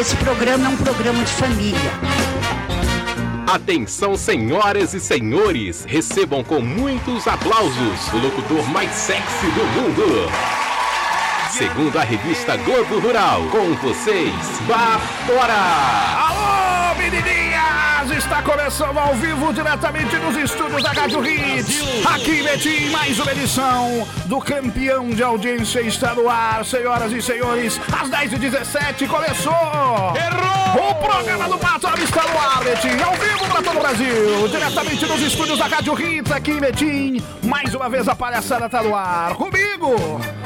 Esse programa é um programa de família. Atenção, senhoras e senhores, recebam com muitos aplausos o locutor mais sexy do mundo. Segundo a revista Globo Rural, com vocês, Batora! Alô, Está começando ao vivo diretamente nos estúdios da Rádio Hits. Aqui, Betim, mais uma edição do campeão de audiência está no ar. Senhoras e senhores, às 10h17 começou! Errou! O programa do Patrão está no ar, Betim, ao vivo para todo o Brasil. Diretamente nos estúdios da Rádio Hits, aqui, Betim. Mais uma vez a palhaçada está no ar. Comigo,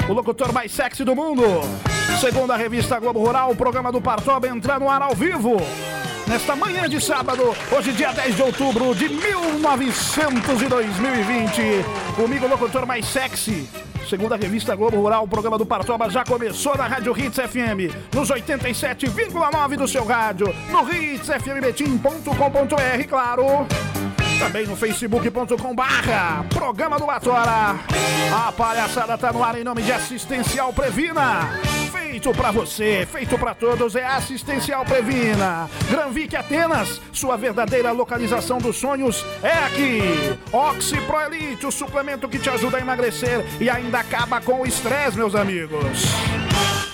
o locutor mais sexy do mundo. Segundo a revista Globo Rural, o programa do Partoba entra no ar ao vivo. Nesta manhã de sábado, hoje dia 10 de outubro de 1900 e 2020. Comigo, o locutor mais sexy. Segundo a revista Globo Rural, o programa do Partoba já começou na Rádio Hits FM, nos 87,9 do seu rádio, no hitsfmbetim.com.br, claro. Também no facebook.com barra Programa do Batora. A palhaçada tá no ar em nome de Assistencial Previna. Feito pra você, feito pra todos, é Assistencial Previna. Granvic Atenas, sua verdadeira localização dos sonhos é aqui. Oxi Pro Elite, o suplemento que te ajuda a emagrecer e ainda acaba com o estresse, meus amigos.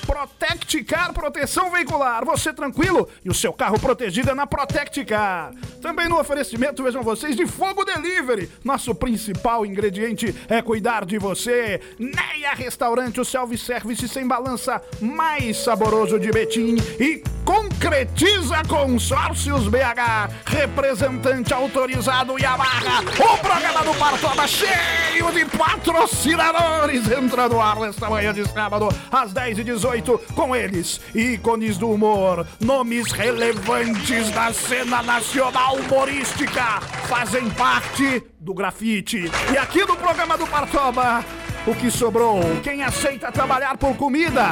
Protect Car Proteção Veicular. Você tranquilo e o seu carro protegido é na Protect Car. Também no oferecimento, vejam vocês, de Fogo Delivery. Nosso principal ingrediente é cuidar de você. Neia Restaurante, o self-service sem balança mais saboroso de Betim. E Concretiza Consórcios BH. Representante autorizado Yamaha. O programa do Partoba cheio de patrocinadores. Entra no ar nesta manhã de sábado, às 10h18, com eles, ícones do humor, nomes relevantes da cena nacional humorística, fazem parte do grafite. E aqui no programa do Partoba, o que sobrou? Quem aceita trabalhar por comida?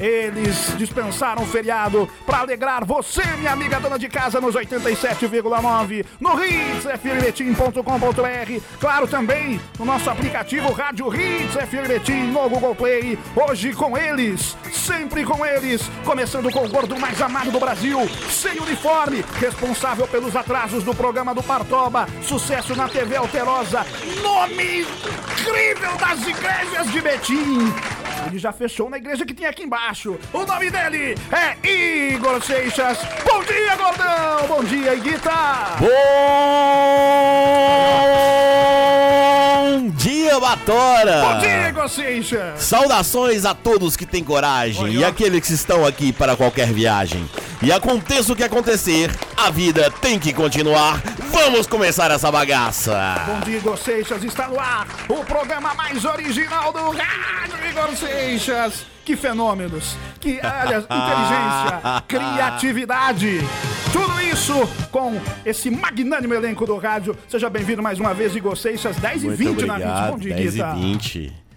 Eles dispensaram o feriado para alegrar você, minha amiga dona de casa, nos 87,9 no hitsfmbetim.com.br. Claro, também no nosso aplicativo Rádio Hits FM no Google Play. Hoje com eles, sempre com eles, começando com o gordo mais amado do Brasil, sem uniforme, responsável pelos atrasos do programa do Partoba, sucesso na TV Alterosa, nome incrível das igrejas de Betim. Ele já fechou na igreja que tem aqui embaixo. O nome dele é Igor Seixas. Bom dia, gordão! Bom dia, Iguita! Bom dia, Batora! Bom dia, Igor Seixas! Saudações a todos que têm coragem Oi, e aqueles que estão aqui para qualquer viagem. E aconteça o que acontecer, a vida tem que continuar. Vamos começar essa bagaça! Bom dia, Igor Seixas. Está no ar o programa mais original do rádio, Igor Seixas. Que fenômenos, que, aliás, inteligência, criatividade. Tudo isso com esse magnânimo elenco do rádio. Seja bem-vindo mais uma vez, Igor Seixas, 10 e 20 na 20. Bom dia, 10 Guita. e 20.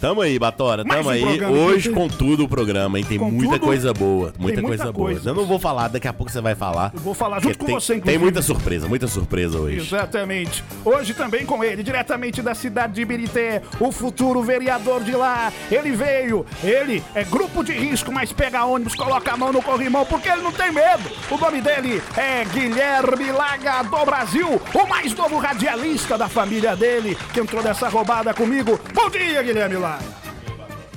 Tamo aí, Batora, Mais tamo um aí. programa, Hoje tem- com tudo o programa, hein? Tem Com muita tudo? coisa boa. Tem Muita, muita coisa boa. coisa. Eu não vou falar, daqui a pouco você vai falar. Eu vou falar porque junto com tem, você, Tem inclusive. muita surpresa, muita surpresa hoje. Exatamente. Hoje também com ele, diretamente da cidade de Ibirité, o futuro vereador de lá. Ele veio, ele é grupo de risco, mas pega ônibus, coloca a mão no corrimão porque ele não tem medo. O nome dele é Guilherme Laga do Brasil, o mais novo radialista da família dele, que entrou nessa roubada comigo. Bom dia, Guilherme Laga.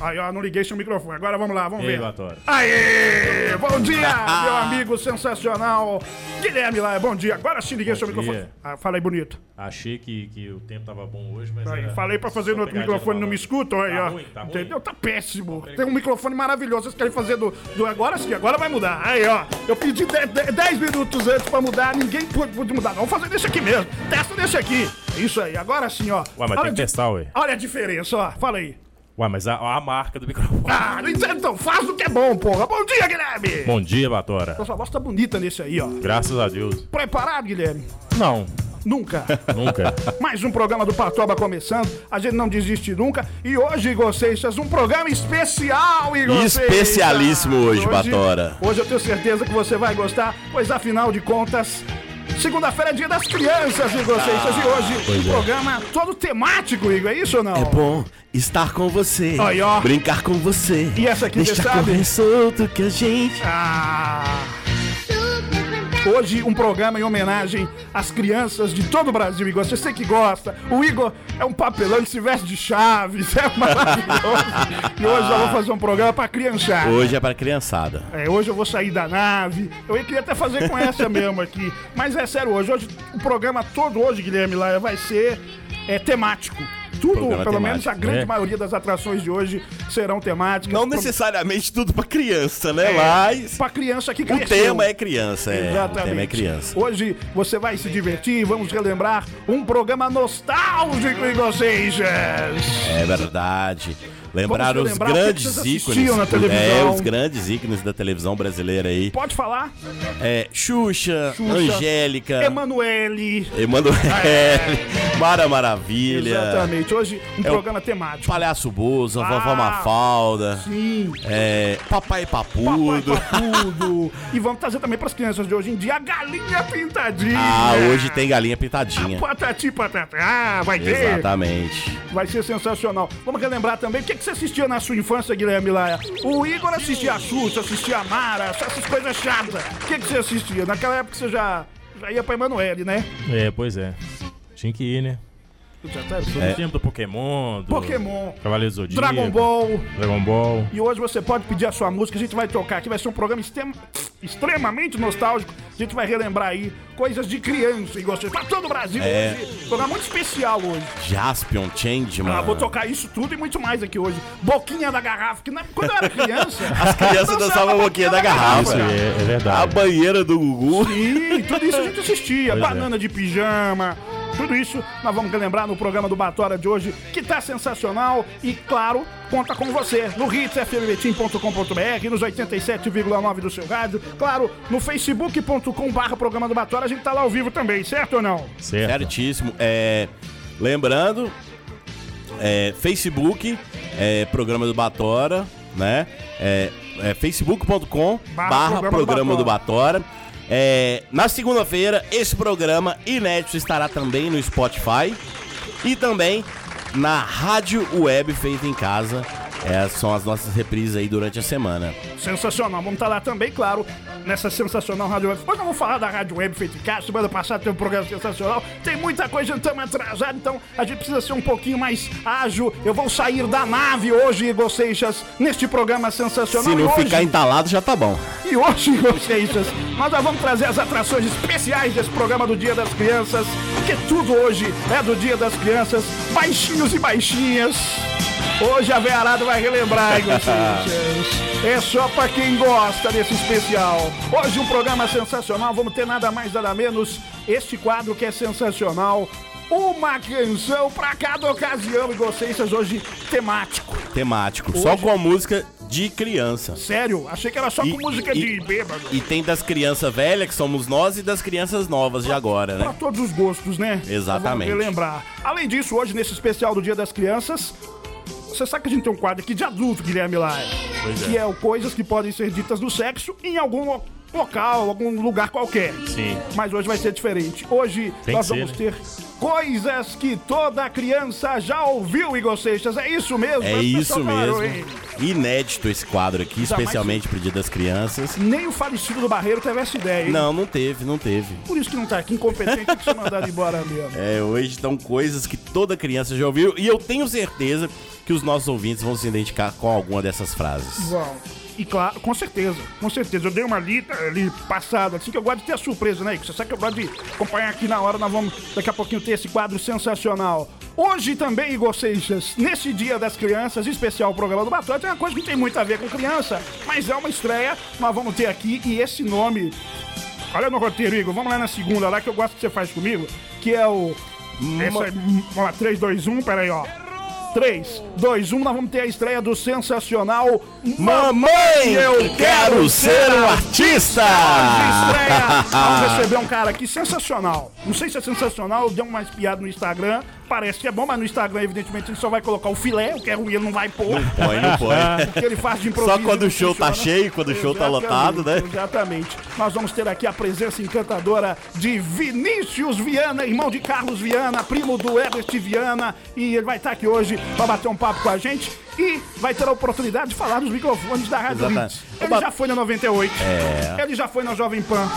Aí, ó, não liguei seu microfone. Agora vamos lá, vamos E aí, ver. Batora? Aê! Bom dia, meu amigo sensacional. Guilherme Laga, bom dia. Agora sim liguei Bom seu dia. microfone. Ah, fala aí bonito. Achei que, que o tempo tava bom hoje, mas. Aí, era falei pra fazer só no outro microfone, não me escutam aí, tá ó. Ruim, tá ruim. Entendeu? Tá péssimo. Tem um microfone maravilhoso. Vocês querem fazer do, do agora sim, agora vai mudar. Aí, ó. Eu pedi 10 minutos antes pra mudar, ninguém pôde, pôde mudar. Não, vou fazer desse aqui mesmo. Testa desse aqui. Isso aí, agora sim, ó. Ué, mas Olha tem que testar, ué. Olha a diferença, ó. Fala aí. Ué, mas a, a marca do microfone. Ah, não entendo, então. Faz o que é bom, porra. Bom dia, Guilherme. Bom dia, Batora. Sua voz tá bonita nesse aí, ó. Graças a Deus. Preparado, Guilherme? Não, Nunca. nunca. Mais um programa do Patoba começando. A gente não desiste nunca. E hoje, Igor Seixas, um programa especial, Igor Especialíssimo Seixas. hoje, Batora. Hoje eu tenho certeza que você vai gostar, pois afinal de contas, Segunda-feira é dia das crianças, Igor Seixas. E hoje, um programa todo temático, Igor. É isso ou não? É bom estar com você, Aí, ó. brincar com você. E essa aqui, você Deixa sabe? correr solto que a gente... Ah. Hoje um programa em homenagem às crianças de todo o Brasil, Igor. Você que gosta. O Igor é um papelão que se veste de chaves, é maravilhoso. E hoje eu vou fazer um programa pra criançada. Hoje é pra criançada. É, hoje eu vou sair da nave. Eu queria até fazer com essa mesmo aqui. Mas é sério, hoje, hoje o programa todo hoje, Guilherme Laia, vai ser é, temático. Tudo, pelo menos a temático, grande né? maioria das atrações de hoje serão temáticas. Não necessariamente tudo pra criança, né? é, Mas Pra criança que o cresceu. tema é criança, é. Exatamente. O tema é criança. Hoje você vai se divertir, vamos relembrar um programa nostálgico em vocês. É verdade. Lembrar os que grandes ícones. na É, televisão. os grandes ícones da televisão brasileira aí. Pode falar? É, Xuxa, Xuxa, Angélica, Emanuele. Emanuele, Mara Maravilha, Exatamente. Hoje um É programa temático. Palhaço Bozo, Ah, Vovó Mafalda, Sim. é, Papai Papudo. Papai Papudo. e vamos trazer também para as crianças de hoje em dia a galinha pintadinha. Ah, hoje tem galinha pintadinha. Patati patatá, vai ter. Exatamente. Vai ser sensacional. Vamos relembrar também o que, que você assistia na sua infância, Guilherme Laia. O Igor assistia a Xuxa, assistia a Mara, essas coisas chatas. O que, que você assistia? Naquela época você já, já ia pra Emanuele, né? É, pois é. Tinha que ir, né? Já tá- Todo tempo do Pokémon, do Pokémon, Cavaleiro do Zodíaco, Dragon Ball. Dragon Ball. E hoje você pode pedir a sua música, a gente vai tocar aqui, vai ser um programa extrem- extremamente nostálgico. A gente vai relembrar aí coisas de criança e gostei. Pra todo o Brasil É. hoje. Programa muito especial hoje. Jaspion Changeman. Ah, vou tocar isso tudo e muito mais aqui hoje. Boquinha da garrafa, que na- quando eu era criança. As crianças dançavam boquinha da garrafa. Isso é, é A verdade. banheira do Gugu. Sim, tudo isso a gente assistia. Pois é. Banana de pijama. Tudo isso nós vamos relembrar no programa do Batora de hoje, que tá sensacional e, claro, conta com você no hitsfmbetim.com.br, nos 87,9 do seu rádio, claro, no facebook.com barra programa do Batora, a gente tá lá ao vivo também, certo ou não? Certo. Certíssimo. É, lembrando, é, Facebook, é, programa do Batora, né? É, é facebook.com Barra barra Programa do programa do Batora. É, na segunda-feira, esse programa inédito estará também no Spotify e também na rádio web feita em casa. É, são as nossas reprises aí durante a semana. Sensacional, vamos estar lá também, claro, nessa sensacional Rádio Web. Hoje eu vou falar da Rádio Web feita em casa, semana passada teve um programa sensacional, tem muita coisa, estamos atrasados, então a gente precisa ser um pouquinho mais ágil. Eu vou sair da nave hoje, Igor Seixas, neste programa sensacional. Se não hoje, ficar entalado, já tá bom. E hoje, Igor Seixas, nós já vamos trazer as atrações especiais desse programa do Dia das Crianças, porque tudo hoje é do Dia das Crianças, baixinhos e baixinhas. Hoje a Vearada vai relembrar, Seixas. É só pra quem gosta desse especial. Hoje um programa sensacional, vamos ter nada mais nada menos este quadro que é sensacional. Uma canção pra cada ocasião, Igor Seixas, hoje temático. Temático. Só Hoje- com a música de criança. Sério, achei que era só E- com música e- de bêbado. E tem das crianças velhas, que somos nós, e das crianças novas de agora, Pra né? todos os gostos, né? Exatamente. Vamos relembrar. Além disso, hoje, nesse especial do Dia das Crianças, você sabe que a gente tem um quadro aqui de adulto, Guilherme Laia. Pois é. Que é o coisas que podem ser ditas no sexo em algum lo- local, algum lugar qualquer. Sim. Mas hoje vai ser diferente. Hoje Tem nós que ser, vamos né? ter coisas que toda criança já ouviu, Igor Seixas. É isso mesmo? É Mas isso parou, mesmo. hein? Inédito esse quadro aqui, especialmente pro Dia das Crianças. Nem o falecido do Barreiro teve essa ideia, hein? Não, não teve, não teve. Por isso que não tá aqui, incompetente, tem que ser mandado embora mesmo. É, hoje estão coisas que toda criança já ouviu e eu tenho certeza que os nossos ouvintes vão se identificar com alguma dessas frases. Bom, e claro, com certeza, com certeza. Eu dei uma lida ali passada, assim que eu gosto de ter a surpresa, né? Você sabe que eu gosto de acompanhar aqui na hora, nós vamos daqui a pouquinho ter esse quadro sensacional. Hoje também, Igor Seixas, nesse Dia das Crianças, especial programa do Batom, tem uma coisa que tem muito a ver com criança, mas é uma estreia, nós vamos ter aqui, e esse nome. Olha no roteiro, Igor, vamos lá na segunda lá que eu gosto que você faz comigo, que é o. Essa, vamos lá, 3, 2, 1, peraí, ó. 3, 2, 1, nós vamos ter a estreia do sensacional Mamãe, eu quero ser um artista! Estreia. Vamos receber um cara aqui sensacional. Não sei se é sensacional, deu uma espiada no Instagram. Parece que é bom, mas no Instagram, evidentemente, ele só vai colocar o filé, o que é ruim, ele não vai pôr. Põe, não põe. O que ele faz de improviso. Só quando não o show tá funciona. cheio, quando o show tá lotado, né? Exatamente. Nós vamos ter aqui a presença encantadora de Vinícius Viana, irmão de Carlos Viana, primo do Herbert Viana. E ele vai estar aqui hoje para bater um papo com a gente. E vai ter a oportunidade de falar nos microfones da Rádio Exatamente. Hits. Ele já foi na 98. É. Ele já foi na Jovem Pan.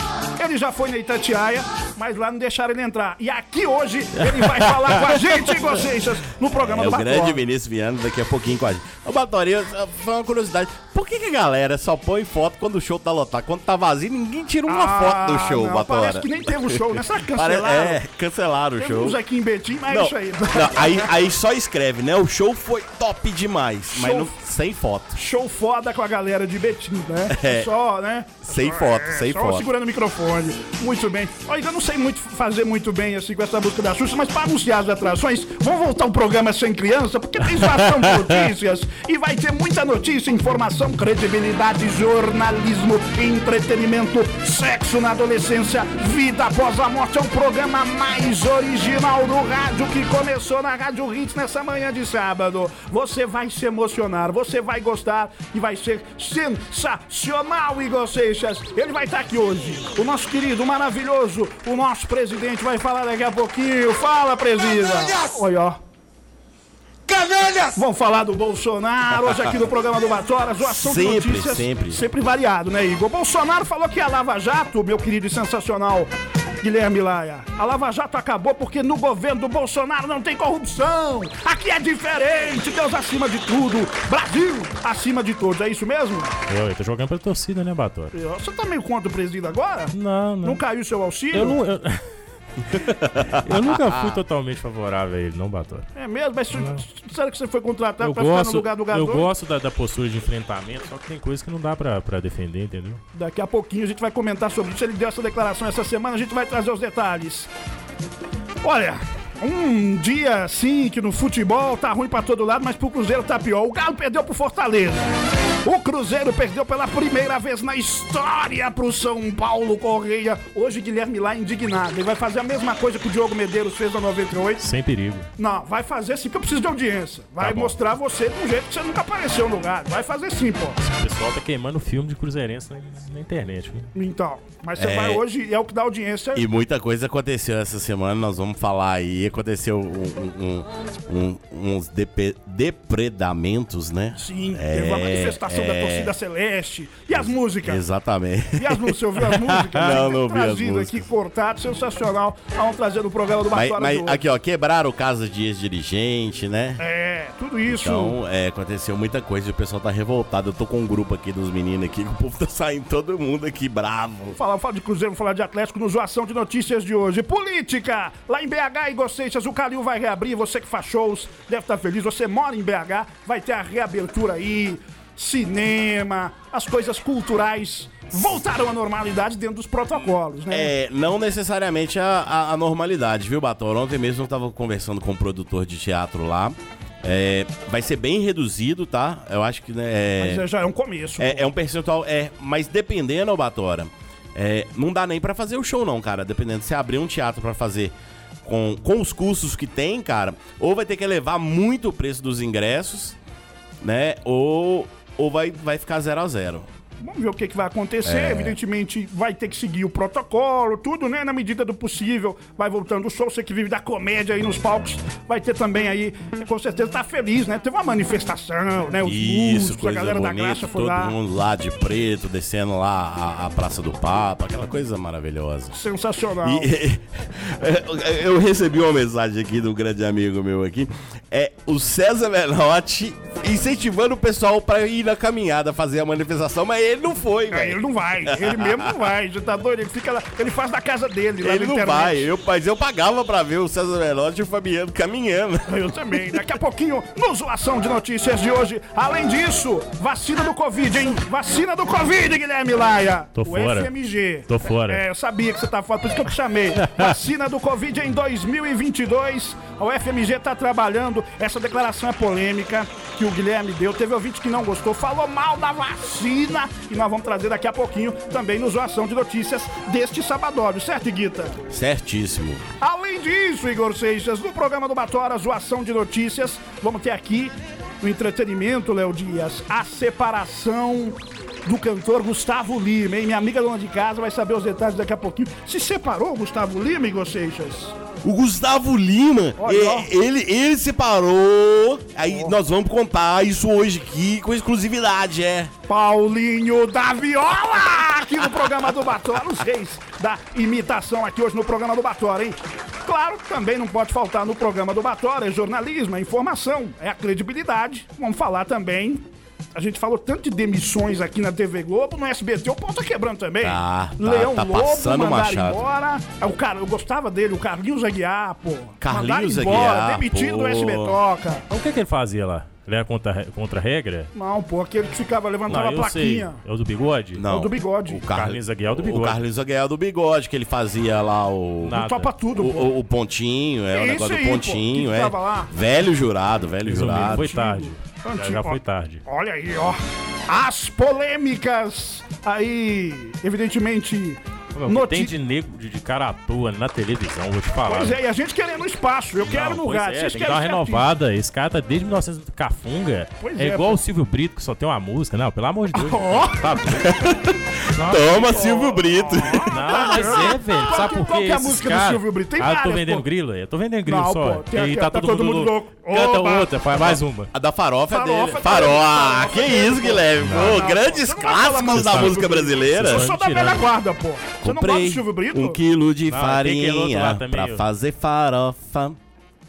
Ele já foi na Itatiaia, mas lá não deixaram ele entrar. E aqui hoje ele vai falar com a gente, Igor Seixas, no programa É do o grande. Vinícius Viana daqui a pouquinho com a gente. Ô, Batória, foi uma curiosidade. Por que, que a galera só põe foto quando o show tá lotado? Quando tá vazio, ninguém tira uma Ah, foto do show, não, Batória. Parece que nem teve o show, né? Será que cancelaram? É, cancelaram o show. Temos aqui em Betim, mas é Não, isso aí. não, aí, aí só escreve, né? O show foi top demais, mas Show- não- sem foto. Show foda com a galera de Betim, né? É. Só, né? Sem Só- foto, é, sem só foto. segurando o microfone. Muito bem. Olha, eu não sei muito fazer muito bem assim com essa música da Xuxa, mas para anunciar as atrações, vamos voltar um programa sem criança, porque tem de notícias e vai ter muita notícia, informação, credibilidade, jornalismo, entretenimento, sexo na adolescência, vida após a morte. É o programa mais original do rádio que começou na Rádio Hits nessa manhã de sábado. Você vai se emocionar, você vai gostar e vai ser sensacional, Igor Seixas. Ele vai estar aqui hoje. O nosso querido, maravilhoso, o nosso presidente vai falar daqui a pouquinho. Fala, presida. Oi, ó. Canalhas! Vamos falar do Bolsonaro hoje aqui no programa do Batoras, o ação de Sempre, notícias. sempre. Sempre variado, né, Igor? Bolsonaro falou que a Lava Jato, meu querido e sensacional Guilherme Laia, a Lava Jato acabou porque no governo do Bolsonaro não tem corrupção. Aqui é diferente, Deus acima de tudo, Brasil acima de todos. É isso mesmo? Eu, eu tô jogando pra torcida, né, Batória? Você tá meio contra o presidente agora? Não, não. Não caiu seu auxílio? Eu, não, eu... eu nunca fui totalmente favorável a ele, não, Batória. É mesmo? Mas será que você foi contratado Eu pra ficar no gosto, lugar do eu Gasol? gosto da, da postura de enfrentamento, só que tem coisa que não dá pra, pra defender, entendeu? Daqui a pouquinho a gente vai comentar sobre isso. Ele deu essa declaração essa semana, a gente vai trazer os detalhes. Olha, um dia assim que no futebol tá ruim pra todo lado, mas pro Cruzeiro tá pior. O Galo perdeu pro Fortaleza. O Cruzeiro perdeu pela primeira vez na história pro São Paulo Correia. Hoje Guilherme lá indignado. Ele vai fazer a mesma coisa que o Diogo Medeiros fez na 98. Sem perigo. Não, vai fazer sim, porque eu preciso de audiência. Vai Tá mostrar você de um jeito que você nunca apareceu no lugar. Vai fazer sim, pô. O pessoal tá queimando filme de cruzeirense na, na internet, viu? Então, mas você É. vai hoje e é o que dá audiência. E muita coisa aconteceu essa semana, nós vamos falar aí. Aconteceu um- um- um- uns depredamentos, né? Sim, É, teve uma manifestação da é. torcida celeste. E as músicas? Exatamente. E as músicas? Você ouviu as músicas? Não, não ouvi as Trazido aqui, músicas. cortado, sensacional. Vamos trazer no programa do Mas, mas aqui, ó, quebraram casa de ex-dirigente, né? É, tudo isso. Então, é, aconteceu muita coisa e o pessoal tá revoltado. Eu tô com um grupo aqui dos meninos aqui, que o povo tá saindo todo mundo aqui bravo. Falar, falar de Cruzeiro, falar de Atlético no Zoação de Notícias de hoje. Política! Lá em BH, Igor Seixas, o Calil vai reabrir. Você que faz shows, deve estar feliz. Você mora em BH, vai ter a reabertura aí. Cinema, as coisas culturais voltaram à normalidade dentro dos protocolos, né? É, não necessariamente a, a- a normalidade, viu, Bator? Ontem mesmo eu tava conversando com um produtor de teatro lá. É, vai ser bem reduzido, tá? Eu acho que, né, é- Mas já é um começo. É, é um percentual, é, mas dependendo, Batora, é, não dá nem pra fazer o show não, cara. Dependendo, se abrir um teatro pra fazer com, com os custos que tem, cara, ou vai ter que elevar muito o preço dos ingressos, né? Ou, ou vai, vai ficar zero a zero. Vamos ver o que, que vai acontecer. É. Evidentemente, vai ter que seguir o protocolo, tudo, né? Na medida do possível. Vai voltando o show. Você que vive da comédia aí nos palcos, vai ter também aí, com certeza, tá feliz, né? Teve uma manifestação, né? Os Isso, músicos, a galera da bonita, graça foi todo lá. mundo lá de preto, descendo lá a, a Praça do Papa, aquela coisa maravilhosa. Sensacional. E, eu recebi uma mensagem aqui de um grande amigo meu aqui. É o César Menotti incentivando o pessoal pra ir na caminhada fazer a manifestação, mas ele não foi, É, velho. ele não vai, ele mesmo não vai. Você tá doido? Ele fica lá, ele faz da casa dele, lá Ele na não internet. vai, eu, mas eu pagava pra ver o César Menotti e o Fabiano caminhando. Eu também. Daqui a pouquinho, no Zoação de Notícias de hoje. Além disso, vacina do Covid, hein? Vacina do Covid, Guilherme Laia. Tô o fora. FMG. Tô fora. É, eu sabia que você tava fora, por isso que eu te chamei. vacina do Covid em 2022. A UFMG tá trabalhando. Essa declaração é polêmica que o Guilherme deu. Teve ouvinte que não gostou, falou mal da vacina. E nós vamos trazer daqui a pouquinho também no Zoação de Notícias deste sabadório, certo, Guita? Certíssimo. Além disso, Igor Seixas, no programa do Batora, Zoação de Notícias, vamos ter aqui no entretenimento, Léo Dias, a separação do cantor Gustavo Lima, hein? Minha amiga dona de casa vai saber os detalhes daqui a pouquinho. Se separou o Gustavo Lima, Igor Seixas? O Gustavo Lima, Olha, é, ele, ele separou. Aí nós vamos contar isso hoje aqui com exclusividade, é. Paulinho da Viola! Aqui no programa do Batora, os reis da imitação aqui hoje no programa do Batora, hein? Claro, também não pode faltar no programa do Batora, é jornalismo, é informação, é a credibilidade. Vamos falar também. A gente falou tanto de demissões aqui na TV Globo, no SBT, o pau tá quebrando também. Tá, tá, Leão tá Lobo, passando mandaram machado. embora. Ah, O cara, eu gostava dele, o Carlinhos Aguiar, pô. Carlinhos Mandaram embora, Aguiar, demitido do pô. SB Toca. Então o que, que ele fazia lá? Ele era contra, contra a regra? Não, pô, aquele que ficava levantando Não, a eu sei. plaquinha. É o do bigode? Não. O do bigode. O Car- Carlinhos Aguiar é o do O bigode. Carlinhos Aguiar é do bigode, que ele fazia lá o. Nada. Topa tudo, O, pô. o- o pontinho, é, o Esse negócio aí, do pô, pontinho, que é. lá. Velho jurado, velho Resumindo, jurado. foi tarde. Já, Antigo, já foi tarde. Olha aí, ó. As polêmicas aí, evidentemente. Meu, noti- Tem de negro de, de cara à toa na televisão, vou te falar. Pois é, e a gente querendo espaço. Eu quero Não, no pois rádio. é, Vocês tem que dar uma renovada. Esse cara tá desde 1900 do Cafunga. Pois é, é, igual pô. o Silvio Brito, que só tem uma música. Não, pelo amor de Deus. Ó. Tá. Toma, Silvio Brito. Não, mas é, velho. Qual Sabe por qual quê? que é a música do caras- Silvio Brito? Tem ah, eu tô várias, vendendo pô. grilo? Eu tô vendendo grilo Não, só. pô, tem e tá, tá todo, mundo louco. Canta Oba! outra, faz mais uma. A da farofa, é Farofa dele. também, Farofa. farofa Ah, que isso. Guilherme. Não, Pô, não, grandes clássicos do da música brasileira. Eu sou da velha guarda, pô. Você não gosta Comprei do Silvio Brito? um quilo de Não, farinha também, pra eu- fazer farofa.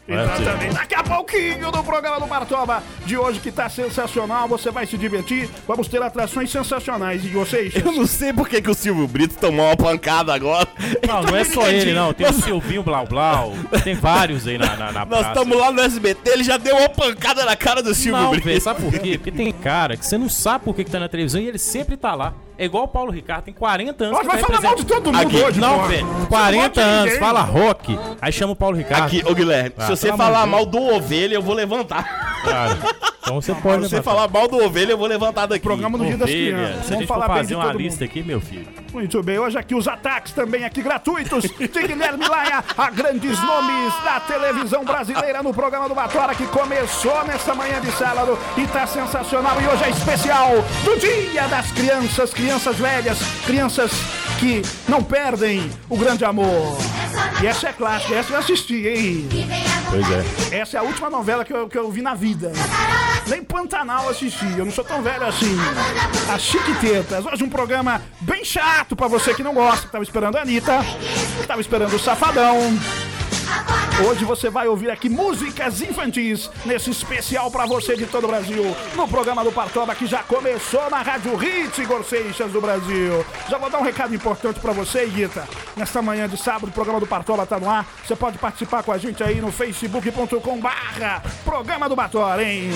Exatamente. Daqui a pouquinho no programa do Bartoba de hoje, que tá sensacional, você vai se divertir. Vamos ter atrações sensacionais e vocês. Eu não sei por que, que o Silvio Brito tomou uma pancada agora. Não, não é só ele, não. Tem o Silvinho Blau Blau. Tem vários aí na, na, na Nós estamos lá no SBT, ele já deu uma pancada na cara do Silvio Não, Brito. velho, sabe por quê? Porque tem cara que você não sabe por que, que tá na televisão e ele sempre tá lá. É igual o Paulo Ricardo, tem 40 anos que vai tá falar mal de todo mundo Aqui. hoje, Não, velho, Você não 40 gosta de anos, ninguém. fala rock, aí chama o Paulo Ricardo. Aqui, ô Guilherme, Ah, se você falar mal do ovelha, eu vou levantar. Cara, então você Se pode você levantar. falar mal do ovelha, eu vou levantar daqui. Programa no Dia das Crianças. Se a Vamos falar bem de fazer uma todo mundo. lista aqui, meu filho. Muito bem, hoje aqui os ataques também aqui gratuitos de Guilherme Laia, a grandes nomes da televisão brasileira no programa do Batora que começou nessa manhã de sábado e tá sensacional e hoje é especial do Dia das Crianças, crianças velhas, crianças que não perdem o grande amor. E essa é clássica, essa eu assisti, hein? Pois é. Essa é a última novela que eu, que eu vi na vida. Nem Pantanal assisti, eu não sou tão velho assim. As Chiquitetas. Hoje um programa bem chato pra você que não gosta, que tava esperando a Anitta, que tava esperando o Safadão. Hoje você vai ouvir aqui músicas infantis nesse especial pra você de todo o Brasil. No programa do Partoba que já começou na Rádio Hits Igor Seixas do Brasil. Já vou dar um recado importante pra você, Guita. Nesta manhã de sábado, o programa do Partoba tá no ar. Você pode participar com a gente aí no facebook.com barra Programa do Batora, hein?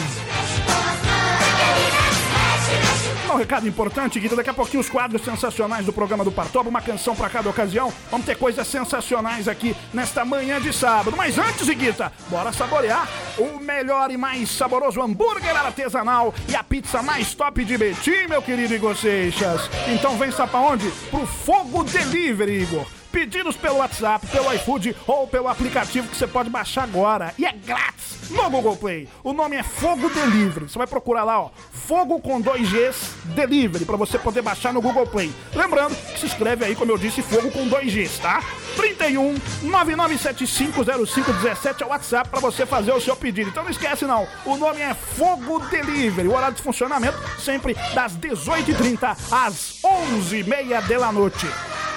Um recado importante, Guida. Daqui a pouquinho os quadros sensacionais do programa do Partoba, uma canção pra cada ocasião. Vamos ter coisas sensacionais aqui nesta manhã de sábado. Mas antes, Guita, bora saborear o melhor e mais saboroso hambúrguer artesanal e a pizza mais top de Betim, meu querido Igor Seixas. Então vem pra onde? Pro Fogo Delivery, Igor. Pedidos pelo WhatsApp, pelo iFood ou pelo aplicativo que você pode baixar agora. E é grátis no Google Play. O nome é Fogo Delivery. Você vai procurar lá, ó. Fogo com dois Gs Delivery, pra você poder baixar no Google Play. Lembrando que se escreve aí, como eu disse, Fogo com dois Gs, tá? 31 99750517 é o WhatsApp pra você fazer o seu pedido. Então não esquece não, o nome é Fogo Delivery. O horário de funcionamento sempre das 18h30 às 11h30 da noite.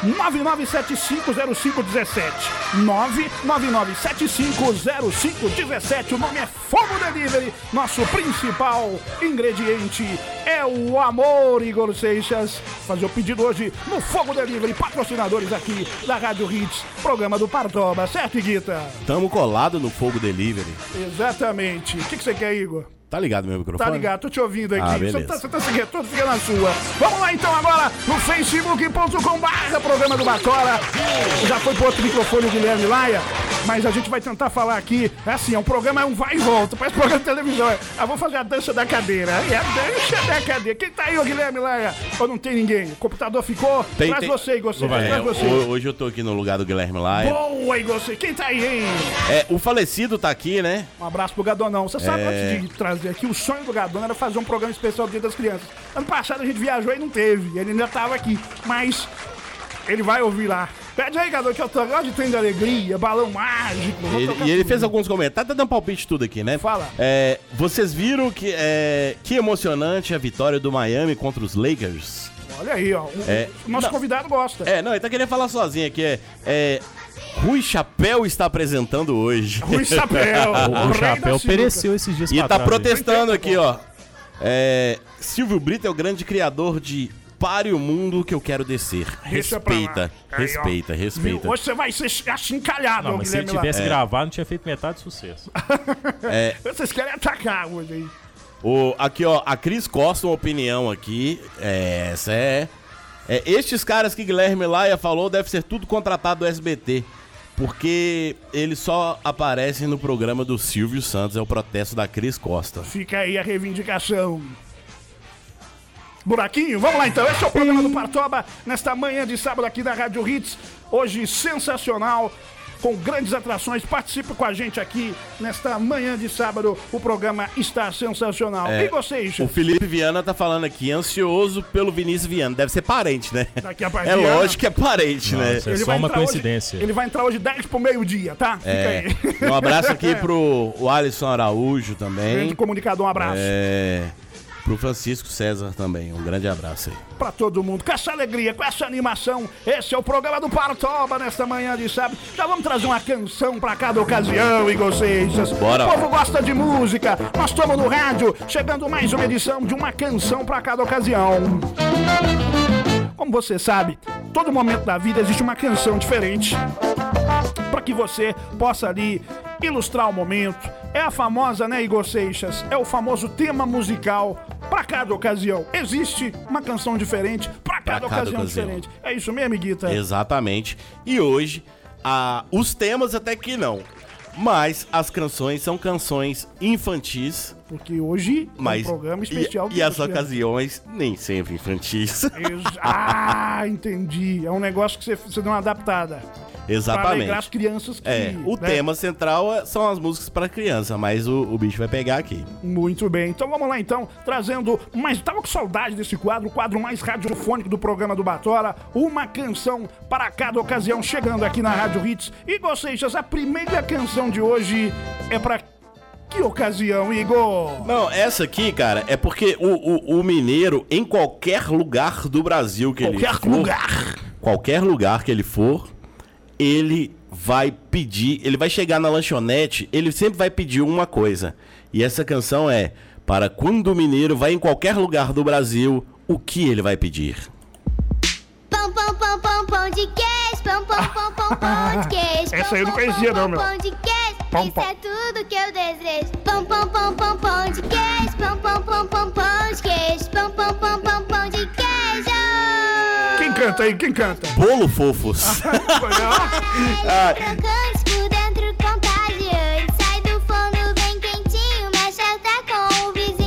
99750517 999750517 O nome é Fogo Delivery Nosso principal ingrediente é o amor, Igor Seixas Fazer o pedido hoje no Fogo Delivery Patrocinadores aqui da Rádio Programa do Partoba, certo, Guita? Tamo colado no Fogo Delivery. Exatamente O que, que você quer, Igor? Tá ligado meu microfone? Tá ligado, tô te ouvindo aqui. Ah, você, beleza. tá, você tá seguindo fica na sua. Vamos lá então agora no facebook.com barra programa do Batora. Já foi pro outro microfone o Guilherme Laia, mas a gente vai tentar falar aqui. É assim, é um programa, é um vai e volta, parece programa de televisão. É, Ah, vou fazer a dança da cadeira. E a dança da cadeira. Quem tá aí, ô Guilherme Laia? Ou não tem ninguém? O computador ficou? Tem- Traz tem- você, Igor. Você, É, você. ho- hoje eu tô aqui no lugar do Guilherme Laia. Boa, Igor. você. Quem tá aí, hein? É, o falecido tá aqui, né? Um abraço pro Gadonão. Você sabe, É. antes de trazer aqui, o sonho do Gadon era fazer um programa especial do Dia das Crianças. Ano passado a gente viajou e não teve. Ele ainda tava aqui. Mas ele vai ouvir lá. Pede aí, Gadon, que eu tô de trem de alegria, balão mágico. Ele- e ele tudo. fez alguns comentários, tá dando palpite tudo aqui, né? Fala. É, vocês viram que, é, que emocionante a vitória do Miami contra os Lakers? Olha aí, ó. O, É. nosso Não. convidado gosta. É, não, ele tá querendo falar sozinho aqui. É, é, Rui Chapéu está apresentando hoje. Rui Chapéu. O, da Chapéu pereceu esses dias E tá trás, protestando aqui, ó. É, Silvio Brito é o grande criador de Pare o Mundo que eu quero descer. Pra lá. Respeita, Aí, respeita, Viu? respeita. Hoje você vai ser achincalhado, Não, mas se ele Guilherme. tivesse lá. gravado, não tinha feito metade do sucesso. Vocês querem atacar hoje aí. O, aqui, ó, a Cris Costa, uma opinião aqui. É, essa é, é. Estes caras que Guilherme Laia falou deve ser tudo contratado do SBT. Porque eles só aparecem no programa do Silvio Santos, é o protesto da Cris Costa. Fica aí a reivindicação. Buraquinho, vamos lá então. Esse é o programa do Partoba nesta manhã de sábado aqui da Rádio Hits. Hoje sensacional, com grandes atrações. Participe com a gente aqui nesta manhã de sábado. O programa está sensacional. É, e vocês? O Felipe Viana tá falando aqui, ansioso pelo Vinícius Viana. Deve ser parente, né? Daqui a É Viana. lógico que é parente, né? Nossa, é só uma entrar hoje- coincidência. ele vai entrar hoje 10 pro meio-dia, tá? Fica É. aí. Um abraço aqui pro o Alisson Araújo Grande também. comunicador, um abraço. É. Pro Francisco César também. Um grande abraço aí. pra todo mundo. Com essa alegria, com essa animação, esse é o programa do Partoba nesta manhã de sábado. Já vamos trazer uma canção pra cada ocasião, Igor Seixas. Bora. O povo gosta de música. Nós estamos no rádio, chegando mais uma edição de uma canção pra cada ocasião. Como você sabe, todo momento da vida existe uma canção diferente para que você possa ali ilustrar o momento. É a famosa, né, Igor Seixas? É o famoso tema musical para cada ocasião. Existe uma canção diferente para cada, cada ocasião, ocasião. diferente. É isso mesmo, Guita? Exatamente. E hoje, a, os temas até que não. Mas as canções são canções infantis, Porque hoje mas. é um programa e- especial. e, de as ocasiões nem sempre infantis. Ah, entendi. É um negócio que você, você deu uma adaptada. Pra alegrar as Exatamente. crianças que... É, o né? tema central é- são as músicas para criança, mas o, o bicho vai pegar aqui. Muito bem, então vamos lá então, trazendo, mas tava com saudade desse quadro, o quadro mais radiofônico do programa do Batora, uma canção para cada ocasião, chegando aqui na Rádio Hits. Igor Seixas, a primeira canção de hoje é para que ocasião, Igor? Não, essa aqui, cara, é porque o, o, o mineiro, em qualquer lugar do Brasil que ele Qualquer for, lugar. qualquer lugar que ele for, ele vai pedir, ele vai chegar na lanchonete, ele sempre vai pedir uma coisa. E essa canção é para quando o mineiro vai em qualquer lugar do Brasil, o que ele vai pedir? Pão, pão, pão, pão, pão de queijo, pão, pão, pão, pão, pão de queijo. Essa aí eu não conhecia, não, meu. Pão de queijo, Pão, isso é tudo que eu desejo. Pão, pão, pão, pão, pão de queijo, pão, pão, pão, pão, canta aí? Quem canta? Bolo fofos.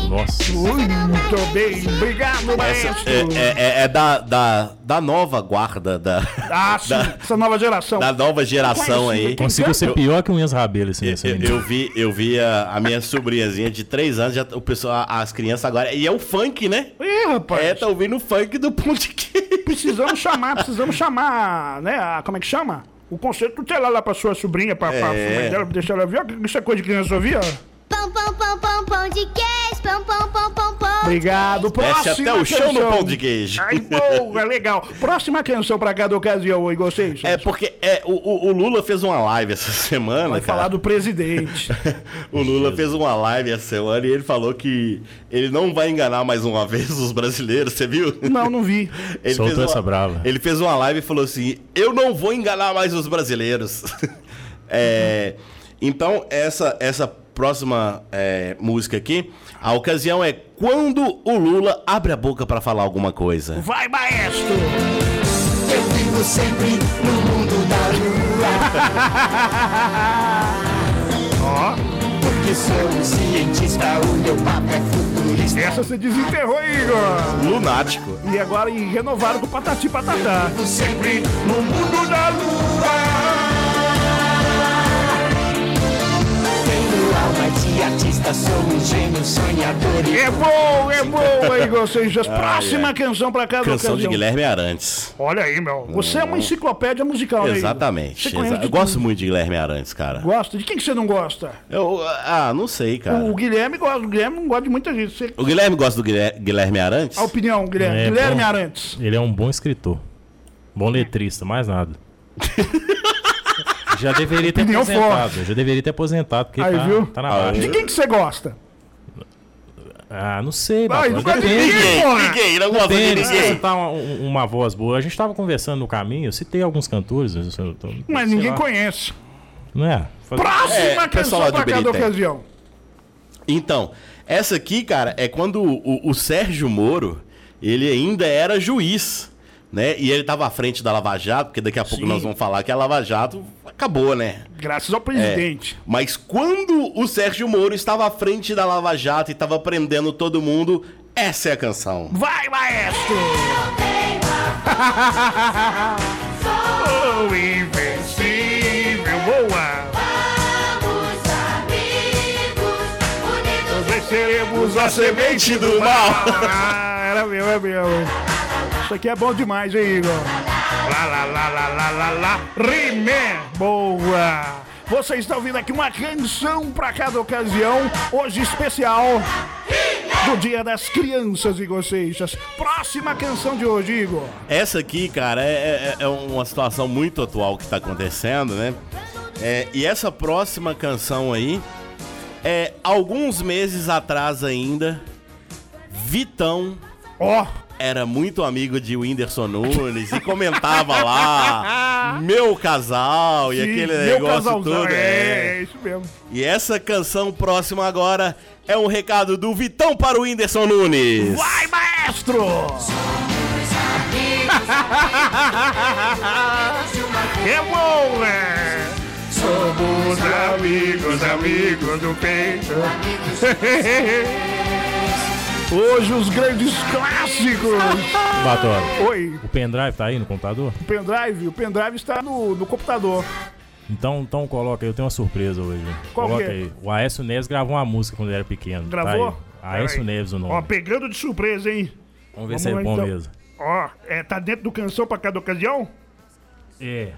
Nossa. Muito bem, obrigado, maestro. é, é- é- é da, da, da nova guarda, da, Ah, sim, essa nova geração. da nova geração aí. Consigo ser pior que um Ias Rabelo, assim, Eu, menina. eu vi, eu vi a, a minha sobrinhazinha de 3 anos, já, o pessoal, as crianças agora. E é o funk, né? Ih, rapaz. É, tá ouvindo o funk do Queijo. Precisamos chamar, precisamos chamar, né? a- como é que chama? O conselho tutelar lá pra sua sobrinha, pra, pra É. mãe dela, deixar ela ver. Ó, Isso é coisa de criança ouvir, ó. Pão, pão, pão, pão, pão de queijo, pão, pão, pão, pão, pão. Obrigado. Próxima Desce até o chão no pão de queijo. Ai, boa, legal. Próxima canção pra cada ocasião, Igor Seixas. É porque é, o, o- Lula fez uma live essa semana, Vai cara. falar do presidente. O Lula fez uma live essa semana e ele falou que ele não vai enganar mais uma vez os brasileiros, você viu? não, não vi. Ele Soltou fez uma- essa brava. Ele fez uma live e falou assim: Eu não vou enganar mais os brasileiros. É, então, essa, essa próxima é, música aqui. A ocasião é quando o Lula abre a boca pra falar alguma coisa. Vai, maestro! Eu vivo sempre no mundo da lua. Porque sou um cientista, o meu papo é futurista. Essa você desenterrou, Igor! Lunático. E agora e renovaram com o Patati Patatá. Vivo sempre no mundo da lua. Alma de artista, sou um gênio sonhador. e É bom, é bom, Igor Seixas. Próxima canção pra cada Canção de ocasião. Guilherme Arantes. Olha aí, meu. Você é uma enciclopédia musical, né? Exatamente. Eu de gosto muito de Guilherme Arantes, cara. Gosta? De quem que você não gosta? Eu, ah, não sei, cara. O Guilherme gosta. O Guilherme não gosta de muita gente. Você... O Guilherme gosta do Guilher- Guilherme Arantes? A opinião, Guilherme. É, Guilherme bom. Arantes. Ele é um bom escritor. Bom letrista, mais nada. Já deveria ter Opinião aposentado. forte. Já deveria ter aposentado, porque Aí, tá, viu? tá na baixa. De quem que você gosta? Ah, não sei, Ai, Bato, não gosta de ninguém, Ninguém, não gosta de ninguém. você tá uma, um- uma voz boa. A gente tava conversando no caminho, eu citei alguns cantores. eu tô- Mas ninguém lá. conhece. Não é? Faz- Próxima É, canção pra cada ocasião. Então, essa aqui, cara, é quando o, o Sérgio Moro, ele ainda era juiz, né? E ele tava à frente da Lava Jato, porque daqui a pouco Sim. nós vamos falar que a Lava Jato acabou, né? Graças ao É. presidente. Mas quando o Sérgio Moro estava à frente da Lava Jato e estava prendendo todo mundo, essa é a canção. Vai, maestro! oh, invencível, boa! Nós seremos a semente do mal! Ah, era meu, é meu. Isso aqui é bom demais, hein, Igor? Lá, lá, lá, lá, lá, lá, lá. Rimé! Boa! Você está ouvindo aqui uma canção para cada ocasião, hoje especial do Dia das Crianças, Igor Seixas. Próxima canção de hoje, Igor. Essa aqui, cara, é, é- é uma situação muito atual que está acontecendo, né? É, e essa próxima canção aí, é alguns meses atrás ainda, Vitão Ó, era muito amigo de Whindersson Nunes e comentava lá, meu casal e sim, aquele negócio todo. É, é. é isso mesmo. E essa canção próxima agora é um recado do Vitão para o Whindersson Nunes. Vai, maestro! é bom, né? Somos amigos, amigos do peito. Hoje os grandes clássicos. Oi, o pendrive tá aí no computador? o pendrive, o pendrive está no, no computador. Então, então coloca aí, eu tenho uma surpresa hoje. Qual coloca é? aí. O Aécio Neves gravou uma música quando ele era pequeno. Gravou? Tá aí. Aécio Peraí. Neves o nome. Ó, pegando de surpresa, hein? Vamos ver vamos se é bom então. mesmo. Ó, é, tá dentro do canção pra cada ocasião? É.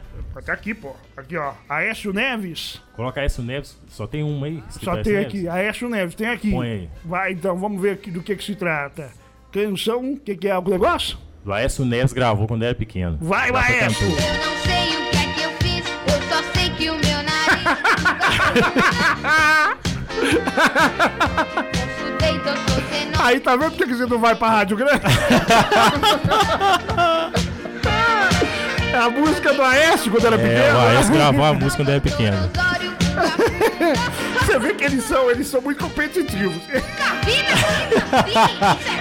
Tá aqui, pô. Aqui, ó. Aécio Neves. Coloca Aécio Neves, só tem uma aí. Só Aécio tem Neves. aqui. Aécio Neves, tem aqui. Põe aí. Vai, então, vamos ver aqui do que que se trata. Canção, o que que é o negócio? O Aécio Neves gravou quando era pequeno. Vai, Maestro! cantor. Eu não sei o que é que eu fiz, eu só sei que o meu nariz. Aí, tá vendo por que que você não vai pra Rádio Grande? a música do Aécio quando era É, o pequeno. Aécio gravou a música quando era pequeno. Você vê que eles são, eles são muito competitivos.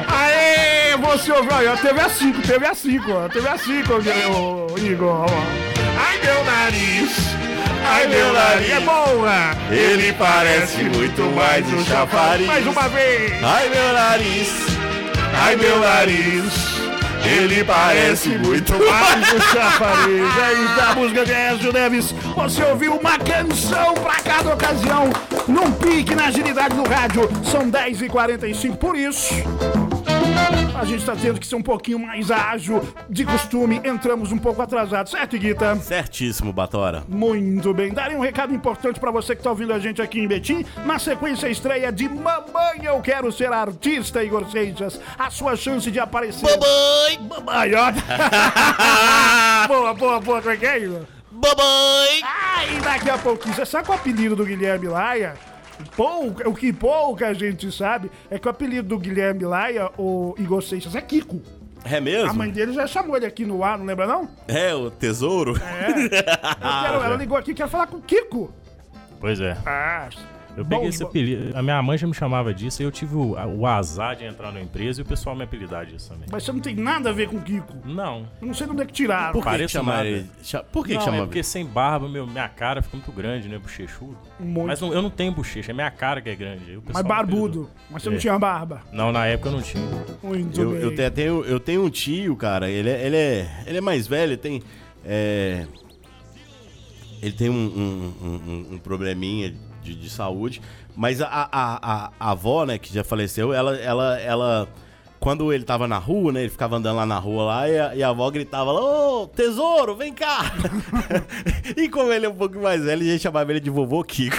Aê, você ouviu aí, ó, teve a 5, teve a 5, ó, teve a 5, ô, ô, Igor, ó. Ai, meu nariz, ai, meu nariz, é boa. Ele parece muito mais um chafariz. Mais uma vez. Ai meu nariz, ai meu nariz, ele parece muito Mais um chafariz. Aí tá a música de Ézio Neves. Você ouviu uma canção pra cada ocasião. Num pique na agilidade do rádio. São 10h45, por isso. A gente tá tendo que ser um pouquinho mais ágil. De costume, entramos um pouco atrasados, certo, Guita? Certíssimo, Batora. Muito bem. Darei um recado importante pra você que tá ouvindo a gente aqui em Betim. Na sequência, a estreia de Mamãe Eu Quero Ser Artista, Igor Seixas. A sua chance de aparecer. Mamãe! Mamãe, ó. boa, boa, boa. Como é que é, Igor? Mamãe! Ai, daqui a pouquinho. Você sabe qual é o apelido do Guilherme Laia? Pouca, o que pouca gente sabe é que o apelido do Guilherme Laia, o Igor Seixas, é Kiko. É A mesmo? mãe dele já chamou ele aqui no ar, não lembra não? É, o tesouro? Eu quero, ela ligou aqui, quer falar com o Kiko. Pois é. Ah, Eu Bom peguei esse apelido. A minha mãe já me chamava disso e eu tive o, o azar de entrar na empresa e o pessoal me apelidar disso também. Mas você não tem nada a ver com o Kiko. Não. Eu não sei de onde é que tiraram. Por que, que Pareço chamaram nada. ele? Por que, não, que chamaram é porque sem barba, meu, minha cara fica muito grande, né? Bochechudo. Muito. Mas não- eu não tenho bochecha, é minha cara que é grande. Mas barbudo. Mas você não É. tinha barba. Não, na época eu não tinha. Muito Eu, bem. eu te- tenho, eu tenho um tio, cara, ele é, ele é, ele é mais velho, tem. é, ele tem um, um- um- um- um probleminha de, de saúde, mas a, a, a, a avó, né, que já faleceu, ela, ela, ela. Quando ele tava na rua, né? Ele ficava andando lá na rua lá e a, e a avó gritava lá, ô, tesouro, vem cá! e como ele é um pouco mais velho, a gente chamava ele de vovô Kiko.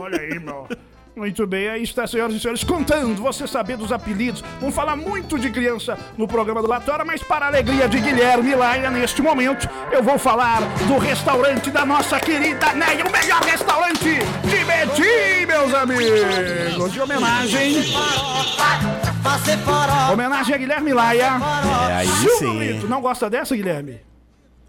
Olha aí, meu. Muito bem, aí está, senhoras e senhores, contando, você saber dos apelidos. Vamos falar muito de criança no programa do Latora, mas para a alegria de Guilherme Laia, neste momento, eu vou falar do restaurante da nossa querida Neia, o melhor restaurante de Betim, meus amigos. De homenagem, homenagem a Guilherme Laia. É, aí sim. Não gosta dessa, Guilherme?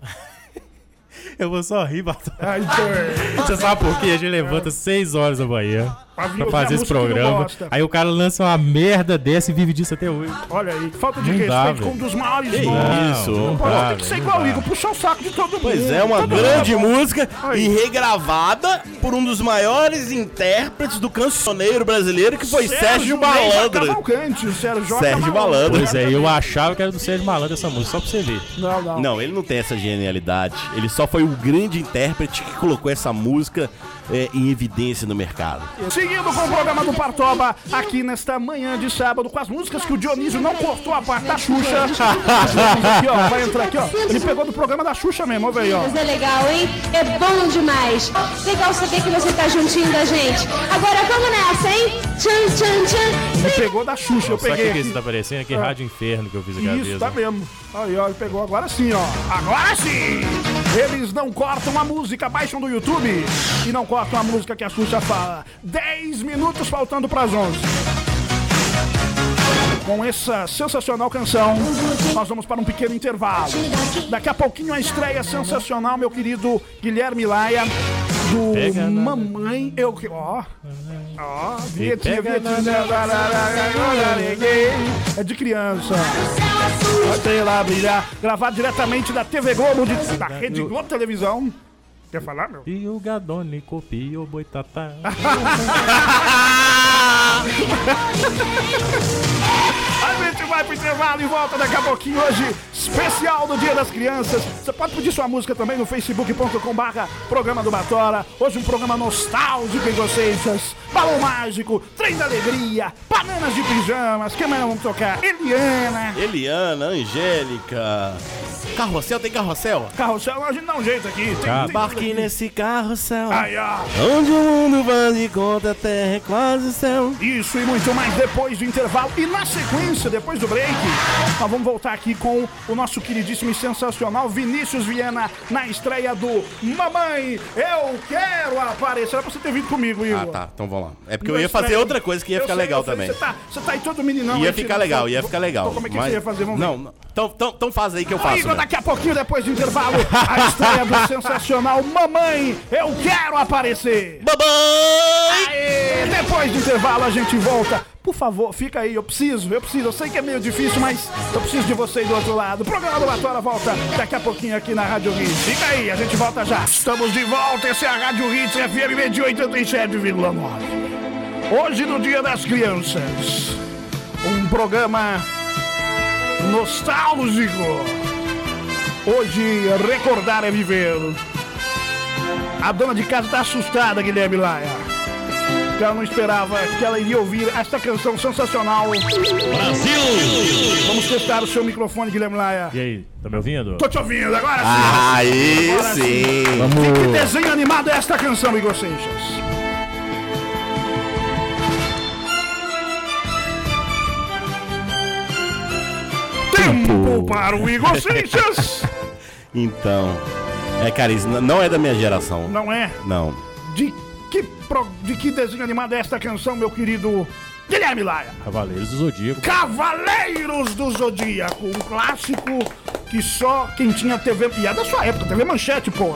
Eu vou só rir, então, Você sabe por quê? A gente levanta 6 horas da manhã Pra fazer esse programa. Aí o cara lança uma merda dessa e vive disso até hoje. olha aí, falta de respeito com um dos maiores Que nomes. isso? não Pô, dá, tem que ser igual o. Igor, puxar o saco de todo mundo. Pois é, uma Todo grande mundo. música Aí. e regravada por um dos maiores intérpretes do cancioneiro brasileiro, que foi Sérgio Neiva Malandro. Sérgio Sérgio Malandro. Pois é, eu achava que era do Sérgio Malandro essa música, só pra você ver. Não, não. Não, ele não tem essa genialidade. Ele só foi o grande intérprete que colocou essa música é, em evidência no mercado. Seguindo com o programa do Partoba, aqui nesta manhã de sábado, com as músicas que o Dionísio não cortou a parte da Xuxa. aqui, ó, vai entrar aqui, ó. Ele pegou do programa da Xuxa mesmo, ó. Mas é legal, hein? É bom demais. Legal saber que você tá juntinho da gente. Agora vamos nessa, hein? Tchan, tchan, tchan. Ele pegou da Xuxa, eu Sabe o peguei. que, que isso aqui. tá parecendo? Que rádio inferno que eu fiz aquela Isso, vez. tá né? mesmo. Aí, ó, ele pegou agora sim, ó. Agora sim! Eles não cortam a música, baixam do YouTube e não cortam a música que a Xuxa fala. 10 minutos faltando pras 11. Com essa sensacional canção, nós vamos para um pequeno intervalo. Daqui a pouquinho a estreia sensacional, meu querido Guilherme Laia, do Pega na- Mamãe Eu Que. Ó, ó, na- vinhetinha. É de criança. Até lá brilhar. Gravado diretamente da TV Globo, de, da Rede Globo Televisão. Quer falar, meu? E o Gadone copia o boitatá. A gente vai pro intervalo e volta daqui a pouquinho hoje, especial do Dia das Crianças. Você pode pedir sua música também no facebook.com barra programa do Batora. Hoje um programa nostálgico em vocês. Balão Mágico, Trem da Alegria, Bananas de Pijamas, quem mais vamos tocar? Eliana, Eliana, Angélica. Carrossel, tem carrossel? Carrossel, a gente dá um jeito aqui. Tem, Tá. Embarque nesse carrossel. Aí, ó. Onde o mundo vai de conta, a terra é quase céu. Isso e muito mais depois do intervalo. E na sequência, depois do break, nós vamos voltar aqui com o nosso queridíssimo e sensacional Vinícius Viana na estreia do Mamãe, eu quero aparecer. Era pra você ter vindo comigo, Igor. Ah, tá. Então vamos lá. É porque eu ia fazer outra coisa que ia Eu ficar sei, legal sei, também. Você tá, você tá aí todo meninão. Ia ficar legal, ia ficar legal. Então, como é que mas- você ia fazer? Vamos ver. Não, não. Então, então, então faz aí que eu faço. Igor, né? daqui a pouquinho, depois do intervalo, a estreia do sensacional Mamãe, eu quero aparecer. Mamãe! Aê, depois do intervalo a gente volta. Por favor, fica aí, eu preciso, eu preciso. Eu sei que é meio difícil, mas eu preciso de você aí do outro lado. O programa do Batora volta daqui a pouquinho aqui na Rádio Hits. Fica aí, a gente volta já. Estamos de volta, esse é a Rádio Hits FM de 87,9. Hoje, no Dia das Crianças, um programa nostálgico. Hoje, recordar é viver. A dona de casa tá assustada, Guilherme Laia. Que ela não esperava que ela iria ouvir esta canção sensacional. Brasil! Vamos testar o seu microfone, Guilherme Laia. E aí, tá me ouvindo? Tô te ouvindo, agora sim. Aí Agora sim. Que desenho animado é esta canção, Igor Seixas? Tempo para o Igor Seixas! Então. É, n- não é da minha geração. Não é? Não. De que, pro- de que desenho animado é esta canção, meu querido Guilherme Laia? Cavaleiros do Zodíaco. Cavaleiros do Zodíaco, um clássico que só quem tinha TV. E é da sua época, TV Manchete, pô.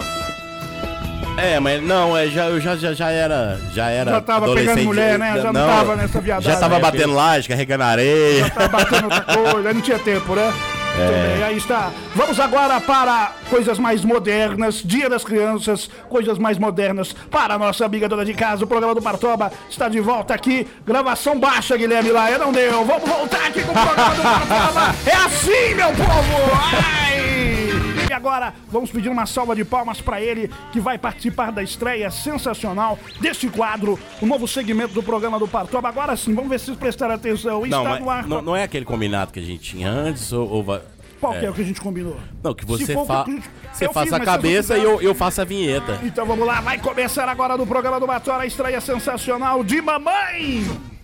É, mas não, é, já, eu já, já, já era. Já era. Já tava pegando mulher, né? Já não tava nessa viadagem. Já tava batendo laje, carregando areia. Tá batendo outra coisa, não tinha tempo, né? Muito bem, aí está. Vamos agora para coisas mais modernas, Dia das Crianças, coisas mais modernas para a nossa amiga dona de casa. O programa do Partoba está de volta aqui. Gravação baixa, Guilherme Laia, não deu. Vamos voltar aqui com o programa do Partoba. É assim, meu povo! Ai! Agora, vamos pedir uma salva de palmas para ele, que vai participar da estreia sensacional deste quadro, o novo segmento do programa do Partoba. Agora sim, vamos ver se vocês prestaram atenção. Não, Está no ar. não, não é aquele combinado que a gente tinha antes, ou, ou vai- Qual que é o que a gente combinou? Não, que você, fa... que você faça fiz, a cabeça e eu, eu faço a vinheta. Então vamos lá, vai começar agora no programa do Batora a estreia sensacional de Mamãe!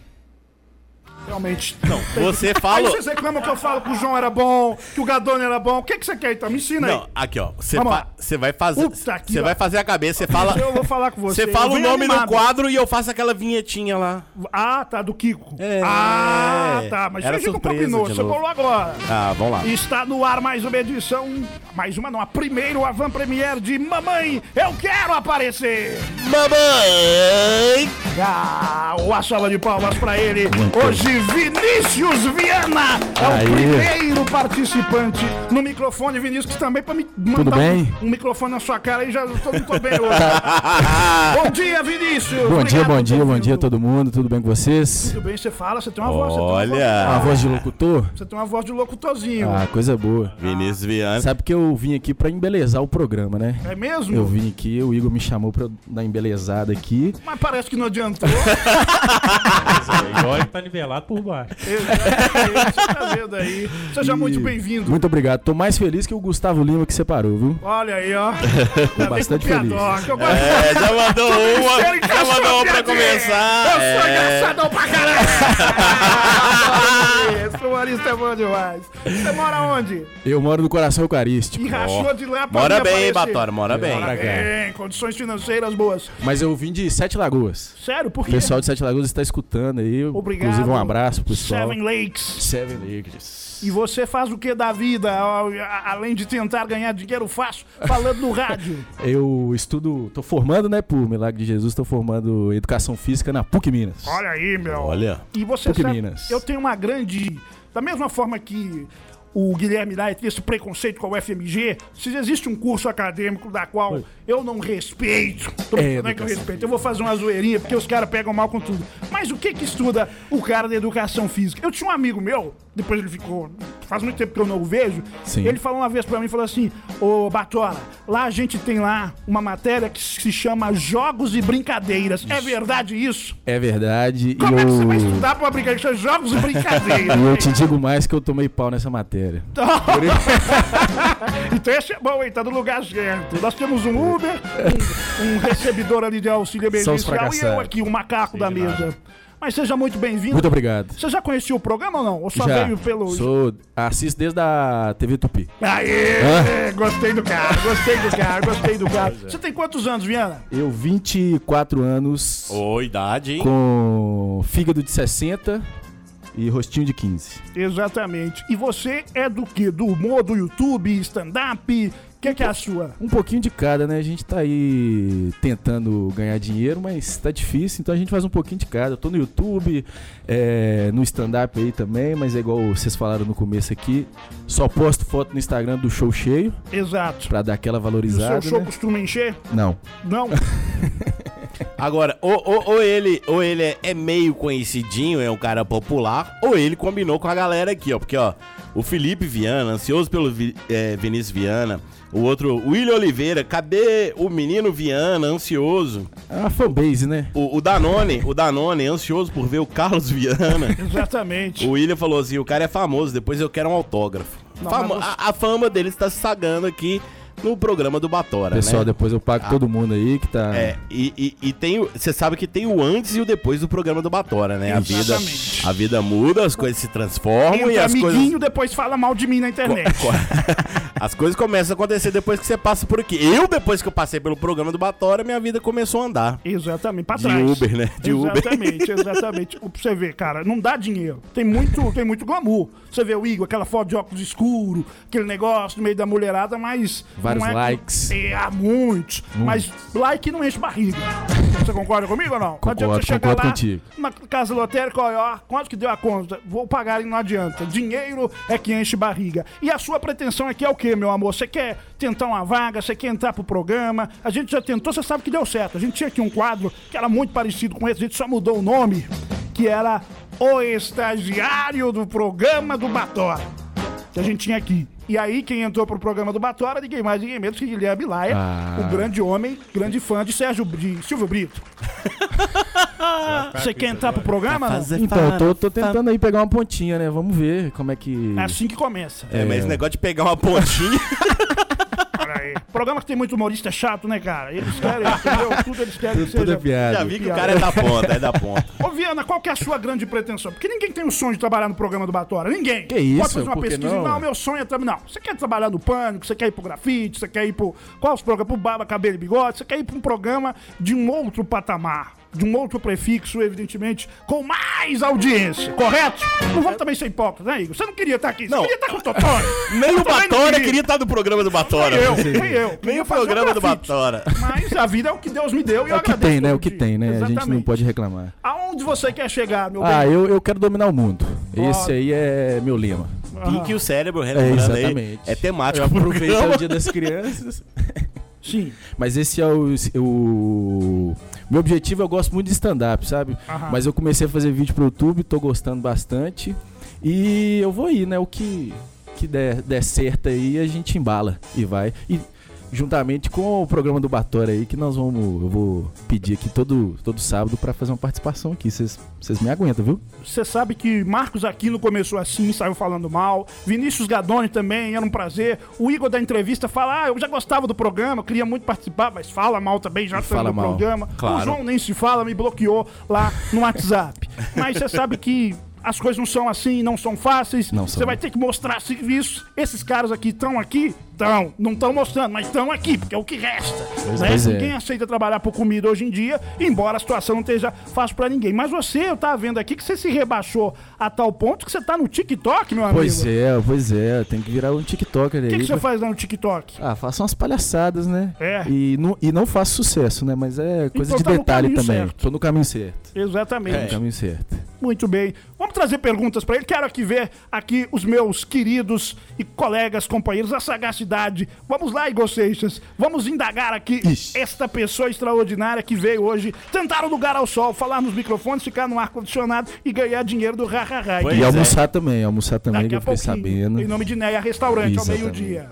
Realmente, não. Você Aí fala. vocês reclamam que eu falo que o João era bom, que o Gadone era bom. O que, que você quer então? Me ensina aí. Não, aqui ó, você, fa- vai fazer, Puta que você vai fazer a cabeça, você fala, Eu vou falar com você. você fala o nome animado. no quadro e eu faço aquela vinhetinha lá. Ah, tá, do Kiko. É. Ah, tá, mas Era a gente não combinou, de você falou agora. Ah, vamos lá. Está no ar mais uma edição, mais uma não, a primeira Avan Premiere de Mamãe, Eu Quero Aparecer. Mamãe! Ah, uma salva de palmas pra ele. Hoje, Vinícius Viana é o Aí. primeiro participante no microfone. Vinícius, também pra me mandar um- bem? Um, microfone na sua cara aí, já tô, não tô bem hoje. bom dia, Vinícius. Bom Obrigado dia, bom dia, bom dia a todo mundo, tudo bem com vocês? Tudo bem, você fala, você tem uma voz. Olha. voz, Uma voz de locutor? você tem uma voz de locutorzinho. Ah, coisa boa. Vinícius Viana. Sabe que eu vim aqui pra embelezar o programa, né? É mesmo? Eu vim aqui, o Igor me chamou pra eu dar embelezada aqui. Mas parece que não adiantou. Igual ele tá nivelado por baixo. Exatamente, você tá vendo aí. Seja E- muito bem-vindo. Muito obrigado. Tô mais feliz que o Gustavo Lima que separou, viu? Olha aí, ó. Tô bastante feliz. Piadoca, eu gosto É, já mandou uma, já mandou uma pra começar. Eu sou É. engraçadão pra caralho! Esse humorista é bom demais. Você mora onde? Eu moro no coração eucarístico. E rachou de lá pra Mora bem. Batora, mora bem. Mora bem, condições financeiras boas. Mas eu vim de Sete Lagoas. Sério, por O quê? pessoal de Sete Lagoas está escutando aí. Obrigado. Inclusive um abraço pro pessoal. Seven Lakes. Seven Lakers. E você faz o que da vida, além de tentar ganhar dinheiro fácil, falando no rádio? Eu estudo, tô formando, né, por Milagre de Jesus, tô formando Educação Física na PUC Minas. Olha aí, meu. Olha. E você PUC sabe, Minas. eu tenho uma grande... Da mesma forma que o Guilherme Lai tem esse preconceito com o FMG, se existe um curso acadêmico da qual eu não respeito, tô- É, não é que eu respeito, eu vou fazer uma zoeirinha porque os caras pegam mal com tudo. Mas o que que estuda o cara da educação física? Eu tinha um amigo meu, depois ele ficou, faz muito tempo que eu não o vejo, Sim. ele falou uma vez pra mim, falou assim, ô Batora, lá a gente tem lá uma matéria que se chama Jogos e Brincadeiras. É verdade isso? É verdade. Como e é que eu... você vai estudar pra uma brincadeira? Jogos e Brincadeiras. E eu te digo mais que eu tomei pau nessa matéria. então esse é bom, hein? Tá no lugar certo. Nós temos um Uber, um, um recebidor ali de auxílio emergencial e eu aqui, o macaco da mesa. Mas seja muito bem-vindo. Muito obrigado. Você já conhecia o programa ou não? Ou só Já veio pelo. sou, assisto desde a TV Tupi. Aê! Gostei do cara, gostei do cara, gostei do cara. Você tem quantos anos, Viana? Eu, 24 anos, Ô, idade, hein? com fígado de 60 e rostinho de 15. Exatamente. E você é do quê? Do humor, do YouTube, stand-up? O que, que é a sua? Um pouquinho de cada, né? A gente tá aí tentando ganhar dinheiro, mas tá difícil, então a gente faz um pouquinho de cada. Eu tô no YouTube, é, no stand-up aí também, mas é igual vocês falaram no começo aqui. Só posto foto no Instagram do show cheio, Exato. pra dar aquela E o valorizada. seu show né? costuma encher? Não. Não? Agora, ou, ou- ou ele, ou ele é, é meio conhecidinho, é um cara popular, ou ele combinou com a galera aqui, ó. Porque, ó, o Felipe Viana, ansioso pelo Vi- é, Vinícius Viana, o outro, o William Oliveira, cadê o menino Viana, ansioso? É uma fanbase, né? O, o Danone, o Danone, ansioso por ver o Carlos Viana. Exatamente. O William falou assim: o cara é famoso, depois eu quero um autógrafo. Não, Fama- mas a, a fama dele está se sagando aqui no programa do Batora, Pessoal, né? depois eu pago todo mundo aí que tá. É, e, e, e tem. o- Você sabe que tem o antes e o depois do programa do Batora, né? A vida, Exatamente. a vida muda, as coisas se transformam e as amiguinho, coisas. depois fala mal de mim na internet. As coisas começam a acontecer depois que você passa por aqui. Eu, depois que eu passei pelo programa do Batora, minha vida começou a andar. Exatamente, pra De trás. Uber, né? De Uber. exatamente, exatamente. Pra você ver, cara, não dá dinheiro. Tem muito, tem muito glamour. Você vê o Igor, aquela foto de óculos escuro, aquele negócio no meio da mulherada, mas Vários é que- likes. É, há muitos. Mas like não enche barriga. Você concorda comigo ou não? não adianta Concordo, você chegar concordo lá contigo. na casa lotérica, olha, ó, quanto que deu a conta? Vou pagar e não adianta. Dinheiro é que enche barriga. E a sua pretensão aqui é o quê, meu amor? Você quer tentar uma vaga, você quer entrar pro programa? A gente já tentou, você sabe que deu certo. A gente tinha aqui um quadro que era muito parecido com esse, a gente só mudou o nome, que era O Estagiário do Programa do Batora. Que a gente tinha aqui. E aí, quem entrou pro programa do Batora, ninguém mais, ninguém menos que Guilherme Laia, Ah. o grande homem, grande fã de Sérgio de Silvio Brito. Você quer entrar pro programa? Não? Então, eu tô, tô tentando aí pegar uma pontinha, né? Vamos ver como é que. É assim que começa. É, mas esse negócio de pegar uma pontinha. Olha aí. Programa que tem muito humorista chato, né, cara? Eles querem, entendeu? Tudo eles querem que Tudo seja. é piada. Já vi que o cara é da ponta, é da ponta. Ô, Viana, qual que é a sua grande pretensão? Porque ninguém tem o sonho de trabalhar no programa do Batora. Ninguém. Que isso? Pode fazer uma pesquisa. não? Não, meu sonho é trabalhar. Não, você quer trabalhar no Pânico, você quer ir pro grafite, você quer ir pro. Qual os programas? Pro Barba, Cabelo e Bigode. Você quer ir pra um programa de um outro patamar. De um outro prefixo, evidentemente, com mais audiência, correto? Não vamos também ser hipócritas, né, Igor? Você não queria estar aqui, você Não. queria estar com o Totoro. Nem o Batora queria estar no programa do Batora. Nem eu, nem eu. Nem o um programa do. Batora. Mas a vida é o que Deus me deu e eu É o que agradeço tem, né? todo O que tem, né? A gente não Exatamente. pode reclamar. Aonde você quer chegar, meu Ah, bem? eu, eu quero dominar o mundo. Esse aí é meu lema. Pique o cérebro, É, relembrando aí. exatamente. É temático. Eu pro aproveitei o dia das crianças. Sim. Mas esse é o, o. Meu objetivo, eu gosto muito de stand-up, sabe? Aham. Mas eu comecei a fazer vídeo pro YouTube, tô gostando bastante. E eu vou ir, né? O que, que der, der certo aí, a gente embala e vai. E juntamente com o programa do Batora aí, que nós vamos. Eu vou pedir aqui todo, todo sábado pra fazer uma participação aqui. Vocês me aguentam, viu? Você sabe que Marcos Aquino começou assim, saiu falando mal. Vinícius Gadoni também, era um prazer. O Igor da entrevista fala: Ah, eu já gostava do programa, queria muito participar, mas fala mal também, já Fala no mal. programa. Claro. O João nem se fala, me bloqueou lá no WhatsApp. mas você sabe que. As coisas não são assim, não são fáceis. Não Você vai ter que mostrar serviço. Esses caras aqui estão aqui? Estão. Não estão mostrando, mas estão aqui, porque é o que resta. né? Pois é. Ninguém aceita trabalhar por comida hoje em dia, embora a situação não esteja fácil pra ninguém. Mas você, eu tava vendo aqui que você se rebaixou a tal ponto que você tá no TikTok, meu amigo. Pois é, pois é. Tem que virar um TikToker O aí. que, que você faz lá no TikTok? Ah, faço umas palhaçadas, né? É. E não, e não faço sucesso, né? Mas é coisa Então de tá detalhe também. certo. Tô no caminho certo. Exatamente. Tô no caminho certo. Muito bem. Vamos trazer perguntas pra ele. Quero aqui ver aqui os meus queridos e colegas, companheiros, a sagacidade. Vamos lá, Igor Seixas. Vamos indagar aqui Ixi. esta pessoa extraordinária que veio hoje tentar o lugar ao sol, falar nos microfones, ficar no ar-condicionado e ganhar dinheiro do. Pois E é. almoçar também, almoçar também, Daqui que eu fiquei sabendo. Em nome de Neia Restaurante, ao Exatamente. meio-dia.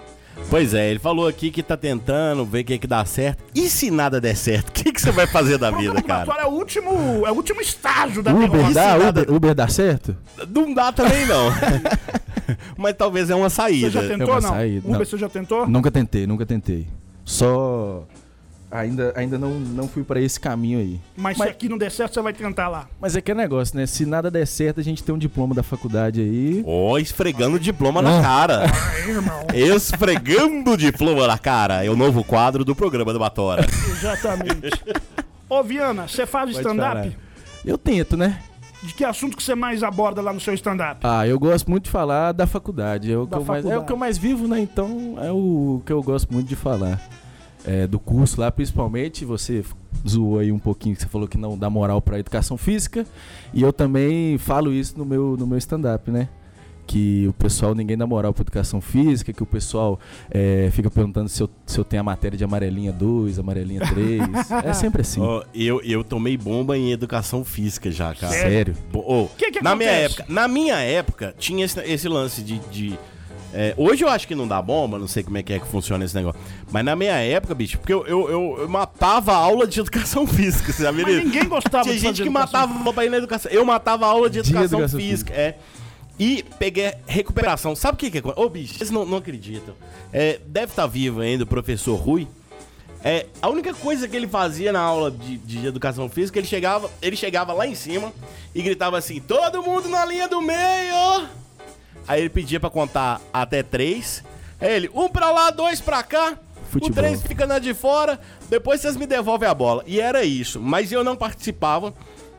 Pois é, ele falou aqui que tá tentando ver o que, que dá certo. E se nada der certo, o que, que você vai fazer da vida, cara? É o último, é o último estágio da Uber dá? nada- Uber, Uber dá certo? Não dá também, não. Mas talvez é uma Você saída. já É tentou uma não? saída, Uber não. você já tentou? Nunca tentei, nunca tentei. Só. Ainda, ainda não, não fui pra esse caminho aí. Mas, Mas- se aqui não der certo, você vai tentar lá. Mas é que é negócio, né? Se nada der certo, a gente tem um diploma da faculdade aí. Ó, esfregando o diploma na Ah. cara. Aí, irmão. Esfregando o diploma na cara. É o novo quadro do programa do Batora. Exatamente. Ô, Viana, você faz stand-up? Eu tento, né? De que assunto que você mais aborda lá no seu stand-up? Ah, eu gosto muito de falar da faculdade. É o, Da que eu, mais, é faculdade. o que eu mais vivo, né? Então é o que eu gosto muito de falar. É, do curso lá, principalmente. Você zoou aí um pouquinho, que você falou que não dá moral pra educação física. E eu também falo isso no meu, no meu stand-up, né? Que o pessoal, ninguém dá moral pra educação física, que o pessoal é, fica perguntando se eu, se eu tenho a matéria de amarelinha 2, amarelinha 3. é sempre assim. Ó, eu, eu tomei bomba em educação física já, cara. Sério. Ô, Que que na minha acontece? época, na minha época tinha esse, esse lance de, de, é, hoje eu acho que não dá bomba, não sei como é que é que funciona esse negócio. Mas na minha época, bicho, porque eu, eu, eu, eu matava a aula de educação física, você já viu Mas isso? ninguém gostava Tinha de gente fazer que educação matava pra ir na educação. Eu matava a aula de De educação, educação física, é. E peguei recuperação. Sabe o que que é? Ô, bicho, vocês não, não acreditam. É, deve estar vivo ainda o professor Rui. É, a única coisa que ele fazia na aula de, de educação física, ele chegava, ele chegava lá em cima e gritava assim: todo mundo na linha do meio! Aí ele pedia pra contar até três. Aí ele, um pra lá, dois pra cá. O Futebol. três fica na de fora, depois vocês me devolvem a bola. E era isso. Mas eu não participava,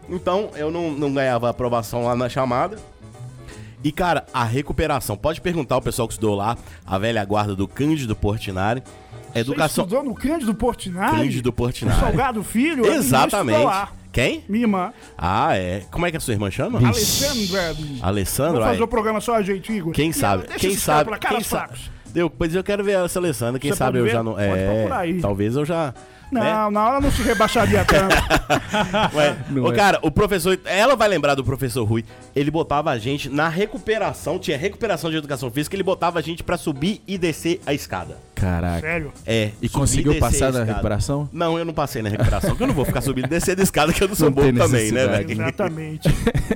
então eu não, não ganhava aprovação lá na chamada. E, cara, a recuperação. Pode perguntar ao pessoal que estudou lá, a velha guarda do Cândido Portinari. Educação. Você estudou no Cândido Portinari? Cândido Portinari. Salgado Filho? estudou Exatamente. Lá. Quem? Minha irmã, Ah, é. Como é que a sua irmã chama? Alessandra. Alessandro? Vou fazer o programa só a gente, Igor. Quem sabe? deixa Quem sabe? pra caras Quem sabe? Deu, pois eu quero ver essa Alessandra. Quem Você sabe eu ver? já não. Pode é. procurar aí. Talvez eu já. Não, né? não, ela não se rebaixaria tanto. Ué, Não ô, é. cara, o professor. Ela vai lembrar do professor Rui. Ele botava a gente na recuperação, tinha recuperação de educação física, ele botava a gente pra subir e descer a escada. Caraca. Sério. É. E conseguiu passar na recuperação? Não, eu não passei na recuperação, porque eu não vou ficar subindo e descendo a escada, que eu não sou bobo também, né, velho? Exatamente.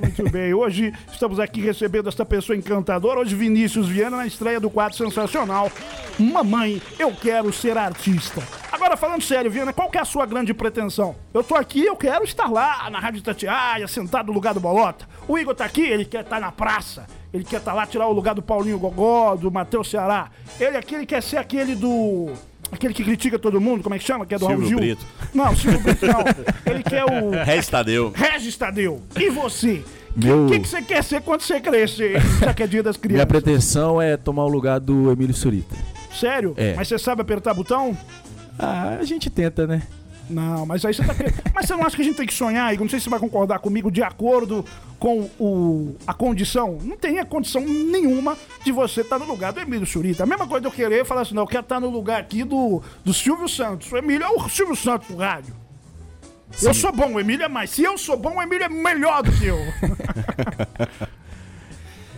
Muito bem. Hoje estamos aqui recebendo esta pessoa encantadora. Hoje, Vinícius Viana, na estreia do quadro sensacional. Mamãe, eu quero ser artista. Agora, falando sério, Viana, qual que é a sua grande pretensão? Eu tô aqui, eu quero estar lá na Rádio Tatiaia, sentado no lugar do Bolota. O Igor tá aqui, ele quer estar na praça. Ele quer estar lá, tirar o lugar do Paulinho Gogó, do Matheus Ceará. Ele aqui, ele quer ser aquele do... Aquele que critica todo mundo, como é que chama? Que é do Silvio Raul Gil? Brito. Não, Silvio Brito não. Ele quer o... Regis Tadeu. Regis Tadeu, e você? O Meu- que, que você quer ser quando você crescer, já que é dia das Minha crianças? pretensão é tomar o lugar do Emílio Surita. Sério? É. Mas você sabe apertar botão? Ah, a gente tenta, né? Não, mas aí você tá. mas você não acha que a gente tem que sonhar, Igor? Não sei se você vai concordar comigo, de acordo com o, a condição. Não tem a condição nenhuma de você estar no lugar do Emílio Surita. A mesma coisa de eu querer falar assim, não, eu quero estar no lugar aqui do, do Silvio Santos. O Emílio é o Silvio Santos do rádio. Eu sou bom, o Emílio é mais. Se eu sou bom, o Emílio é melhor do que eu.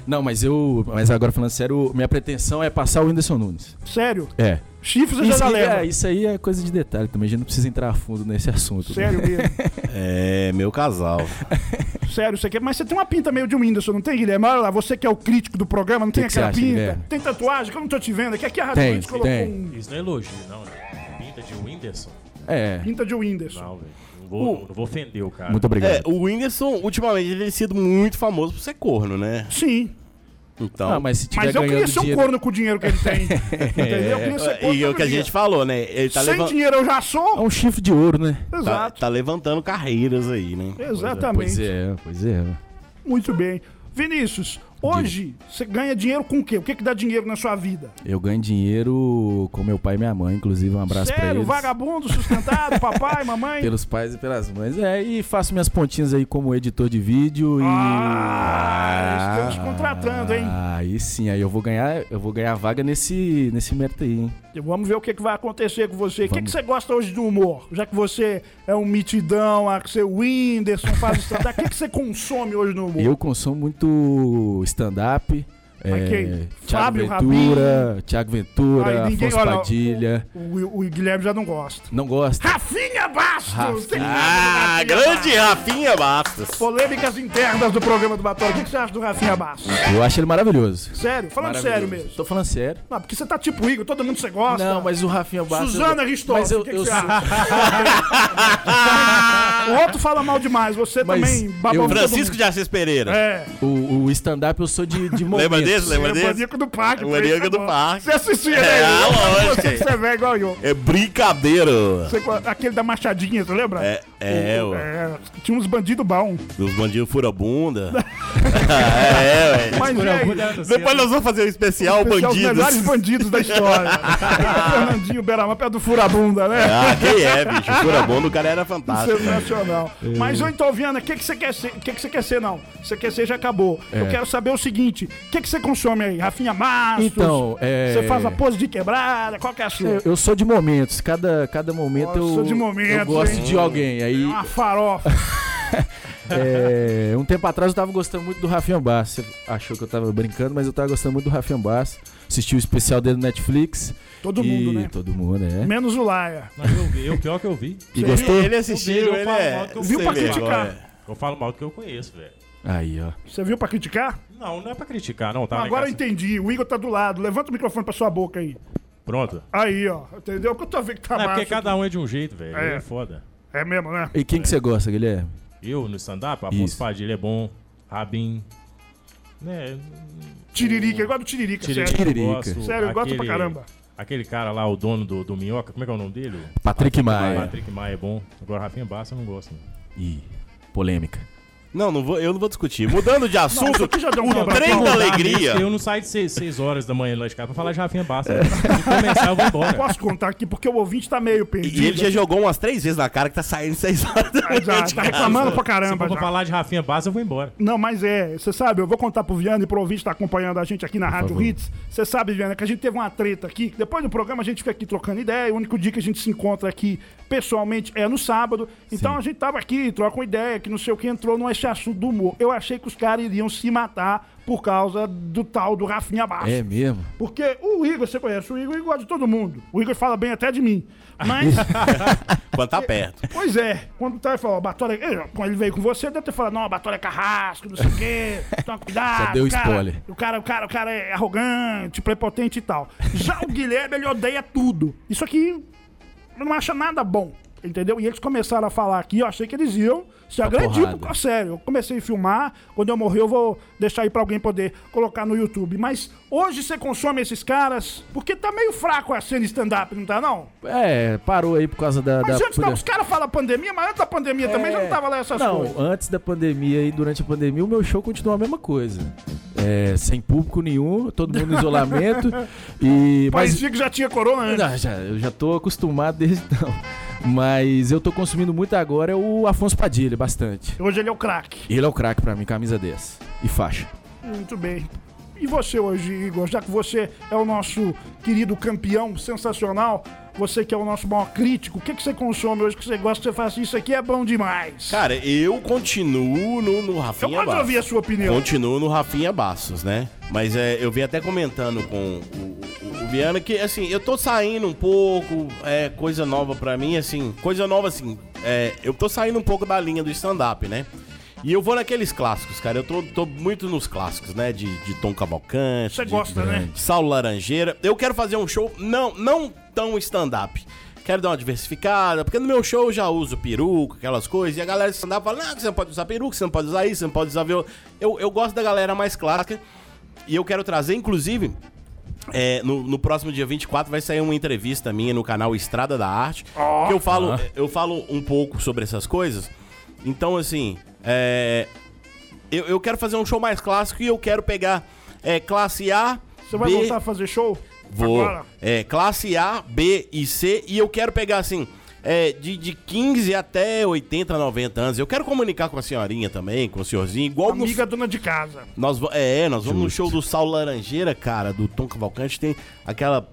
Não, mas eu. Mas agora falando sério, minha pretensão é passar o Whindersson Nunes. Sério. É. Chifres eu já Isso, já é, leva. isso aí é coisa de detalhe também, a gente não precisa entrar a fundo nesse assunto. né? Sério mesmo. É, meu casal. Sério, você quer, mas você tem uma pinta meio de um Whindersson, não tem, Guilherme? Olha lá, você que é o crítico do programa, não tem que aquela acha, pinta? Guilherme? Tem tatuagem que eu não tô te vendo, aqui, aqui a Rádio Tem, colocou tem. um Isso não é elogio, não, né? Pinta de Whindersson? É. pinta de Whindersson. Não, velho. Não vou, não vou ofender o cara. Muito obrigado. É, o Whindersson, ultimamente, ele tem sido muito famoso por ser corno, né? Sim, Então. Ah, mas se tiver mas eu queria ser um dinheiro... corno com o dinheiro que ele tem. Entendeu? Eu queria ser corno E é o que a gente falou, né? Ele tá, Sem levan- dinheiro eu já É sou. um chifre de ouro, né? tá, Exato. tá levantando carreiras aí, né? Exatamente. Pois é, pois é. Muito bem. Vinícius, hoje você ganha dinheiro com o quê? O que, que dá dinheiro na sua vida? Eu ganho dinheiro com meu pai e minha mãe, inclusive um abraço pra Sério, eles. vagabundo, sustentado, papai, mamãe? Pelos pais e pelas mães. É, e faço minhas pontinhas aí como editor de vídeo e. Ah, estamos contratando, hein? Aí sim, aí eu vou ganhar, eu vou ganhar vaga nesse, nesse mérito aí, hein? Vamos ver o que, que vai acontecer com você. O que, que você gosta hoje do humor? Já que você é um mitidão, ah, que você é o Whindersson, faz stand-up. O que, que você consome hoje no humor? Eu consumo muito stand-up. É? Thiago Fábio Ventura, Thiago Ventura, Aí ninguém- Afonso olha, Padilha. O, o- o Guilherme já não gosta. Não gosta? Rafinha Bastos! Rafinha. Tem nada do Ah, Rafinha grande Bastos. Rafinha Bastos. Polêmicas internas do programa do Batório. O que, que você acha do Rafinha Bastos? Eu acho ele maravilhoso. Sério? Falando Maravilhoso. sério mesmo. Tô falando sério. Não, porque você tá tipo o Igor, todo mundo você gosta. Não, mas o Rafinha Bastos. Suzana Ristoff, Mas eu, o que, que eu você sou- acha? o outro fala mal demais, você Mas também baba eu- todo Francisco mundo. de Assis Pereira. É. O, o stand-up eu sou de, de momentos. Lembra desse? Lembra É o desse? Maníaco do Parque. Isso Maníaco é do bom. Parque. Você assistia, É, né? ah, lógico. Você é velho igual eu. É brincadeira. Você- aquele da Machadinha, você lembra? É, é, O- ué. é, Tinha uns bandidos bons. Dos bandidos fura-bunda. é, ué. Mas aí? Depois nós vamos fazer um especial Especial Os bandidos. melhores bandidos da história. Fernandinho Beramar, perto do Furabunda, né? Ah, quem é, bicho? Fura-bunda, o cara era fantástico. Sensacional. Mas, ô, então, Viana, o que, que você quer ser? O que, que você quer ser, não? Você quer ser, já acabou. Eu É. quero saber o seguinte: o que, que você consome aí? Rafinha Mastos? Então, é- Você faz a pose de quebrada? Qual que é a sua? Eu, eu sou de momentos. Cada, cada momento Nossa, eu, sou de momentos, eu gosto hein? de alguém. Aí, É uma farofa. é, um tempo atrás eu tava gostando muito do Rafinha Bass. Você achou que eu tava brincando, mas eu tava gostando muito do Rafinha Bass. Assisti o especial dele no Netflix. Todo e mundo, né? Todo mundo, é. Menos o Laia. Não, eu vi, o pior que eu vi. E gostou? Ele assistiu, Eu ele é. Viu pra criticar? Eu falo mal do que eu conheço, velho. Aí, ó. Você viu pra criticar? Não, não é pra criticar, não. Tá agora eu entendi. O Igor tá do lado. Levanta o microfone pra sua boca aí. Pronto. Aí, ó. Entendeu? Porque eu tô vendo que tá Não, é porque cada um é de um jeito, velho. É. É. foda. É mesmo, né? E quem que você gosta, Guilherme? Eu, no stand-up, Afonso Isso. Padilha é bom. Rabin. Né? Tiririca, igual do Tiririca, Tiririca. sério. eu Tiririca. gosto. Sério, eu gosto pra Aquele- caramba. Aquele cara lá, o dono do, do Minhoca, como é que é o nome dele? Patrick Maia. Patrick Maia é bom. Agora Rafinha Bassa eu não gosto. Não. Ih, polêmica. Não, não vou, eu não vou discutir. Mudando de assunto, um o trem da alegria. Eu não saio de 6 horas da manhã lá de casa pra falar de Rafinha Bassa. Se começar, eu vou embora. Posso contar aqui porque o ouvinte tá meio perdido. E ele já jogou umas três vezes na cara que tá saindo seis horas da manhã já, tá reclamando pra Se caramba. for já. falar de Rafinha Bassa, eu vou embora. Não, mas é, você sabe, eu vou contar pro Viana e pro ouvinte que tá acompanhando a gente aqui na Rádio Hits. Você sabe, Viana, que a gente teve uma treta aqui. Depois do programa a gente fica aqui trocando ideia. O único dia que a gente se encontra aqui pessoalmente é no sábado. Então a gente tava aqui, troca uma ideia, que não sei o que, entrou nesse assunto do humor. Eu achei que os caras iriam se matar por causa do tal do Rafinha Bastos. É mesmo? Porque o Igor, você conhece o Igor, o Igor gosta de todo mundo. O Igor fala bem até de mim. Mas, Quando tá perto. pois é, quando tá, ele falou, Batória, eh, quando ele veio com você, deve ter falado, não, Batória é carrasco, não sei o quê, toma cuidado. Já deu o cara- spoiler. O cara, o, cara, o cara é arrogante, prepotente e tal. Já o Guilherme, ele odeia tudo. Isso aqui não acha nada bom. Entendeu? E eles começaram a falar aqui, eu achei que eles iam agredir, porrada. porque, sério. Eu comecei a filmar, quando eu morrer eu vou deixar aí pra alguém poder colocar no YouTube. Mas hoje você consome esses caras, porque tá meio fraco a cena stand-up, não tá não? É, parou aí por causa da. Mas da antes não, os caras falam pandemia, mas antes da pandemia também já não tava lá essas É. Não, coisas. antes da pandemia e durante a pandemia, o meu show continua a mesma coisa. É, sem público nenhum, todo mundo em isolamento. e, mas Parecia que já tinha corona antes. Não, já, eu já tô acostumado desde então. Mas eu tô consumindo muito agora é o Afonso Padilha, bastante. Hoje ele é o craque. Ele é o craque pra mim, camisa 10. E faixa. Muito bem. E você hoje, Igor, já que você é o nosso querido campeão sensacional, você que é o nosso maior crítico, o que, que você consome hoje que você gosta, que você faz isso aqui é bom demais. Cara, eu continuo no, no eu Rafinha de Bastos. ouvir a sua opinião. Continuo no Rafinha Bastos, né? Mas é, eu vim até comentando com o, o, o Viana que, assim, eu tô saindo um pouco, é coisa nova pra mim, assim, coisa nova, assim, é, eu tô saindo um pouco da linha do stand-up, né? E eu vou naqueles clássicos, cara. Eu tô, tô muito nos clássicos, né? De, de Tom Cavalcante. Você de- gosta, né? de Saulo Laranjeira. Eu quero fazer um show não, não tão stand-up. Quero dar uma diversificada, porque no meu show eu já uso peruca, aquelas coisas, e a galera de stand-up fala, não, que você não pode usar peruca, você não pode usar isso, você não pode usar violão. Eu, eu gosto da galera mais clássica, e eu quero trazer, inclusive, é, no, no próximo dia 24 vai sair uma entrevista minha no canal Estrada da Arte, que eu falo, eu falo um pouco sobre essas coisas. Então, assim, é, eu, eu quero fazer um show mais clássico e eu quero pegar é, classe A, Você vai B, voltar a fazer show? Vou. Agora? É, classe A, B e C. E eu quero pegar assim. É, de, de 15 até 80, 90 anos. Eu quero comunicar com a senhorinha também, com o senhorzinho, igual Amiga dona de casa. nós, é, nós vamos no show do Saulo Laranjeira, cara, do Tom Cavalcante, tem aquela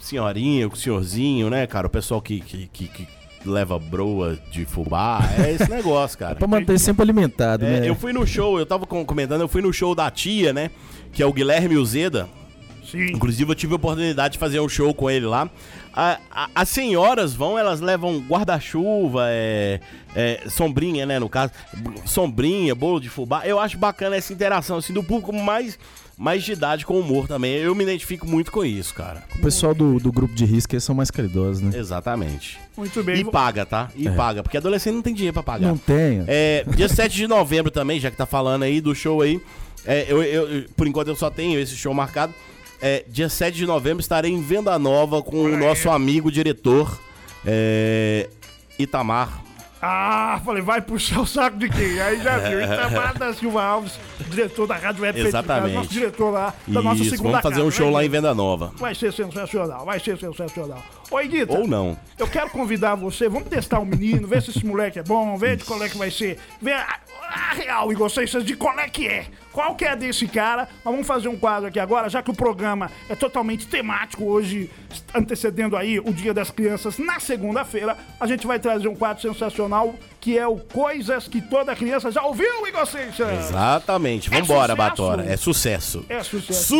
senhorinha, o senhorzinho, né, cara? O pessoal que, que, que- que leva broa de fubá. É esse negócio, cara. Pra manter sempre alimentado, É, né? eu fui no show, eu tava com- comentando, eu fui no show da tia, né? Que é o Guilherme Uzeda. Sim. Inclusive, eu tive a oportunidade de fazer um show com ele lá. A- a- as senhoras vão, elas levam guarda-chuva, é, é, sombrinha, né, no caso. Sombrinha, bolo de fubá. Eu acho bacana essa interação, assim, do público mais, mais de idade com humor também. Eu me identifico muito com isso, cara. O pessoal do, do grupo de risco eles são mais caridosos, né? Exatamente. Muito bem. E paga, tá? E paga, porque adolescente não tem dinheiro pra pagar. Não tenho. É, dia 7 de novembro também, já que tá falando aí do show aí. é, eu, eu- eu- por enquanto eu só tenho esse show marcado. É, dia 7 de novembro estarei em Venda Nova com o nosso amigo diretor é, Itamar. Ah, falei, vai puxar o saco de quem? Aí já viu. Itamar da Silva Alves, diretor da Rádio Web Exatamente. Nosso diretor lá da nossa Isso, segunda vamos fazer casa, um show né, lá em? Venda Nova. Vai ser sensacional, vai ser sensacional. Oi, Guita. Ou não. Eu quero convidar você, vamos testar o menino, ver se esse moleque é bom, ver de qual é que vai ser. Ver a, a real, Igor Seixas, de qual é que é. Qual que é desse cara? Mas vamos fazer um quadro aqui agora, já que o programa é totalmente temático hoje, antecedendo aí o Dia das Crianças na segunda-feira, a gente vai trazer um quadro sensacional que é o Coisas que toda criança já ouviu, Igor Seixas. Exatamente. É Vambora, sucesso. Batora. É sucesso. É sucesso.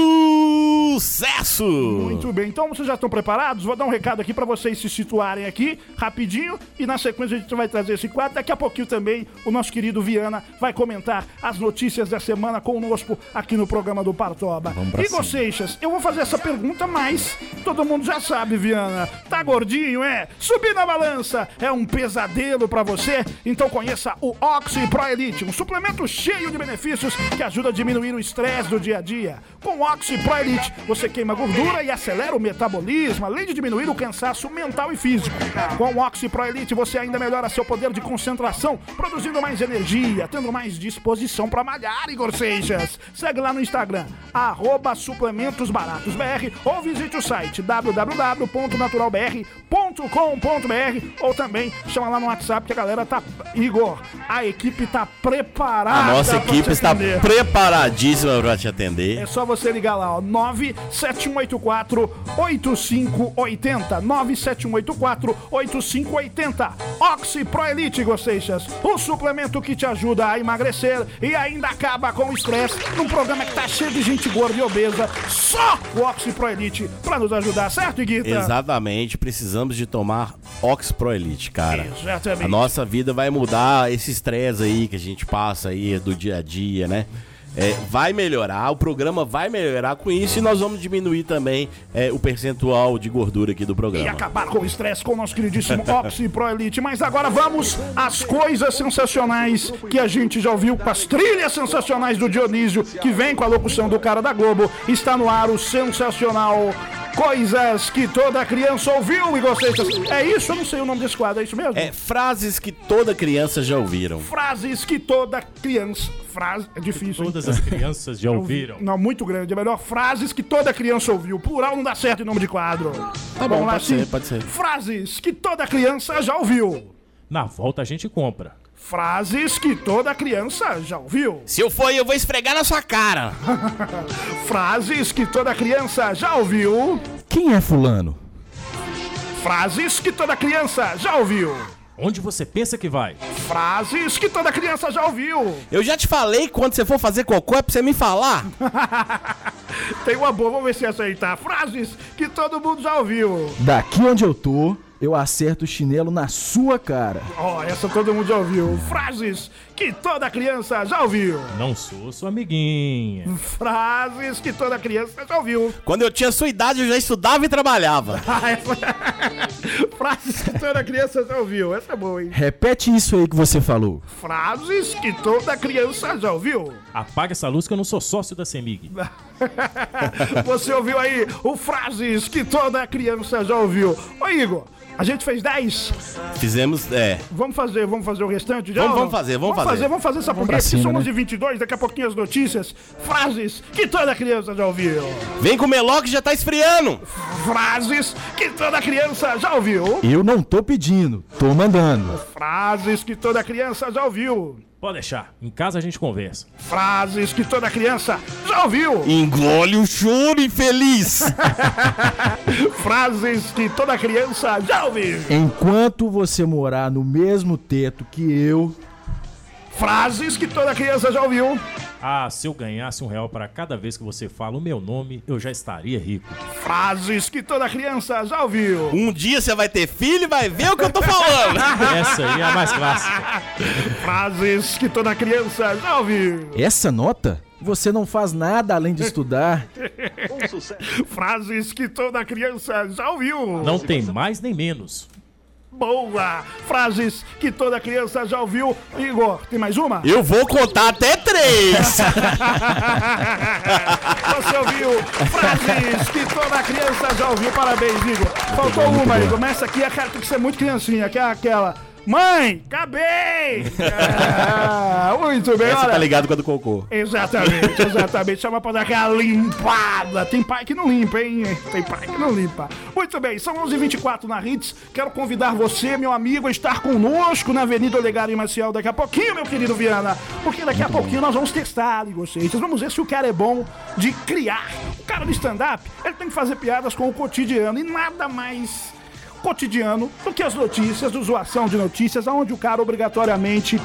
Sucesso! Muito bem, então vocês já estão preparados? Vou dar um recado aqui pra vocês se situarem aqui, rapidinho, e na sequência a gente vai trazer esse quadro. Daqui a pouquinho também o nosso querido Viana vai comentar as notícias da semana conosco aqui no programa do Partoba. Igor Seixas, eu vou fazer essa pergunta, mas todo mundo já sabe, Viana. Tá gordinho, é? Subir na balança é um pesadelo pra você? Então conheça o Oxy Pro Elite, um suplemento cheio de benefícios que ajuda a diminuir o estresse do dia a dia. Com o Oxy Pro Elite, você queima gordura e acelera o metabolismo, além de diminuir o cansaço mental e físico. Com o Oxy Pro Elite você ainda melhora seu poder de concentração, produzindo mais energia, tendo mais disposição para malhar, Igor Seixas. Segue lá no Instagram, arroba suplementos baratos BR ou visite o site www.naturalbr.com.br ou também chama lá no WhatsApp que a galera tá. Igor, a equipe tá preparada. A nossa equipe está atender. preparadíssima para te atender. É só você ligar lá, ó, 97184 8580. 97184 8580. Oxy Pro Elite, Gosteixas. O suplemento que te ajuda a emagrecer e ainda acaba com o estresse num programa que tá cheio de gente gorda e obesa. Só o Oxy Pro Elite pra nos ajudar, certo, Guita? Exatamente, precisamos de tomar Ox Pro Elite, cara. Exatamente. A nossa vida vai mudar esse estresse aí que a gente passa aí do dia a dia, né? É, vai melhorar, o programa vai melhorar com isso e nós vamos diminuir também é, o percentual de gordura aqui do E programa. acabar com o estresse com o nosso queridíssimo Oxy Pro Elite. Mas agora vamos às coisas sensacionais que a gente já ouviu, com as trilhas sensacionais do Dionísio, que vem com a locução do cara da Globo. Está no ar o sensacional Coisas que toda criança ouviu, Igor Seixas. É isso? Eu não sei o nome desse quadro, é isso mesmo? É frases que toda criança já ouviram. Frases que toda criança. Frase. É difícil. hein? Todas as crianças já ouviram. Não, muito grande. É melhor frases que toda criança ouviu. Plural não dá certo em nome de quadro. Tá bom, pode ser, pode ser. Frases que toda criança já ouviu. Na volta a gente compra. Frases que toda criança já ouviu. Se eu for, eu vou esfregar na sua cara. Frases que toda criança já ouviu. Quem é fulano? Frases que toda criança já ouviu. Onde você pensa que vai? Frases que toda criança já ouviu. Eu já te falei quando você for fazer cocô é pra você me falar. Tem uma boa, vamos ver se essa aí tá. Frases que todo mundo já ouviu. Daqui onde eu tô, eu acerto o chinelo na sua cara. Ó, essa todo mundo já ouviu. Frases que toda criança já ouviu. Não sou sua amiguinha. Frases que toda criança já ouviu. Quando eu tinha sua idade, eu já estudava e trabalhava. Ah, essa- Frases que toda criança já ouviu. Essa é boa, hein? Repete isso aí que você falou. Frases que toda criança já ouviu. Apaga essa luz que eu não sou sócio da CEMIG. Você ouviu aí o frases que toda criança já ouviu. Ô Igor, a gente fez 10. Fizemos, é. Vamos fazer, vamos fazer o restante já? Vamos- vamos fazer, vamos fazer. fazer. Vamos fazer essa Vamos porque somos né? de 22, daqui a pouquinho as notícias. Frases que toda criança já ouviu. Vem com o meló que já tá esfriando. Frases que toda criança já ouviu. Eu não tô pedindo, tô mandando. Frases que toda criança já ouviu. Pode deixar. Em casa a gente conversa. Frases que toda criança já ouviu. Engole o choro infeliz. Frases que toda criança já ouviu. Enquanto você morar no mesmo teto que eu, Frases que toda criança já ouviu. Ah, se eu ganhasse um real para cada vez que você fala o meu nome, eu já estaria rico. Frases que toda criança já ouviu. Um dia você vai ter filho e vai ver o que eu tô falando. Essa aí é a mais clássica. Frases que toda criança já ouviu. essa nota, você não faz nada além de estudar. Frases que toda criança já ouviu. Não tem mais nem menos. Boa! Frases que toda criança já ouviu. Igor, tem mais uma? Eu vou contar até três. Você ouviu frases que toda criança já ouviu. Parabéns, Igor. Faltou uma, Igor. Mas essa aqui é que tem que ser muito criancinha, que é aquela. Mãe, acabei! É, muito bem, Essa olha. tá ligado com a do cocô. Exatamente, exatamente. Chama pra dar aquela limpada. Tem pai que não limpa, hein? Tem pai que não limpa. Muito bem, são 11h24 na Hits. Quero convidar você, meu amigo, a estar conosco na Avenida Olegário Maciel daqui a pouquinho, meu querido Viana. Porque daqui a pouquinho nós vamos testar, Igor Seixas. Vamos ver se o cara é bom de criar. O cara do stand-up, ele tem que fazer piadas com o cotidiano e nada mais cotidiano do que as notícias, do zoação de notícias, onde o cara obrigatoriamente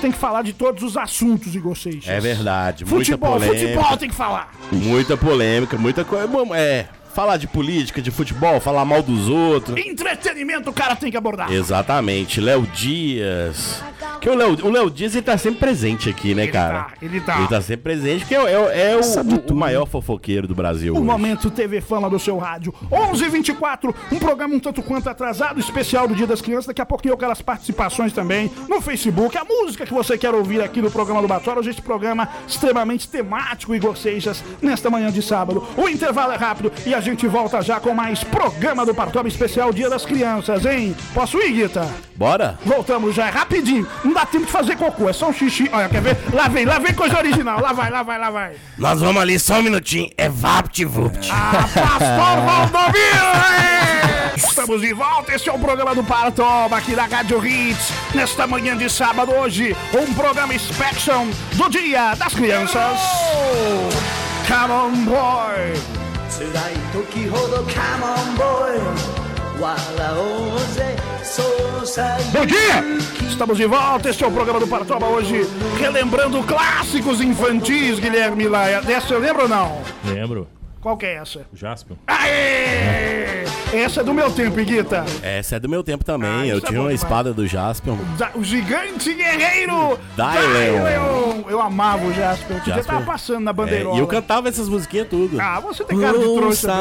tem que falar de todos os assuntos, Igor Seixas. É verdade, muita Futebol, polêmica. futebol tem que falar. Muita polêmica, muita coisa. É, falar de política, de futebol, falar mal dos outros. Entretenimento o cara tem que abordar. Exatamente, Léo Dias. Que o Léo, o Léo Dias ele tá sempre presente aqui, né, Ele cara? tá, ele tá. Ele tá sempre presente, porque é, é- é o, o- maior fofoqueiro do Brasil. O hoje. momento TV Fama do seu rádio. 11:24, um programa um tanto quanto atrasado, especial do Dia das Crianças. Daqui a pouquinho eu quero as participações também no Facebook. A música que você quer ouvir aqui no programa do Batória. Hoje este programa extremamente temático, Igor Seixas, nesta manhã de sábado. O intervalo é rápido e a gente volta já com mais programa do Partoba especial Dia das Crianças, hein? Posso ir, Guita? Bora? Voltamos já, é rapidinho. Não dá tempo de fazer cocô, é só um xixi. Olha, quer ver? Lá vem, lá vem coisa original. Lá vai, lá vai, lá vai. Nós vamos ali só um minutinho. É VaptVupt. Ah, Pastor Valdomiro! Estamos de volta, esse é o programa do Paratoba aqui da Rádio Hits. Nesta manhã de sábado, hoje, um programa Inspection do Dia das Crianças. Come on, boy! 辛い時ほどカモンボーイ笑おうぜそうさ Bom dia! Estamos de volta, este é o programa do Paratoba hoje, relembrando clássicos infantis, Guilherme Laia. Dessa eu lembro ou não? Lembro. Qual que é essa? O Jaspion. Aê! Essa é do meu tempo, Iguita. Essa é do meu tempo também. Ah, eu é tinha bom uma espada do Jaspion. Da- o gigante guerreiro Dylion. Eu amava o Jasper. Outro dia Jasper. tava passando na É, bandeirola. e eu cantava essas musiquinhas tudo. Ah, você tem cara de trouxa.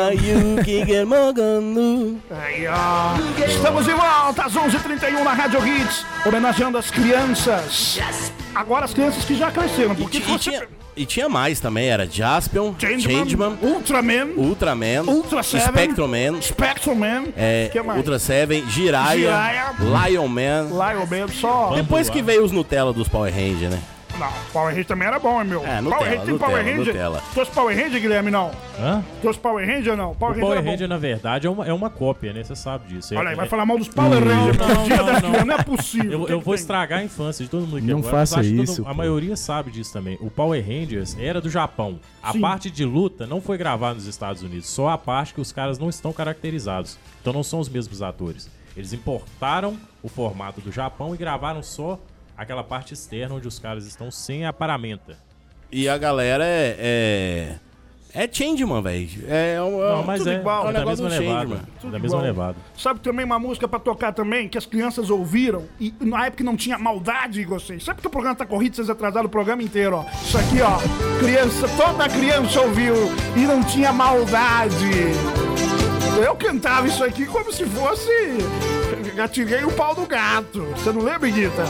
Aí, ó. Estamos de volta às 11h31 na Rádio Hits, homenageando as crianças. Agora as crianças que já cresceram, porque e você... e tinha mais também, era Jaspion, Changeman, Changeman, Ultraman, Ultraman, Ultra Seven, Spectrum Man, é, que mais? Ultra Seven, Jiraiya, Jiraiya. Lion Man. Lion Man, só... Depois que veio os Nutella dos Power Rangers, né? Não, Power Ranger também era bom, hein, meu? É, Nutella, Power Ranger tem Nutella, Power Ranger? Nutella. Trouxe Power Ranger, Guilherme, não? Hã? Trouxe Power Ranger, não? Power O Ranger Power na verdade, é uma, é uma cópia, né? Você sabe disso. É- Olha aí, vai é- falar mal dos Power Rangers não, no não, dia não, não. não é possível. Eu, eu vou estragar a infância de todo mundo aqui Não agora, faça que todo- isso, a maioria sabe disso também. O Power Rangers era do Japão. A Sim. parte de luta não foi gravada nos Estados Unidos, só a parte que os caras não estão caracterizados. Então não são os mesmos atores. Eles importaram o formato do Japão e gravaram só aquela parte externa onde os caras estão sem a paramenta. E a galera é. É, é Changeman, velho. É, um, Não, mas tudo é, igual, é é um da mesma levada. Da mesma levada. Sabe também uma música pra tocar também, que as crianças ouviram, e na época não tinha maldade em vocês. Sabe que o programa tá corrido, vocês atrasaram o programa inteiro, ó. Isso aqui, ó, criança, toda criança ouviu, e não tinha maldade. Eu cantava isso aqui como se fosse... Gatilhei o pau do gato. Você não lembra, Guita?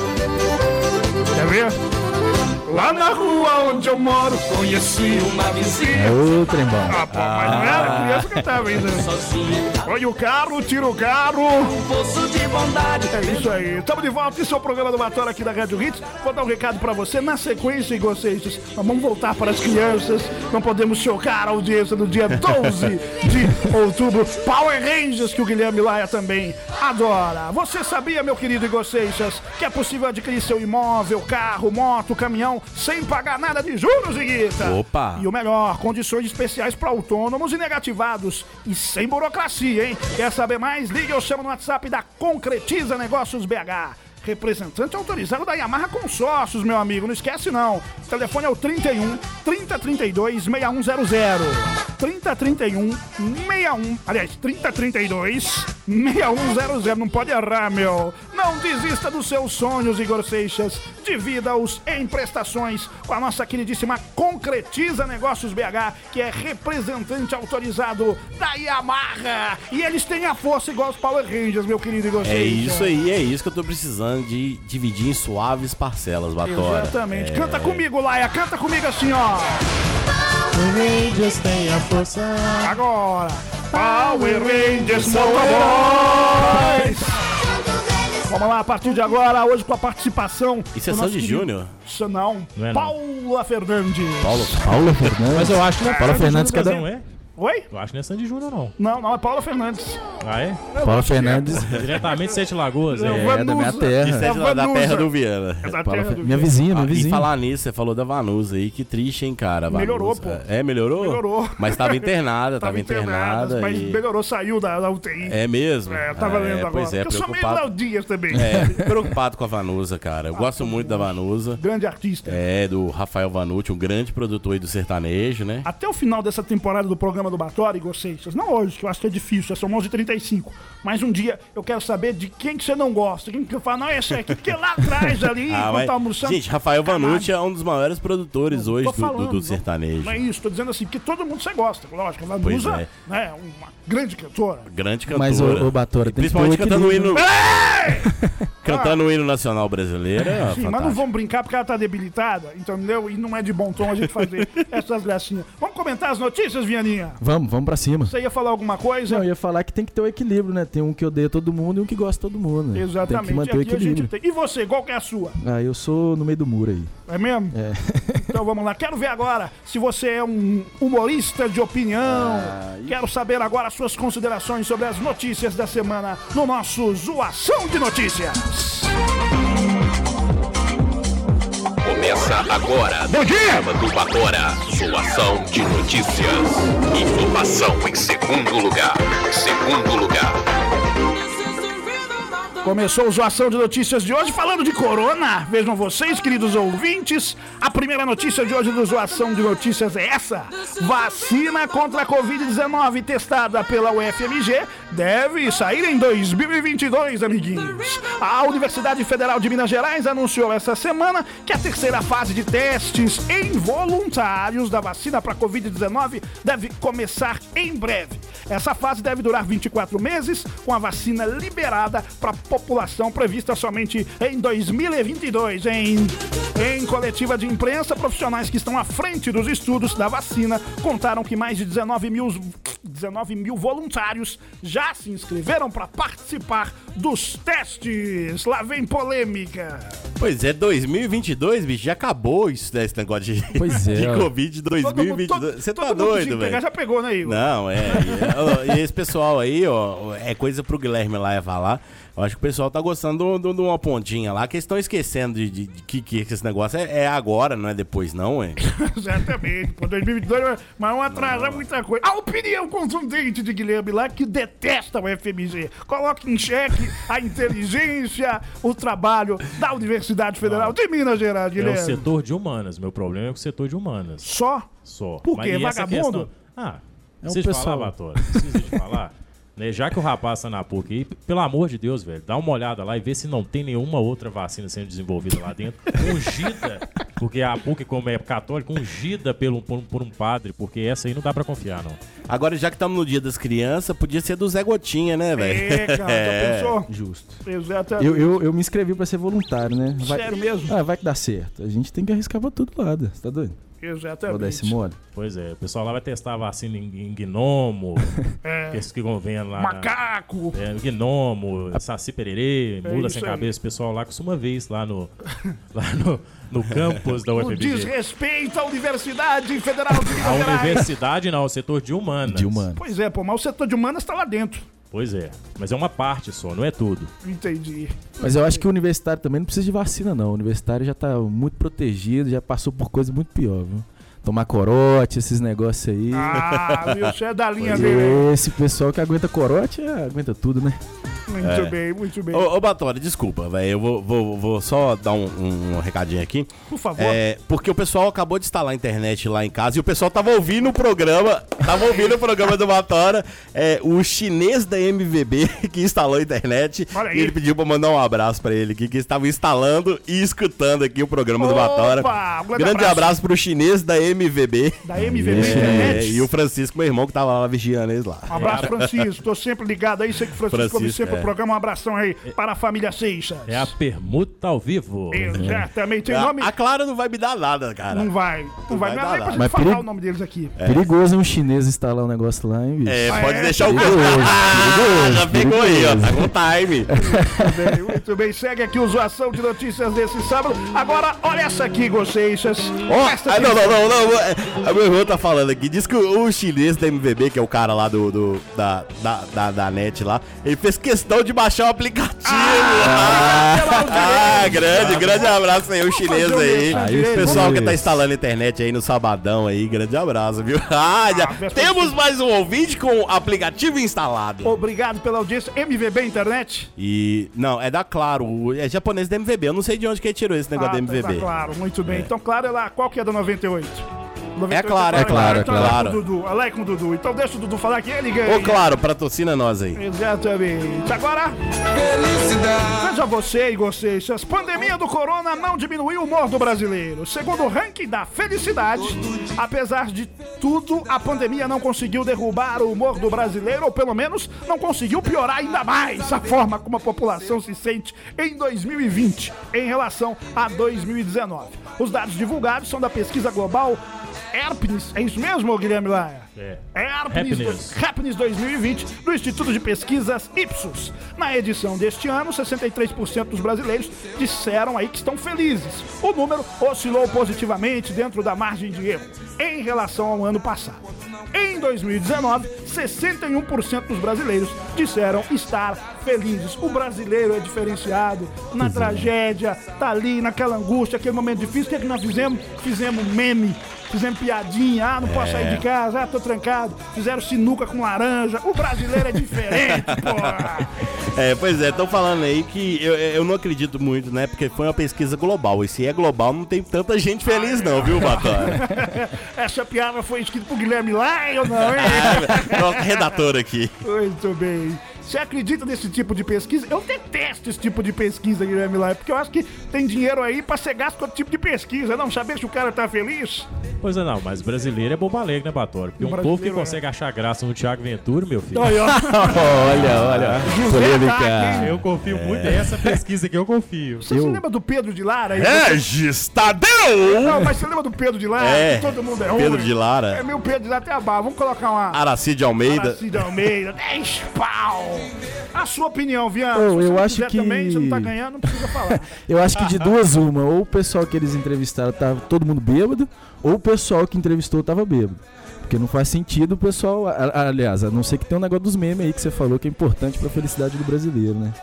Quer ver? Lá na rua onde eu moro, conheci uma vizinha. É o trembão. Ah, pô, mas não era criança que tava ainda. Olha o carro, tira o carro. Poço de bondade É isso aí. Estamos de volta. Esse é o programa do Batória aqui da Rádio Hits. Vou dar um recado pra você. Na sequência, Igor Seixas, nós vamos voltar para as crianças. Não podemos chocar a audiência no dia 12 de outubro. Power Rangers, que o Guilherme Laia também adora. Você sabia, meu querido Igor Seixas, que é possível adquirir seu imóvel, carro, moto, caminhão, sem pagar nada de juros, Iguita? Opa! E o melhor, condições especiais para autônomos e negativados. E sem burocracia, hein? Quer saber mais? Ligue ou chama no WhatsApp da Concretiza Negócios BH. Representante autorizado da Yamaha Consórcios, meu amigo. Não esquece, não. O telefone é o 31 3032 6100. 3031 61. Aliás, 3032 6100. Não pode errar, meu. Não desista dos seus sonhos, Igor Seixas. Divida-os em prestações com a nossa queridíssima Concretiza Negócios BH, que é representante autorizado da Yamaha. E eles têm a força igual os Power Rangers, meu querido Igor É Seixas. isso aí, é isso que eu tô precisando de dividir em suaves parcelas, Batora. Exatamente. É, Canta comigo, Laia. Canta comigo assim, ó. Rangers tem a força. Agora. Power Rangers Motoboys. Vamos lá, a partir de agora, hoje com a participação. Isso é Sandy Júnior? Isso não. Não é não. Paula Fernandes. Paulo. Paula Fernandes. Mas eu acho que não é Paula Fernandes, cada- não é? Oi? Eu acho que não é Sandy Júnior, não. Não, não, é Paula Fernandes. Ah, é? Paula Fernandes. Diretamente de Sete Lagoas, É, é. É, da minha terra. Isso é de lá da terra do Viana. É da terra do Minha vizinha, minha Ah, e vizinha. falar nisso, você falou da Vanusa aí, que triste, hein, cara. Vanusa. Melhorou, pô. É, melhorou? Melhorou. Mas tava internada, tava, internada. Mas e... melhorou, saiu da, da UTI. É mesmo? É, tava Ah, lendo é, agora. Pois é, eu sou meio preocupado. Léo Dias também. É, preocupado com a Vanusa, cara. Eu gosto muito da Vanusa. Grande artista. É, do Rafael Vanucci, um grande produtor aí do sertanejo, né? Até o final dessa temporada do programa programa do Batória, Igor Seixas. Não hoje, que eu acho que é difícil, são 11h35. Mas um dia eu quero saber de quem que você não gosta. Quem que fala, não, esse aqui, porque lá atrás ali, Ah, enquanto mas- tá almoçando. gente, Rafael Vanucci é um dos maiores produtores hoje Tô do, do, falando, do não- sertanejo. Não é isso, tô dizendo assim, porque todo mundo você gosta. Lógico, Vanusa é. né, uma grande cantora. Grande cantora. Mas, ô, ô Batora, tem que ter um Principalmente cantando o hino, cantando o hino nacional brasileiro. É Sim, mas não vamos brincar porque ela tá debilitada, entendeu? E não é de bom tom a gente fazer essas gracinhas. Vamos comentar as notícias, Vianinha? Vamos, vamos pra cima. Você ia falar alguma coisa? Não, eu ia falar que tem que ter o equilíbrio, né? Tem um que odeia todo mundo e um que gosta de todo mundo. né? Exatamente. Tem que manter o Aqui a gente equilíbrio. tem. E você, qual que é a sua? Ah, eu sou no meio do muro aí. É mesmo? É. Então vamos lá. Quero ver agora se você é um humorista de opinião. Quero saber agora as suas considerações sobre as notícias da semana no nosso Zoação de Notícias. Começa agora. Bom dia! do Batora. Zoação de notícias. Informação em segundo lugar. Segundo lugar. Começou o Zoação de Notícias de hoje falando de corona. Vejam vocês, queridos ouvintes. A primeira notícia de hoje do Zoação de Notícias é essa: vacina contra a Covid-19 testada pela UFMG deve sair em 2022, amiguinhos. A Universidade Federal de Minas Gerais anunciou essa semana que a terceira fase de testes em voluntários da vacina para a Covid-19 deve começar em breve. Essa fase deve durar 24 meses, com a vacina liberada para população prevista somente em 2022. Em, em coletiva de imprensa, profissionais que estão à frente dos estudos da vacina contaram que mais de 19 mil, 19 mil voluntários já se inscreveram para participar dos testes. Lá vem polêmica. Pois é, 2022, bicho, já acabou isso, né, esse negócio de, Pois é, de. Covid Todo mundo- 2022. todo- Você tá doido, velho. já pegou, né, Igor? Não, é. E, ó, e esse pessoal aí, ó, é coisa pro Guilherme lá falar. Eu acho que o pessoal tá gostando de uma pontinha lá, que eles estão esquecendo de, de- de que, que esse negócio é, é agora, não é depois, não, é? Exatamente. Pô, 2022, mas vão atrasar muita coisa. A opinião contundente de Guilherme lá que detesta o FMG. Coloca em xeque a inteligência, o trabalho da Universidade Federal de Minas Gerais, É o Guilherme. setor de humanas. Meu problema é com o setor de humanas. Só? Só. Por quê? Vagabundo? questão- Ah, É um precisa de pessoal- falar, Batora. Precisa de falar. Né, já que o rapaz tá na PUC aí, pelo amor de Deus, velho, dá uma olhada lá e vê se não tem nenhuma outra vacina sendo desenvolvida lá dentro. Ungida, porque a PUC, como é católica, ungida pelo, por, um- por um padre, porque essa aí não dá pra confiar, não. Agora, já que estamos no dia das crianças, podia ser do Zé Gotinha, né, velho? É, cara, já pensou? Justo. Exatamente. Eu, eu, eu me inscrevi pra ser voluntário, né? Vai- Sério mesmo? Ah, vai que dá certo. A gente tem que arriscar pra todo lado. Você tá doido? Vou dar esse Exatamente. mole. Pois é, o pessoal lá vai testar a vacina em, em gnomo, É. que esses que convém lá. na- Macaco. É, gnomo, saci pererê, mula É sem aí. cabeça. O pessoal lá costuma ver isso lá no, lá no, no campus da O UFMG. desrespeito à Universidade Federal de Minas A universidade não, o setor de humanas. De humano. Pois é, pô, mas o setor de humanas tá lá dentro. Pois é, mas é uma parte só, não é tudo. Entendi. Mas eu acho que o universitário também não precisa de vacina, não. O universitário já tá muito protegido, já passou por coisa muito pior, viu? Tomar corote, esses negócios aí. Ah? Você é da linha Pois dele. Esse pessoal que aguenta corote, é, aguenta tudo, né? Muito É. bem, muito bem. Ô, ô Batória, desculpa, velho. Eu vou, vou, vou só dar um, um- recadinho aqui. Por favor. É, porque o pessoal acabou de instalar a internet lá em casa e o pessoal tava ouvindo o programa. Tava ouvindo o programa do Batora. É, o chinês da MVB que instalou a internet. Olha aí. E ele pediu pra mandar um abraço pra ele aqui, que estava instalando e escutando aqui o programa do Batora. Opa, um grande Grande abraço. abraço. pro chinês da MVB. Da MVB É, Internet. e o Francisco, meu irmão, que tava lá vigiando eles lá. Um abraço, Francisco. Tô sempre ligado aí. Sei que o Francisco, ouve Francisco, sempre é. o programa. Um abração aí para a família Seixas. É a permuta ao vivo. Exatamente. Nome... a Clara não vai me dar nada, cara. Não vai. Não, vai. vai Não dar é pra nada. falar o nome deles aqui. Perigoso um chinês instalar um negócio lá, hein, bicho? É, Ah, pode é? deixar o Perigoso, perigoso, Já pegou aí, ó. Tá com time. Muito bem, muito bem. Segue aqui o Zoação de Notícias desse sábado. Agora, olha essa aqui. Ó, Presta ah, não, não, não, não. É, A meu irmão tá falando aqui. Diz que o, o chinês da MVB, que é o cara lá do, do- da, da, da, da net lá, ele fez questão de baixar o aplicativo. Ah, grande, grande abraço aí, o chinês aí. Aí, direito. Pessoal que tá instalando a internet aí no sabadão aí, grande abraço, viu? Ah, já Ah, temos mais um ouvinte com o aplicativo instalado. Obrigado pela audiência. MVB Internet. E, não, é da Claro, o- é japonês da MVB. Eu não sei de onde que ele tirou esse negócio Ah, da MVB. Tá claro, muito bem. Então, claro, ela, qual que é da 98? 98 É claro, é claro, é claro. com o Dudu, ela é com o Dudu. Então deixa o Dudu falar que ele ganha. Ô, claro, patrocina nós aí. Exatamente. Agora, veja você e vocês, a pandemia do corona não diminuiu o humor do brasileiro. Segundo o ranking da felicidade, apesar de tudo, a pandemia não conseguiu derrubar o humor do brasileiro, ou pelo menos não conseguiu piorar ainda mais a forma como a população se sente em 2020 em relação a 2019. Os dados divulgados são da pesquisa global Herpes, é isso mesmo, Guilherme Laia? É. Herpes, Happiness. Happiness 2020 do Instituto de Pesquisas Ipsos. Na edição deste ano, 63% dos brasileiros disseram aí que estão felizes. O número oscilou positivamente dentro da margem de erro em relação ao ano passado. Em 2019, 61% dos brasileiros disseram estar felizes. O brasileiro é diferenciado na tragédia, tá ali naquela angústia, aquele momento difícil. O que, é que nós fizemos? Fizemos meme. Fizemos piadinha, ah, não posso sair de casa, ah, tô trancado. Fizeram sinuca com laranja. O brasileiro é diferente, porra. É, pois é, estão falando aí que eu, eu não acredito muito, né? Porque foi uma pesquisa global. E se é global, não tem tanta gente feliz, não, viu, Batória? Essa piada foi escrita por Guilherme Lai ou não, hein? Nosso redator aqui. Muito bem. Você acredita nesse tipo de pesquisa? Eu detesto esse tipo de pesquisa, Guilherme Lai, porque eu acho que tem dinheiro aí pra ser gasto com outro tipo de pesquisa, não saber se o cara tá feliz. Pois é, não, mas brasileiro é bobo alegre, né, Batório? Porque O um povo que é. consegue achar graça no Thiago Ventura, meu filho. Olha, olha. Polêmica. Eu confio muito, é essa pesquisa que eu confio. Você se lembra do Pedro de Lara? aí? Regis Tadeu! Não, mas você lembra do Pedro de Lara? É, todo mundo é ruim. Pedro de Lara. É meu Pedro de Lara até a barra. Vamos colocar uma... Aracide Almeida. Aracide Almeida, 10 pau! A sua opinião, Viana? Oh, eu acho que- também, você não tá ganhando, não precisa falar. Eu acho que de duas uma, ou o pessoal que eles entrevistaram tava todo mundo bêbado, ou o pessoal que entrevistou tava bêbado. Porque não faz sentido o pessoal. a- a- aliás, a não ser que tem um negócio dos memes aí que você falou que é importante pra felicidade do brasileiro, né?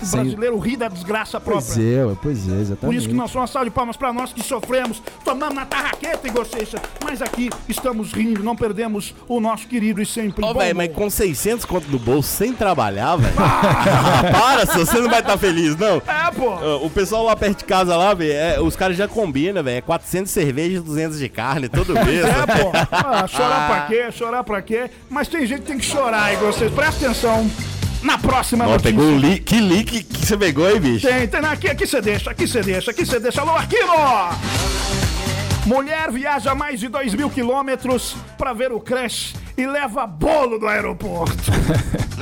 O Sem- brasileiro ri da desgraça própria. Pois é, pois é, Por exatamente. isso que nós somos uma salva de palmas pra nós que sofremos, tomamos na tarraqueta, Igoceixa. Mas aqui estamos rindo, não perdemos o nosso querido e sempre Ô, bom velho, mas com 600 conto no bolso, sem trabalhar, velho. Ah, para, se você não vai estar feliz, não. É, pô. O pessoal lá perto de casa lá, velho, é, os caras já combinam, velho. É 400 de cerveja e 200 de carne todo mês. É, pô. Ah, chorar pra quê? Chorar pra quê? Mas tem gente que tem que chorar, Igoceixa. Presta atenção. Na próxima Ó, notícia. pegou um li que link que você pegou, hein, bicho? Tem, tem. Aqui, aqui você deixa, aqui você deixa, aqui você deixa. Alô, Aquino! Mulher viaja mais de 2 mil quilômetros pra ver o crush e leva bolo do aeroporto.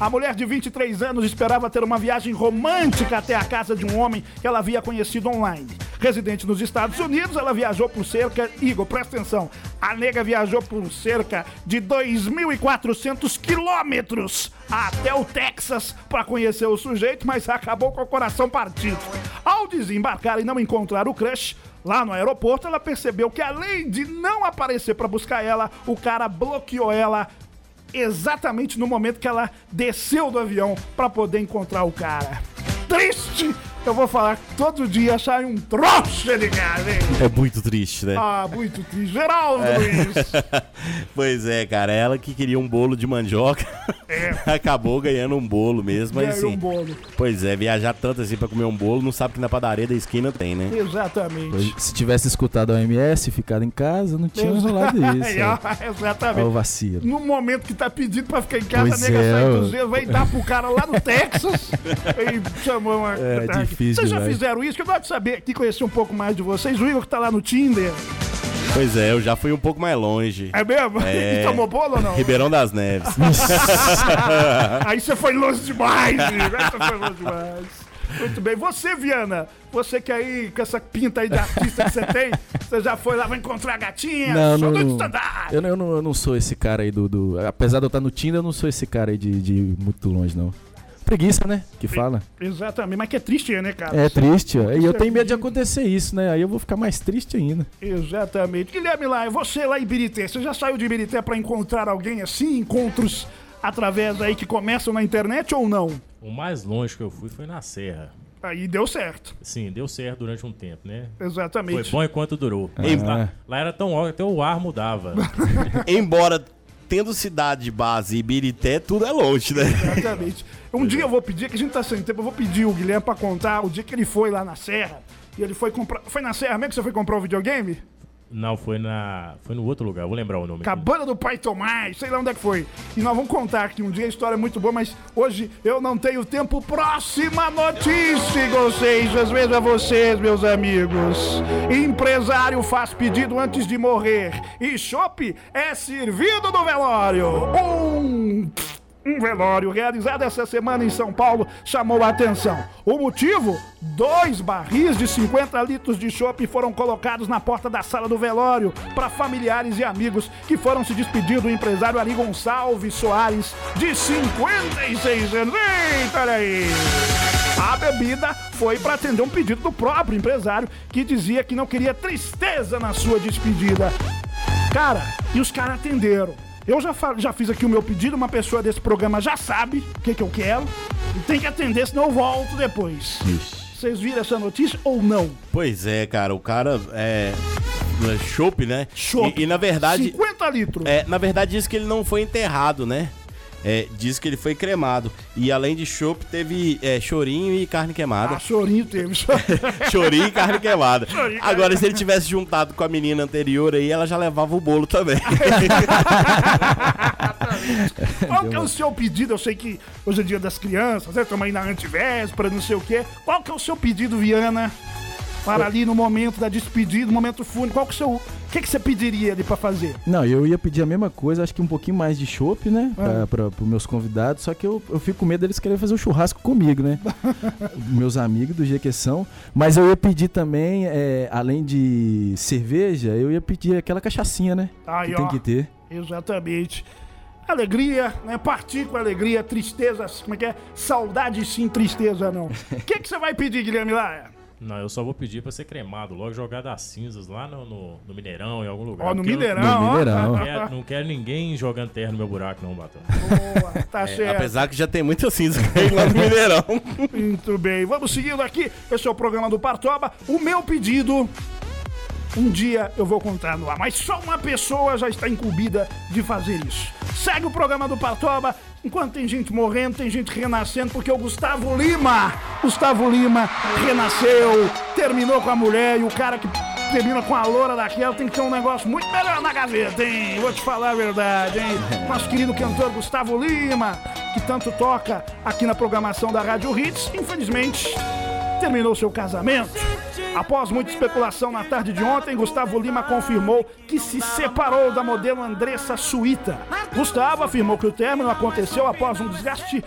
A mulher de 23 anos esperava ter uma viagem romântica até a casa de um homem que ela havia conhecido online. Residente nos Estados Unidos, ela viajou por cerca. Igor, presta atenção. A nega viajou por cerca de 2.400 quilômetros até o Texas para conhecer o sujeito, mas acabou com o coração partido. Ao desembarcar e não encontrar o crush, Lá no aeroporto, ela percebeu que além de não aparecer para buscar ela, o cara bloqueou ela exatamente no momento que ela desceu do avião para poder encontrar o cara. Triste! Eu vou falar que todo dia sai um trouxa de cara, hein? É muito triste, né? Ah, muito triste. Geraldo É. Luiz. Pois é, cara, ela que queria um bolo de mandioca acabou ganhando um bolo mesmo, Ganhou assim. um bolo. Pois é, viajar tanto assim pra comer um bolo, não sabe que na padaria da esquina tem, né? Exatamente. Hoje, Se tivesse escutado a OMS, ficado em casa, não tinha rolado isso. Ó. ó, Olha o Exatamente. vacilo. No momento que tá pedindo pra ficar em casa, Pois a nega é, sai ó. do zero, vai dar pro cara lá no Texas e chamou uma. É, difícil Vocês já demais. fizeram isso? Que eu gosto de saber aqui, conhecer um pouco mais de vocês. O Igor que tá lá no Tinder. Pois é, eu já fui um pouco mais longe. É mesmo? É. E tomou bolo ou não? Ribeirão das Neves. Aí você foi longe demais, Igor. Aí você foi longe demais. Muito bem. Você, Viana, você que aí, com essa pinta aí de artista que você tem, você já foi lá, vai encontrar a gatinha? Não, Sou não, do não. Eu, não- eu não, eu não sou esse cara aí do, do- Apesar de eu estar no Tinder, eu não sou esse cara aí de, de muito longe, não. Preguiça, né? Que fala. Exatamente, mas que é triste, né, cara? É triste, ó. E eu é tenho medo de acontecer isso, né? Aí eu vou ficar mais triste ainda. Exatamente. Guilherme lá, você lá em Birité, você já saiu de Birité pra encontrar alguém assim? Encontros através aí que começam na internet ou não? O mais longe que eu fui foi na Serra. Aí deu certo. Sim, deu certo durante um tempo, né? Foi Exatamente. bom enquanto durou. Ei, Lá, lá era tão óbvio, até o ar mudava. Embora tendo cidade de base e Birité, tudo é longe, né? Exatamente. Um dia eu vou pedir, que a gente tá sem tempo, eu vou pedir o Guilherme pra contar o dia que ele foi lá na Serra. E ele foi comprar. Foi na Serra mesmo que você foi comprar o videogame? Não, foi na. Foi no outro lugar, vou lembrar o nome. Cabana do Pai Tomás, sei lá onde é que foi. E nós vamos contar aqui um dia, a história é muito boa, mas hoje eu não tenho tempo. Próxima notícia, vocês, às vezes a vocês, meus amigos. Empresário faz pedido antes de morrer e chopp é servido no velório. Um... Um velório realizado essa semana em São Paulo chamou a atenção. O motivo? Dois barris de 50 litros de chopp foram colocados na porta da sala do velório para familiares e amigos que foram se despedir do empresário Ari Gonçalves Soares, de 56 anos. Eita, olha aí! A bebida foi para atender um pedido do próprio empresário que dizia que não queria tristeza na sua despedida. Cara, e os caras atenderam. Eu já, já fiz aqui o meu pedido, uma pessoa desse programa já sabe o que, que eu quero. E tem que atender, senão eu volto depois. Vocês viram essa notícia ou não? Pois é, cara, o cara é. é Chopp, né? Chopp. E, e, na verdade. 50 litros. É, na verdade, diz que ele não foi enterrado, né? É, diz que ele foi cremado. E além de chopp, teve é, chorinho e carne queimada. Ah, chorinho teve. chorinho e carne queimada. Chorinho Agora, se ele tivesse juntado com a menina anterior aí, ela já levava o bolo também. Qual que é o seu pedido? Eu sei que hoje é dia das crianças, né? Estamos aí na antivéspera, não sei o quê. Qual que é o seu pedido, Viana? Para ali no momento da despedida, no momento fúnebre, qual que é o seu. O que, que você pediria ali pra fazer? Não, eu ia pedir a mesma coisa, acho que um pouquinho mais de chopp, né? Ah. Pra, pra, pros meus convidados, só que eu, eu fico com medo deles quererem fazer um churrasco comigo, né? meus amigos do jeito que são. Mas eu ia pedir também, é, além de cerveja, eu ia pedir aquela cachaçinha, né? Aí, que tem ó. que ter. Exatamente. Alegria, né? Partir com alegria, tristeza, como é que é? Saudade sim, tristeza não. O que, que você vai pedir, Guilherme Laia? Não, eu só vou pedir pra ser cremado, logo jogar das cinzas lá no, no, no Mineirão, em algum lugar. Ó, no porque eu Mineirão, No ó. Mineirão. Não quero, não quero ninguém jogando terra no meu buraco, não, Batão. Boa, tá É, certo. apesar que já tem muita cinza caindo lá no Mineirão. Muito bem, vamos seguindo aqui. Esse é o programa do Partoba. O meu pedido. Um dia eu vou contar no ar, mas só uma pessoa já está incumbida de fazer isso. Segue o programa do Partoba. Enquanto tem gente morrendo, tem gente renascendo, porque o Gustavo Lima, Gustavo Lima renasceu, terminou com a mulher e o cara que termina com a loura daquela tem que ter um negócio muito melhor na gaveta, hein? Vou te falar a verdade, hein? Nosso querido cantor Gustavo Lima, que tanto toca aqui na programação da Rádio Hits, infelizmente terminou seu casamento. Após muita especulação na tarde de ontem, Gustavo Lima confirmou que se separou da modelo Andressa Suíta. Gustavo afirmou que o término aconteceu após um desgaste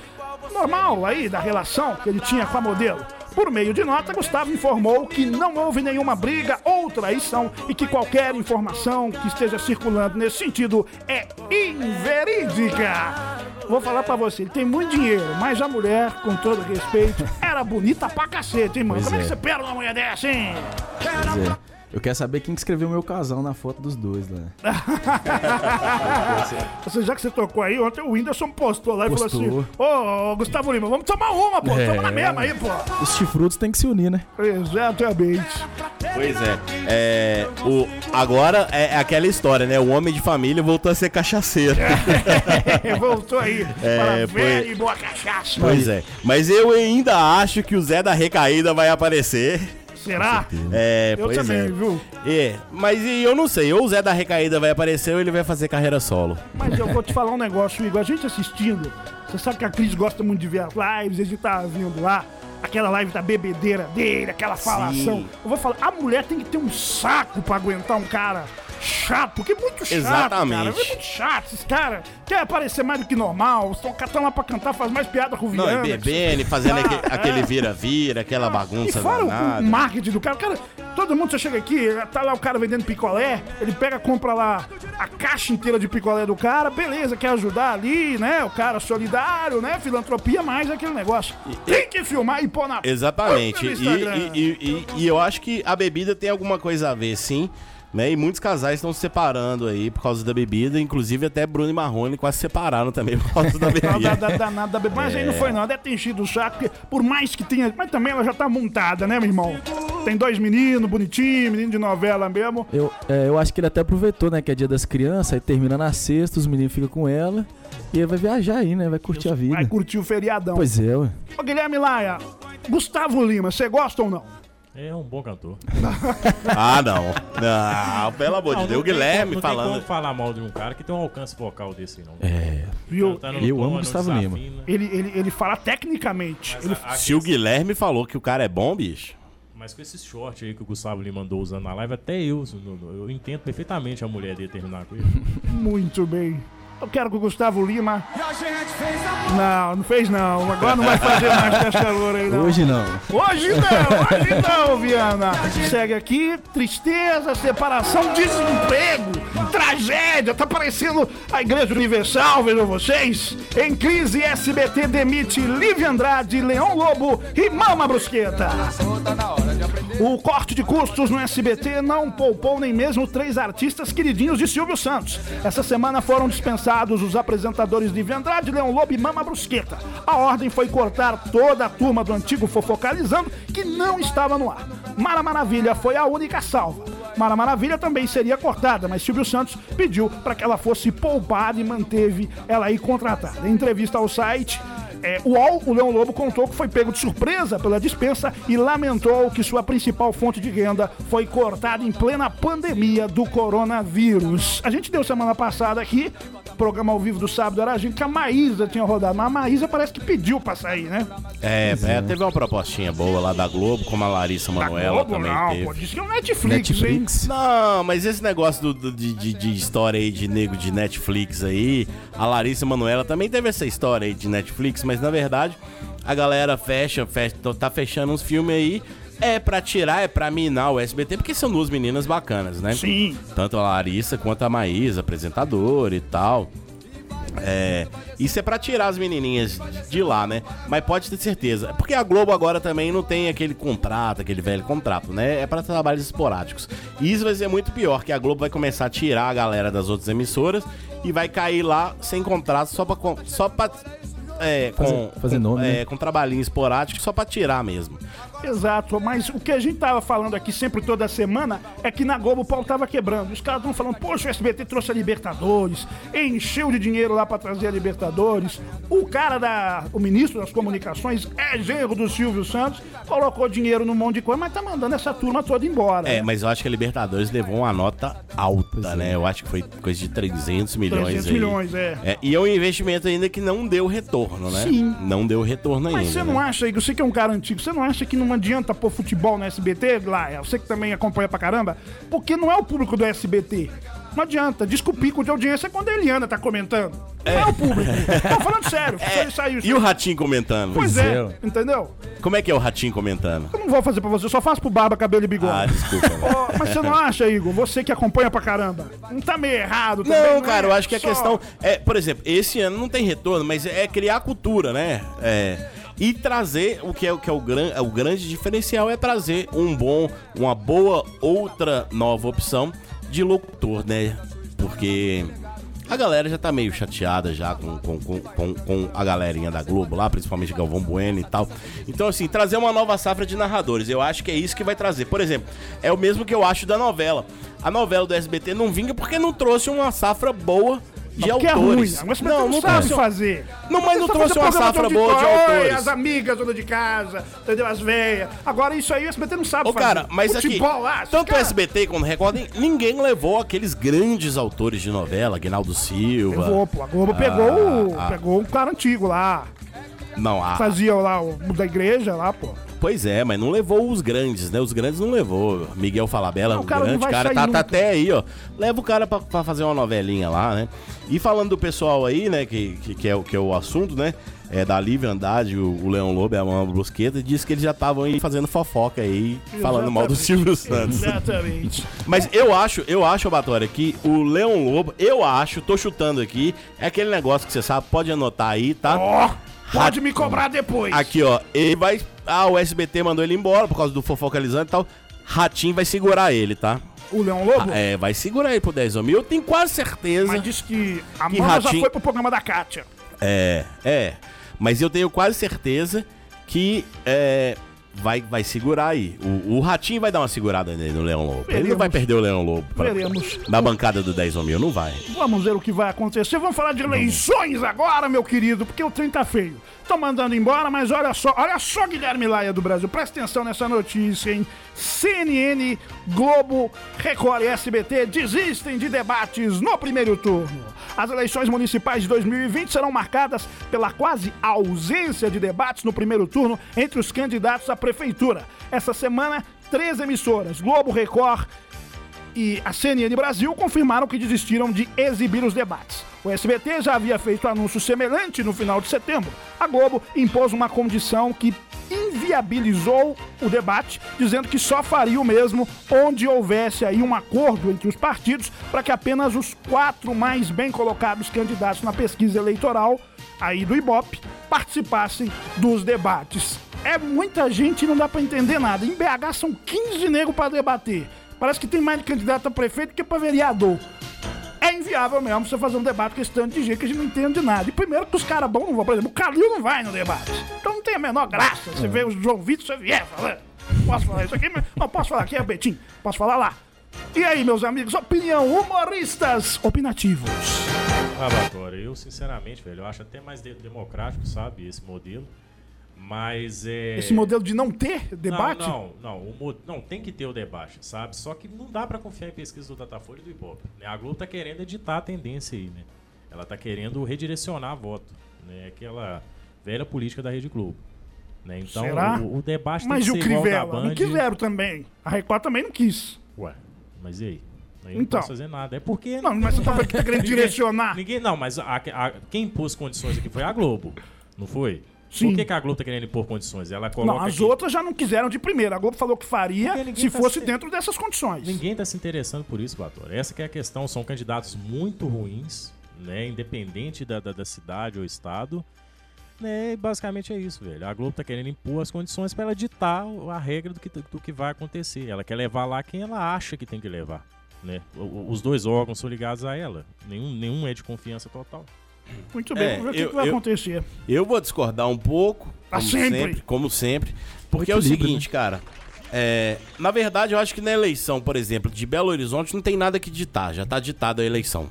normal aí da relação que ele tinha com a modelo. Por meio de nota, Gustavo informou que não houve nenhuma briga ou traição e que qualquer informação que esteja circulando nesse sentido é inverídica. Vou falar pra você, ele tem muito dinheiro, mas a mulher, com todo respeito, era bonita pra cacete, hein, mano? Pois Como é que é. você pega uma mulher dessa, hein? Pois é. Eu quero saber quem que escreveu meu casal na foto dos dois lá. Você, já que você tocou aí, ontem o Whindersson postou lá e falou Postou. assim: Ô, Gustavo Lima, vamos tomar uma, pô. É. Toma na mesma aí, pô. Os chifrudos têm que se unir, né? Exatamente. Pois é. é o, agora é aquela história, né? O homem de família voltou a ser cachaceiro. Voltou aí É, foi- e boa cachaça. Pois é. Mas eu ainda acho que o Zé da Recaída vai aparecer. Será? É, Eu pois também, é. viu? É, mas e eu não sei, ou o Zé da Recaída vai aparecer ou ele vai fazer carreira solo. Mas eu vou te falar um negócio, Igor. A gente assistindo, você sabe que a Cris gosta muito de ver as lives, a gente tá vindo lá, aquela live da bebedeira dele, aquela falação. Sim. Eu vou falar, a mulher tem que ter um saco pra aguentar um cara chato, porque é muito chato, Exatamente. cara. É muito chato. Esses caras querem aparecer mais do que normal, estão lá pra cantar, faz mais piada com o Não, Viana. e bebendo, e fazendo aque- aquele vira-vira, aquela E bagunça fora o- o danada. marketing do cara, cara, todo mundo você chega aqui, tá lá o cara vendendo picolé, ele pega, compra lá a caixa inteira de picolé do cara, beleza, quer ajudar ali, né? O cara solidário, né? Filantropia, mais aquele negócio. Tem que filmar e pôr na Exatamente. E, e- e- e- e eu acho que a bebida tem alguma coisa a ver, sim. Né? E muitos casais estão se separando aí por causa da bebida. Inclusive até Bruno e Marrone quase se separaram também por causa da Não, bebida. da, da, danada da bebida. Mas aí não foi não, deve ter enchido o saco, porque por mais que tenha. Mas também ela já tá montada, né, meu irmão? Tem dois meninos, bonitinho, menino de novela mesmo. Eu, é, eu acho que ele até aproveitou, né? Que é dia das crianças, aí termina na sexta, os meninos ficam com ela. E aí vai viajar aí, né? Vai curtir a vida. Vai curtir o feriadão. Pois é, ué. Ô, Guilherme Laia, Gustavo Lima, você gosta ou não? É um bom cantor. Ah, não. Não, pelo amor de Não, Deus. O não tem Guilherme como- Não tem falando. como falar mal de um cara que tem um alcance vocal desse, não. É. Viu? Cantando Eu no amo tom, Gustavo não Lima. Ele, ele, ele fala tecnicamente. Ele, Mas, a- Se o Guilherme falou que o cara é bom, bicho. mas com esses shorts aí que o Gustavo Lima andou usando na live, até eu, eu entendo perfeitamente a mulher dele terminar com ele. Muito bem. Eu quero que o Gustavo Lima. Não, não fez não. Agora não vai fazer mais dessa loura aí, não. Hoje não. Hoje não, hoje não, Viana. Segue aqui, tristeza, separação, desemprego, tragédia. Tá parecendo a Igreja Universal, vejam vocês. Em crise, SBT demite Lívia Andrade, Leão Lobo e Mama Brusqueta. O corte de custos no SBT não poupou nem mesmo três artistas queridinhos de Silvio Santos. Essa semana foram dispensados os apresentadores Lívia Andrade, Leão Lobo e Mama Brusqueta. A ordem foi cortar toda a turma do antigo Fofocalizando que não estava no ar. Mara Maravilha foi a única salva. Mara Maravilha também seria cortada, mas Silvio Santos pediu para que ela fosse poupada e manteve ela aí contratada. Em entrevista ao site, é, UOL, o Leão Lobo contou que foi pego de surpresa pela dispensa e lamentou que sua principal fonte de renda foi cortada em plena pandemia do coronavírus. A gente deu semana passada aqui, programa ao vivo do sábado era a gente que a Maísa tinha rodado, mas a Maísa parece que pediu pra sair, né? É, é, teve uma propostinha boa lá da Globo, como a Larissa Manoela Globo, também não, teve. pô, disse que é o Netflix, hein? Netflix. Não, mas esse negócio do, do- de, de- de história aí de nego de Netflix aí, a Larissa Manoela também teve essa história aí de Netflix, mas na verdade a galera fecha, fecha tá fechando uns filmes aí. É pra tirar, é pra minar o SBT, porque são duas meninas bacanas, né? Sim. Tanto a Larissa quanto a Maísa, apresentadora e tal. É, isso é pra tirar as menininhas de lá, né? Mas pode ter certeza. Porque a Globo agora também não tem aquele contrato, aquele velho contrato, né? É pra trabalhos esporádicos. E isso vai ser muito pior, que a Globo vai começar a tirar a galera das outras emissoras e vai cair lá sem contrato só pra. con- Só pra é, com, Fazer- fazer com- nome, é, né? com trabalhinho esporádico só pra tirar mesmo. Exato, mas o que a gente tava falando aqui sempre toda semana é que na Globo o pau tava quebrando. Os caras estão falando, poxa, o SBT trouxe a Libertadores, encheu de dinheiro lá pra trazer a Libertadores. O cara da. O ministro das comunicações é genro do Silvio Santos, colocou dinheiro num monte de coisa, mas tá mandando essa turma toda embora. É, né? mas eu acho que a Libertadores levou uma nota alta, né? Eu acho que foi coisa de 300 milhões 300 aí. milhões, é. E é um investimento ainda que não deu retorno, né? Sim. Não deu retorno ainda. Mas você não né? acha, Igor, você que é um cara antigo, você não acha que não adianta pôr futebol no SBT lá? É, Você que também acompanha pra caramba, porque não é o público do SBT. Não adianta, desculpico de audiência quando a Eliana tá comentando. Não é, o público. Tô falando sério, saiu. E o Ratinho comentando? Pois é, é. entendeu? Como é que é o Ratinho comentando? Eu não vou fazer pra você, eu só faço pro barba, cabelo e bigode. Ah, desculpa. Ô, mas você não acha, Igor? Você que acompanha pra caramba. Não tá meio errado também, Não, é? cara, eu acho que a Só- questão é, por exemplo, esse ano não tem retorno, mas é criar cultura, né? É, e trazer o que é o que é o, gran, o grande diferencial é trazer um bom, uma boa outra nova opção de locutor, né? Porque a galera já tá meio chateada já com, com, com, com, a galerinha da Globo lá, principalmente Galvão Bueno e tal. Então, assim, trazer uma nova safra de narradores, eu acho que é isso que vai trazer. Por exemplo, é o mesmo que eu acho da novela. A novela do SBT não vinga porque não trouxe uma safra boa de Porque é ruim. autores. A SBT não, sabe fazer. Não, mas não Só trouxe uma safra de boa de autores. as amigas, dona de casa, entendeu? As velhas. Agora isso aí o SBT não sabe Ô, fazer. cara, mas Futebol, aqui, lá, tanto cara, o SBT quanto o Record, nin- ninguém levou aqueles grandes autores de novela, Aguinaldo Silva. Levou, pô. A Globo pegou, o- ah. pegou um cara antigo lá. Não, a, Fazia lá o da igreja lá, pô. Pois é, mas não levou os grandes, né? Os grandes não levou. Miguel Falabella, o cara grande cara, tá, tá até aí, ó. Leva o cara pra, pra fazer uma novelinha lá, né? E falando do pessoal aí, né, que, que, que é, o- que é o assunto, né? É da Livre Andrade, o, o Leão Lobo, é a Mama Brusqueta, disse que eles já estavam aí fazendo fofoca aí, falando mal do Exatamente. Silvio Santos. Exatamente. Mas eu acho, eu acho, Batória, que o Leão Lobo, eu acho, tô chutando aqui, é aquele negócio que você sabe, pode anotar aí, tá? Ó, pode me cobrar depois. Aqui, ó, ele vai. Ah, o SBT mandou ele embora por causa do fofocalizando e tal. Ratinho vai segurar ele, tá? O Leão Lobo? Ah, é, vai segurar ele pro 10 homens. Eu tenho quase certeza. Mas disse que a Que mama já Ratinho- foi pro programa da Kátia. É, é. Mas eu tenho quase certeza que é, vai, vai segurar aí. O, o Ratinho vai dar uma segurada no Leão Lobo. Ele não Veremos. vai perder o Leão Lobo pra- Veremos. na bancada do 10 mil, não vai. Vamos ver o que vai acontecer. Vamos falar de eleições agora, meu querido, porque o trem tá feio. Tô mandando embora, mas olha só, olha só, Guilherme Laia do Brasil. Presta atenção nessa notícia, hein? CNN, Globo, Record e SBT desistem de debates no primeiro turno. As eleições municipais de 2020 serão marcadas pela quase ausência de debates no primeiro turno entre os candidatos à prefeitura. Essa semana, três emissoras, Globo, Record e a CNN Brasil confirmaram que desistiram de exibir os debates. O SBT já havia feito anúncio semelhante no final de setembro. A Globo impôs uma condição que inviabilizou o debate, dizendo que só faria o mesmo onde houvesse aí um acordo entre os partidos para que apenas os quatro mais bem colocados candidatos na pesquisa eleitoral aí do Ibope participassem dos debates. É muita gente e não dá para entender nada. Em BH são 15 negros para debater. Parece que tem mais de candidato a prefeito que para vereador. É inviável mesmo você fazer um debate com esse tanto de gente que a gente não entende de nada. E primeiro que os caras bons não vão, por exemplo, o Calil não vai no debate. Então não tem a menor graça. Você vê o João Vitor, você vier falando. Posso falar isso aqui? mas Não, posso falar aqui, é Betinho. Posso falar lá. E aí, meus amigos, opinião, humoristas opinativos. Ah, Batora, eu sinceramente, velho, eu acho até mais de- democrático, sabe, esse modelo. Mas é. Esse modelo de não ter debate? Não, não, não, o não, tem que ter o debate, sabe? Só que não dá pra confiar em pesquisa do Datafolha e do Ibope. Né? A Globo tá querendo editar a tendência aí, né? Ela tá querendo redirecionar voto, né? Aquela velha política da Rede Globo. Né? Então, Será? O, o debate Mas e tem o que ser igual ao da Crivella? Band. Não quiseram também. A Record também não quis. Ué, mas e aí? Aí Então. não posso fazer nada. É porque. Não, mas você tá querendo direcionar. Ninguém, não, mas a- a- quem impôs condições aqui foi a Globo. Não foi? Sim. Por que, que a Globo tá querendo impor condições? Ela coloca. Não, as aqui- outras já não quiseram de primeira. A Globo falou que faria se tá fosse se- dentro dessas condições. Ninguém tá se interessando por isso, Bator. Essa que é a questão. São candidatos muito ruins, né? Independente da, da, da cidade ou estado. Né? E basicamente é isso, velho. A Globo tá querendo impor as condições pra ela ditar a regra do que, do que vai acontecer. Ela quer levar lá quem ela acha que tem que levar. Né? Os dois órgãos são ligados a ela. Nenhum, nenhum é de confiança total. Muito bem, É, vamos ver o que, eu- que vai eu- acontecer. Eu vou discordar um pouco, Ah, como sempre. sempre. como sempre, porque é o Equilíbrio, seguinte, cara. é, na verdade, eu acho que na eleição, por exemplo, de Belo Horizonte, não tem nada que ditar, já tá ditada a eleição.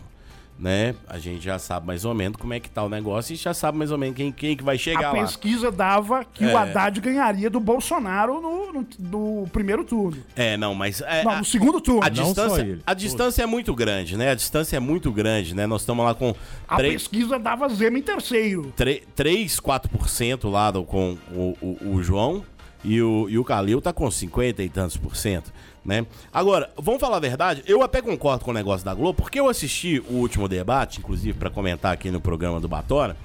Né? A gente já sabe mais ou menos como é que tá o negócio e já sabe mais ou menos quem, quem que vai chegar A lá. pesquisa dava que É. o Haddad ganharia do Bolsonaro no, no- no primeiro turno. É, não, mas. é, Não, a- no segundo turno. A Não só distância, ele, a distância é muito grande, né? A distância é muito grande, né? Nós estamos lá com A 3, pesquisa dava Zema em terceiro. 3 4% lá do, com o, o, o João e o, e o Calil tá com 50 e tantos por cento, né? Agora, vamos falar a verdade, eu até concordo com o negócio da Globo, porque eu assisti o último debate, inclusive para comentar aqui no programa do Batora.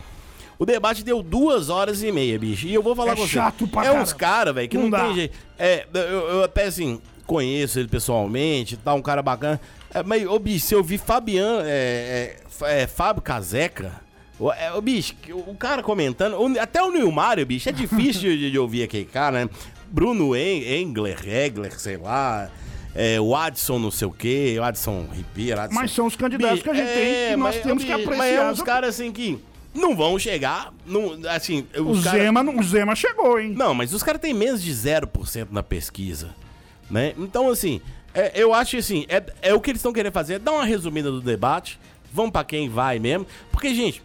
O debate deu duas horas e meia, bicho. E eu vou falar É com você. chato pra É uns caras, velho, que Não não, dá. tem jeito. É, eu, eu até assim, conheço ele pessoalmente, tá um cara bacana. É, mas, ô bicho, se eu vi Fabiano, é, é, é, Fábio Caseca. Ô, é, ô, bicho, o o cara comentando, o- até o Nilmário, bicho, é difícil de, de ouvir aquele cara, né? Bruno En- Engler, Egler, sei lá. É, o Adson não sei o quê, o Adson Ribeiro. Adson... Mas são os candidatos que a gente tem que nós mas, temos que apreciar. Mas é uns caras assim que não vão chegar, não, assim... O cara- Zema, o Zema chegou, hein? não, mas os caras têm menos de 0% na pesquisa, né? Então, assim, é- eu acho que, assim, é, é o que eles estão querendo fazer, é dar uma resumida do debate, vamos pra quem vai mesmo, porque, gente,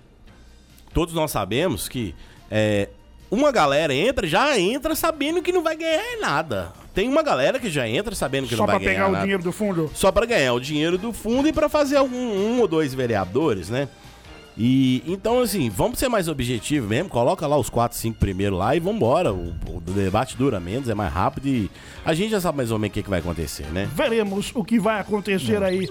todos nós sabemos que é, uma galera entra, já entra sabendo que não vai ganhar nada. Tem uma galera que já entra sabendo que Só não vai pra ganhar pegar o nada. dinheiro do fundo. Só pra ganhar o dinheiro do fundo e pra fazer algum, um ou dois vereadores, né? E então, assim, vamos ser mais objetivos mesmo. Coloca lá os quatro, cinco primeiros lá e vambora. O, o debate dura menos, é mais rápido e a gente já sabe mais ou menos o que, que vai acontecer, né? Veremos o que vai acontecer aí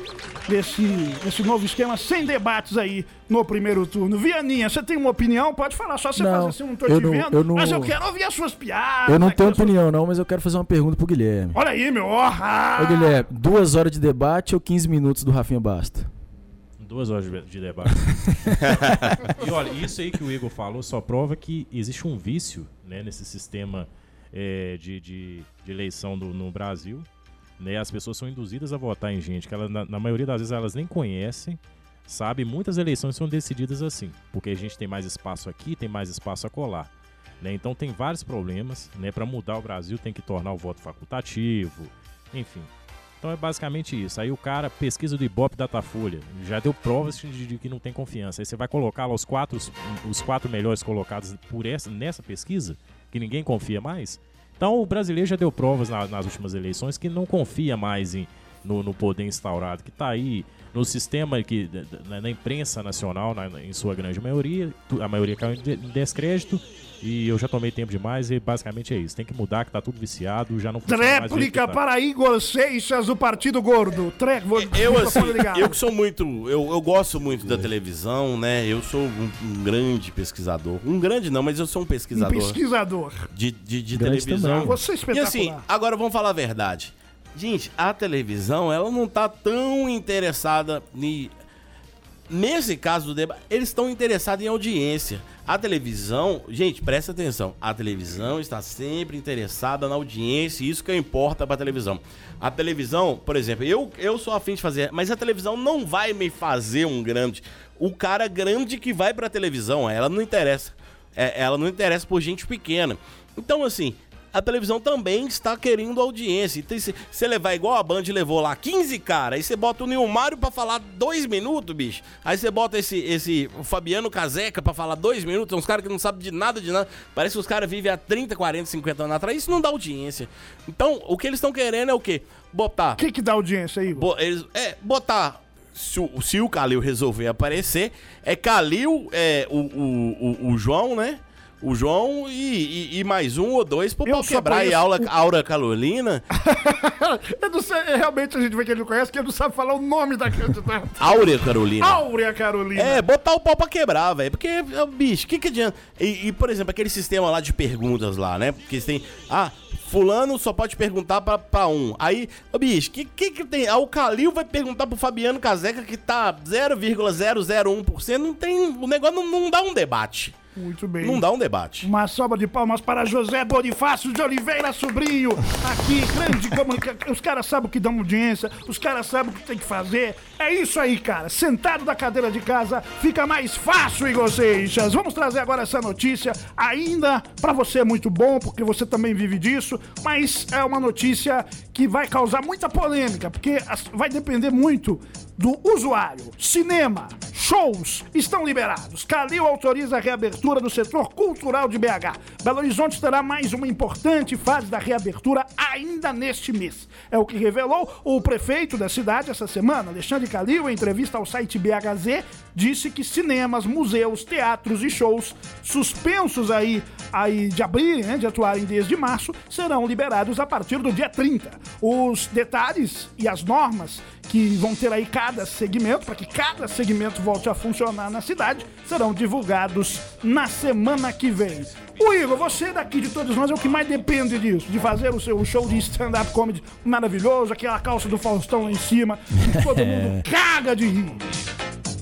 nesse, nesse novo esquema, sem debates aí no primeiro turno. Vianinha, você tem uma opinião? Pode falar, só você Não, fazer assim, eu não tô eu te não- vendo. eu não- Mas eu quero ouvir as suas piadas. Eu não tenho as suas- opinião, não, mas eu quero fazer uma pergunta pro Guilherme. Olha aí, meu. ó, ah. Ô, Guilherme, duas horas de debate ou 15 minutos do Rafinha Basta? Duas horas de de debate. e olha, isso aí que o Igor falou só prova que existe um vício né, nesse sistema é, de, de, de eleição do- no Brasil. Né? As pessoas são induzidas a votar em gente que ela, na, na maioria das vezes elas nem conhecem. Sabe, muitas eleições são decididas assim, porque a gente tem mais espaço aqui, tem mais espaço a colar. Né? Então tem vários problemas. Né? Para mudar o Brasil tem que tornar o voto facultativo, enfim. Então é basicamente isso. Aí o cara pesquisa do Ibope Datafolha, já deu provas de, que não tem confiança. Aí você vai colocar lá os quatro, os quatro melhores colocados por essa, nessa pesquisa, que ninguém confia mais. Então o brasileiro já deu provas na- nas últimas eleições que não confia mais em, no, no poder instaurado, que está aí no sistema que da- da- na, imprensa nacional, na- na- em sua grande maioria, a maioria caiu em de- em descrédito. E eu já tomei tempo demais e basicamente é isso. Tem que mudar, que tá tudo viciado, já não funciona Tréplica que tá. para Igor Seixas do Partido Gordo. Tre... vou- Eu, assim, eu que sou muito. Eu, eu gosto muito da televisão, né? Eu sou um, um grande pesquisador. Um grande não, mas eu sou um Um pesquisador pesquisador. de, de, de televisão. também. Você é E espetacular. assim, agora vamos falar a verdade. Gente, a televisão, ela não tá tão interessada em. Nesse caso do debate, eles estão interessados em audiência. A televisão, gente, presta atenção. A televisão está sempre interessada na audiência, isso que importa pra televisão. A televisão, por exemplo, eu, eu sou afim de fazer, mas a televisão não vai me fazer um grande. O cara grande que vai pra televisão, ela não interessa. É, ela não interessa por gente pequena. Então, assim, a televisão também está querendo audiência. Então, se você levar igual a Band levou lá 15 caras, aí você bota o Nilmário pra falar dois minutos, bicho. Aí você bota esse, esse o Fabiano Caseca pra falar dois minutos, uns caras que não sabem de nada, de nada. Parece que os caras vivem há 30, 40, 50 anos atrás. Isso não dá audiência. Então, o que eles estão querendo é o quê? Botar O que que dá audiência, Igor? Bo- eles- é, botar. Se o, se o Calil resolver aparecer, é Calil, é, o, o, o, o João, né? O João e, e- e mais um ou dois pro Eu pau quebrar e conheço aula, o- Aura Carolina. Eu não sei, realmente a gente vê que ele não conhece, que ele não sabe falar o nome da candidata. Áurea Carolina. Áurea Carolina. É, botar o pau pra quebrar, velho. Porque, ó, bicho, o que que adianta? E, e, por exemplo, aquele sistema lá de perguntas lá, né? Porque você tem. Ah, fulano só pode perguntar pra, pra um. Aí, ô bicho, o que, que que tem? Ah, o Calil vai perguntar pro Fabiano Caseca que tá 0,001%. Não tem. O negócio não, não dá um debate. Muito bem. Não dá um debate. Uma salva de palmas para José Bonifácio de Oliveira Sobrinho. Aqui, grande comunicador. Os caras sabem o que dão audiência, os caras sabem o que tem que fazer. É isso aí, cara. Sentado da cadeira de casa, fica mais fácil, Igor Seixas. Vamos trazer agora essa notícia. Ainda para você é muito bom, porque você também vive disso, mas é uma notícia que vai causar muita polêmica, porque vai depender muito do usuário. Cinema, shows estão liberados. Calil autoriza a reabertura do setor cultural de BH. Belo Horizonte terá mais uma importante fase da reabertura ainda neste mês. É o que revelou o prefeito da cidade essa semana, Alexandre Calil, em entrevista ao site BHZ, disse que cinemas, museus, teatros e shows suspensos aí, aí de abrirem, né, de atuarem desde março, serão liberados a partir do dia 30. Os detalhes e as normas que vão ter aí cada segmento, para que cada segmento volte a funcionar na cidade, serão divulgados na semana que vem. O Igor, você daqui de todos nós é o que mais depende disso, de fazer o seu show de stand-up comedy maravilhoso, aquela calça do Faustão lá em cima, que todo mundo caga de rir.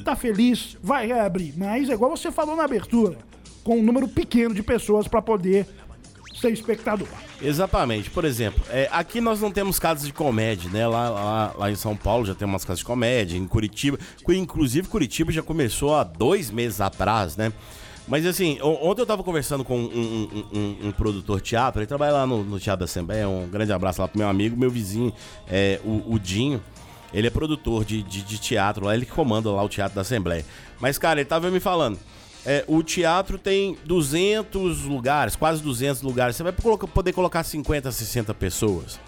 Tá feliz, vai reabrir, mas é igual você falou na abertura, com um número pequeno de pessoas para poder ser espectador. Exatamente. Por exemplo, é, aqui nós não temos casas de comédia, né? Lá, lá, lá em São Paulo já tem umas casas de comédia, em Curitiba. cu- Inclusive, Curitiba já começou há dois meses atrás, né? Mas assim, ontem eu tava conversando com um, um- um- um produtor teatro, ele trabalha lá no, no Teatro da Assembleia, um grande abraço lá pro meu amigo, meu vizinho, é, o, o Dinho. Ele é produtor de, de, de teatro lá, ele que comanda lá o Teatro da Assembleia. Mas, cara, ele tava me falando, é, o teatro tem 200 lugares, quase 200 lugares. Você vai poder colocar 50, 60 pessoas.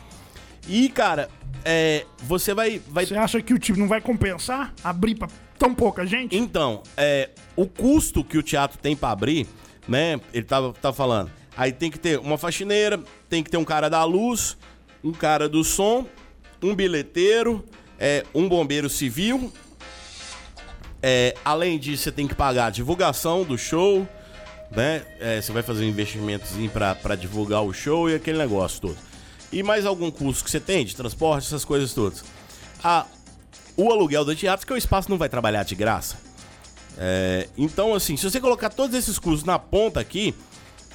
E, cara, é, você vai, vai. Você acha que o time não vai compensar abrir pra tão pouca gente? Então, é, o custo que o teatro tem pra abrir, né? Ele tava, tava falando. Aí tem que ter uma faxineira, tem que ter um cara da luz, um cara do som, um bilheteiro, é, um bombeiro civil. É, além disso, você tem que pagar a divulgação do show, né? É, você vai fazer um investimentozinho pra, pra divulgar o show e aquele negócio todo. E mais algum custo que você tem de transporte, essas coisas todas. Ah, o aluguel do teatro, que o espaço não vai trabalhar de graça. É, então, assim, se você colocar todos esses custos na ponta aqui,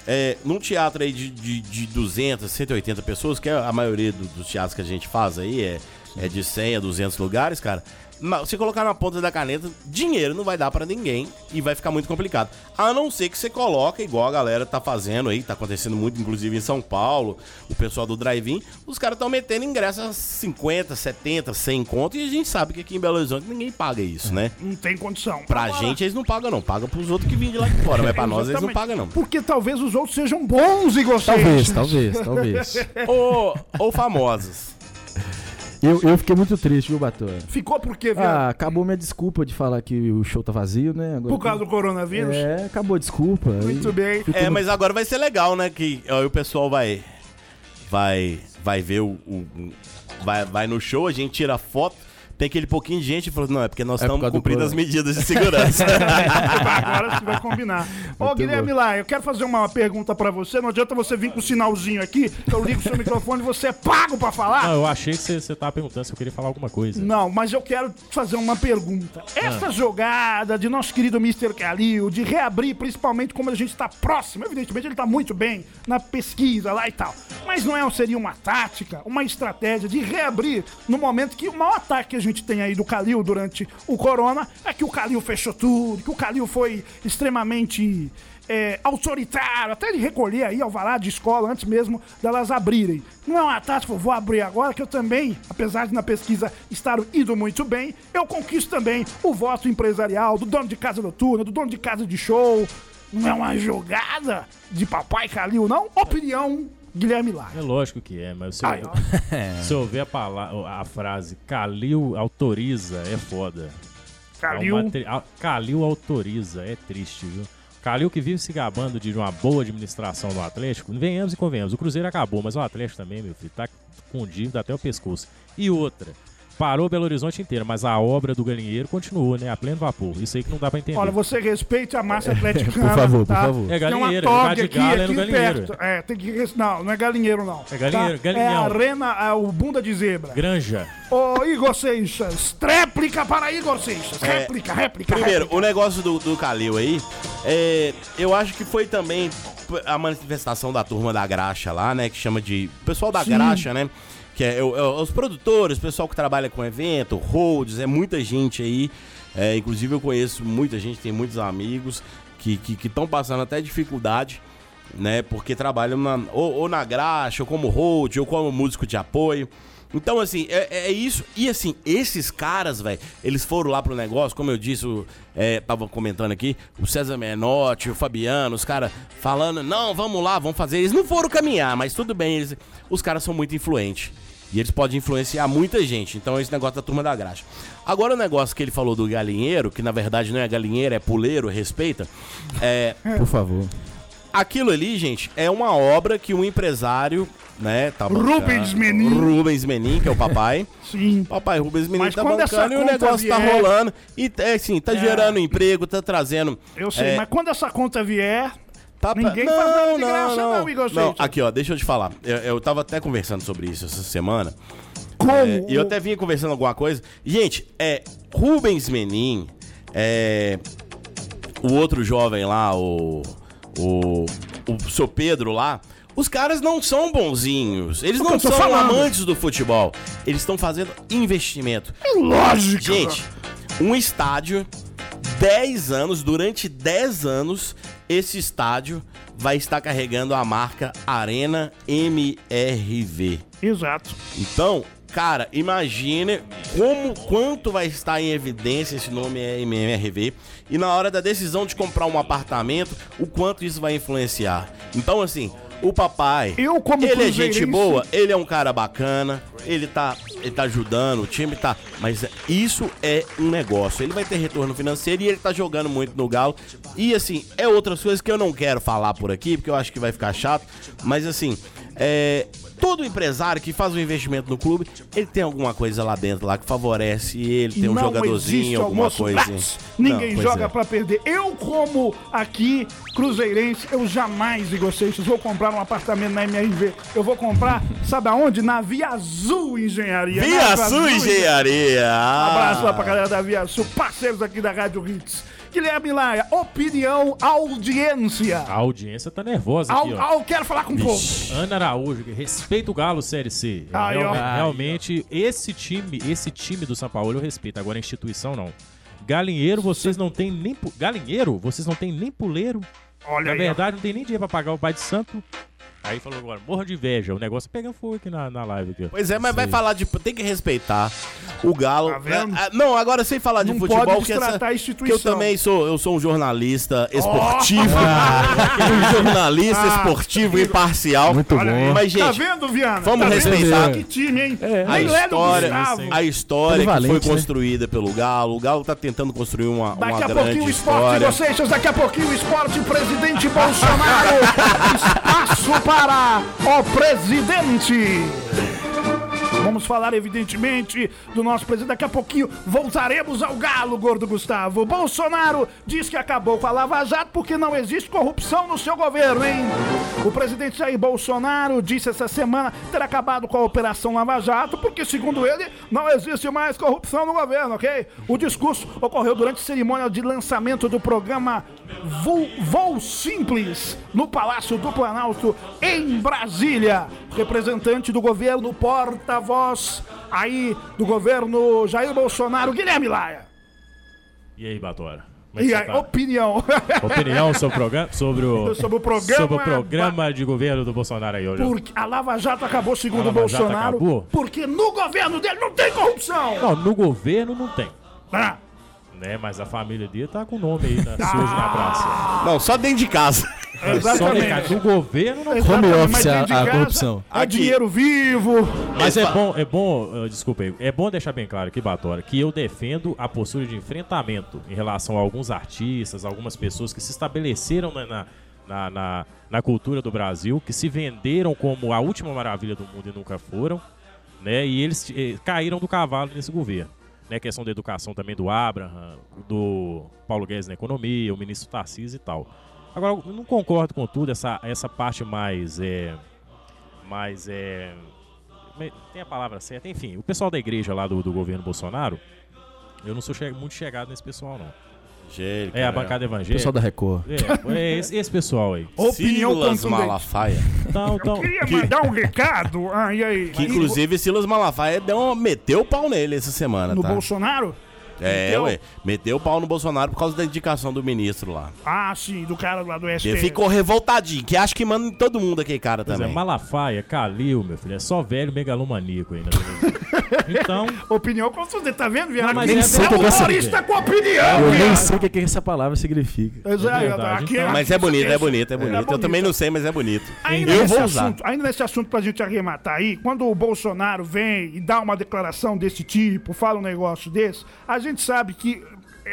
é, num teatro aí de, de, de 200, 180 pessoas, que é a maioria do- dos teatros que a gente faz aí, é, é de 100 a 200 lugares, cara, se colocar na ponta da caneta, dinheiro não vai dar pra ninguém e vai ficar muito complicado. A não ser que você coloque, igual a galera tá fazendo aí, tá acontecendo muito, inclusive em São Paulo, o pessoal do drive-in, os caras estão metendo ingresso a 50, 70, 100 conto e a gente sabe que aqui em Belo Horizonte ninguém paga isso, né? Não tem condição. Pra Agora- gente eles não pagam não, pagam pros outros que vêm de lá de fora, mas pra nós eles não pagam não. Porque talvez os outros sejam bons egocêntricos. Talvez, talvez, talvez. Ou, ou famosos. Eu, eu fiquei muito triste, viu, Batora? Ficou por quê, viado? Ah, acabou minha desculpa de falar que o show tá vazio, né? Agora Por causa do coronavírus? É, acabou a desculpa. Muito bem. É, no- mas agora vai ser legal, né? Que ó, o pessoal vai. Vai. Vai ver o. o- o- vai, vai no show, a gente tira foto. Tem aquele pouquinho de gente e falou, não, é porque nós É por estamos cumprindo as medidas de segurança. Agora você vai combinar. Ô, Guilherme bom. lá, eu quero fazer uma pergunta pra você. Não adianta você vir com o sinalzinho aqui, eu ligo o seu microfone e você é pago pra falar. Não, eu achei que você, você tava perguntando se eu queria falar alguma coisa. Não, mas eu quero fazer uma pergunta. Essa jogada de nosso querido Mr. Kalil, de reabrir, principalmente como a gente está próximo, evidentemente ele está muito bem na pesquisa lá e tal. Mas não é, seria uma tática, uma estratégia de reabrir no momento que o maior ataque que a gente tem aí do Kalil durante o Corona é que o Kalil fechou tudo, que o Kalil foi extremamente é, autoritário, até ele recolher aí alvará de escola antes mesmo delas abrirem. Não é uma tática, vou abrir agora, que eu também, apesar de na pesquisa estar indo muito bem, eu conquisto também o voto empresarial do dono de casa noturna, do dono de casa de show. Não é uma jogada de papai Calil, não? Opinião, Guilherme Lar. É lógico que é, mas se Ai, eu, ó. se eu ver a, palavra, a frase Calil autoriza, é foda. Calil. É uma tri- a- Calil autoriza, é triste, viu? Calil que vive se gabando de uma boa administração do Atlético, venhamos e convenhamos, o Cruzeiro acabou, mas o Atlético também, meu filho, tá com dívida até o pescoço. E outra, parou Belo Horizonte inteiro, mas a obra do galinheiro continuou, né, a pleno vapor. Isso aí que não dá pra entender. Olha, você respeite a massa atleticana. Por favor, por tá? favor. É Tem uma galinheiro, toga aqui, é no galinheiro. perto. É, tem que. Não, não é galinheiro, não. É galinheiro, tá? galinhão. É a arena, é o bunda de zebra. Granja. Ô, Igor Seixas, tréplica para Igor Seixas. É, Réplica, réplica. Primeiro, réplica. o negócio do, do Calil aí, é, eu acho que foi também a manifestação da turma da graxa lá, né? Que chama de. O pessoal da Sim. graxa, né? Que é, o- é os produtores, o pessoal que trabalha com evento, holds, é muita gente aí. É, inclusive eu conheço muita gente, tem muitos amigos que estão que, estão passando até dificuldade, né? Porque trabalham na- ou, ou na graxa, ou como hold, ou como músico de apoio. Então, assim, é, é isso. E, assim, esses caras, velho, eles foram lá pro negócio, como eu disse, é, tava comentando aqui, o César Menotti, o Fabiano, os caras falando, não, vamos lá, vamos fazer. Eles não foram caminhar, mas tudo bem, eles, os caras são muito influentes. E eles podem influenciar muita gente. Então, esse negócio da turma da graxa. Agora, o negócio que ele falou do galinheiro, que na verdade não é galinheiro, é puleiro, respeita. É, Por favor. Aquilo ali, gente, é uma obra que um empresário, né, tá bancando. Rubens Menin. Rubens Menin, que é o papai. Sim. Papai Rubens Menin Mas tá quando essa bancando e o conta negócio tá vier- rolando. E, é, assim, tá gerando emprego, tá trazendo... Eu sei, é, mas quando essa conta vier, tá ninguém faz nada de graça, não, Igor não. Aqui, ó, deixa eu te falar. Eu, eu tava até conversando sobre isso essa semana. como? É, e eu até vinha conversando alguma coisa. Gente, é. Rubens Menin, é. O outro jovem lá, o. O. O seu Pedro lá. Os caras não são bonzinhos. Eles não são falando. amantes do futebol. Eles estão fazendo investimento. É lógico. Gente, um estádio, 10 anos, durante 10 anos, esse estádio vai estar carregando a marca Arena MRV. Exato. Então, cara, imagine como quanto vai estar em evidência esse nome é MRV e na hora da decisão de comprar um apartamento, o quanto isso vai influenciar. Então, assim, o papai, Eu, como ele é gente boa, ele é um cara bacana, ele tá, ele tá ajudando, o time tá, mas isso é um negócio. Ele vai ter retorno financeiro e ele tá jogando muito no Galo. E assim, é outras coisas que eu não quero falar por aqui, porque eu acho que vai ficar chato, mas assim, é todo empresário que faz um investimento no clube, ele tem alguma coisa lá dentro lá que favorece ele, tem um não jogadorzinho, alguma coisa. Ninguém Não, joga é. pra perder. Eu, como aqui, cruzeirense, eu jamais, Igor Seixas, vou comprar um apartamento na MRV. Eu vou comprar, sabe aonde? Na Via Azul Engenharia. Via Sul Engenharia! Ah. Abraço lá pra galera da Via Sul, parceiros aqui da Rádio Hits. Guilherme Laia, opinião, audiência. A audiência tá nervosa Au, aqui, ó. au, quero falar com o povo. Ana Araújo, respeita o Galo Série C. Eu Ai, real- ó. realmente, esse time, esse time do São Paulo eu respeito, agora a instituição não. Galinheiro, vocês não tem nem. pu- Galinheiro, vocês não tem nem puleiro. Olha Na aí, ó. verdade, não tem nem dinheiro pra pagar o pai de santo. Aí falou agora, morra de inveja. O negócio pegando fogo aqui na, na live aqui. Pois é, mas vai falar de. Tem que respeitar o Galo. Tá vendo? Ah, não, agora sem falar de Não futebol, pode que, essa, a que instituição. eu também sou. Eu sou um jornalista esportivo. um jornalista Ah, esportivo imparcial. Muito Olha bom. Mas, tá gente, vendo, Viana? vamos tá vendo? respeitar. Que time, hein? É. a Nem Léo história, a história que foi né? construída pelo Galo. O Galo tá tentando construir uma, uma Daqui a grande pouquinho o esporte, história. vocês, daqui a pouquinho o esporte, presidente Bolsonaro. Espaço para o presidente. Vamos falar, evidentemente, do nosso presidente. Daqui a pouquinho voltaremos ao galo, gordo Gustavo. Bolsonaro diz que acabou com a Lava Jato porque não existe corrupção no seu governo, hein? O presidente Jair Bolsonaro disse essa semana ter acabado com a Operação Lava Jato porque, segundo ele, não existe mais corrupção no governo, ok? O discurso ocorreu durante a cerimônia de lançamento do programa Voo, Voo Simples no Palácio do Planalto, em Brasília. Representante do governo, porta-voz aí do governo Jair Bolsonaro, Guilherme Laia. E aí, Batora? É E aí, tá? opinião. Opinião sobre o programa? Sobre o, Sobre o programa- sobre o programa de governo do Bolsonaro aí hoje. Porque a Lava Jato acabou, segundo o Bolsonaro, acabou? porque no governo dele não tem corrupção. Não, no governo não tem. Ah, Né? Mas a família dele tá com o nome aí na, sujo na praça. Não, só dentro de casa. Só exatamente. no governo não Home office, a- a corrupção. É Aqui. dinheiro vivo. Mas é bom, é bom, uh, desculpa aí, é bom deixar bem claro aqui, Batora, que eu defendo a postura de enfrentamento em relação a alguns artistas, algumas pessoas que se estabeleceram na, na, na, na- na cultura do Brasil, que se venderam como a última maravilha do mundo e nunca foram, né? E eles eh, caíram do cavalo nesse governo. Né, questão da educação também do Abraham, do Paulo Guedes na economia, o ministro Tarcísio e tal. Agora, eu não concordo com tudo, essa, essa parte mais. É, mais é, tem a palavra certa, enfim, o pessoal da igreja lá do, do governo Bolsonaro, eu não sou che- muito chegado nesse pessoal, não. Angélica, É a né? bancada evangélica. Pessoal da Record. É, é esse, esse pessoal aí. Opinião Silas. Malafaia. Então, então, Queria mandar um recado. Ah, e aí? Que inclusive Silas Malafaia deu meteu o pau nele essa semana, no tá? Bolsonaro? É, Meteu? ué. Meteu o pau no Bolsonaro por causa da indicação do ministro lá. Ah, sim, do cara lá do STF. Ele ficou revoltadinho, que acha que manda em todo mundo aquele cara pois é, também. Malafaia, Calil, meu filho, é só velho megalomaníaco ainda. então, Opinião contundente, tá vendo, Viana? Não, mas Nem é sei é humorista com opinião, Eu nem sei o que, que essa palavra significa. Pois é, verdade, aqui então. Mas é bonito, é bonito, é bonito. Eu também não sei, mas é bonito. Ainda Eu nesse vou usar. assunto, ainda nesse assunto pra gente arrematar aí, quando o Bolsonaro vem e dá uma declaração desse tipo, fala um negócio desse, a gente sabe que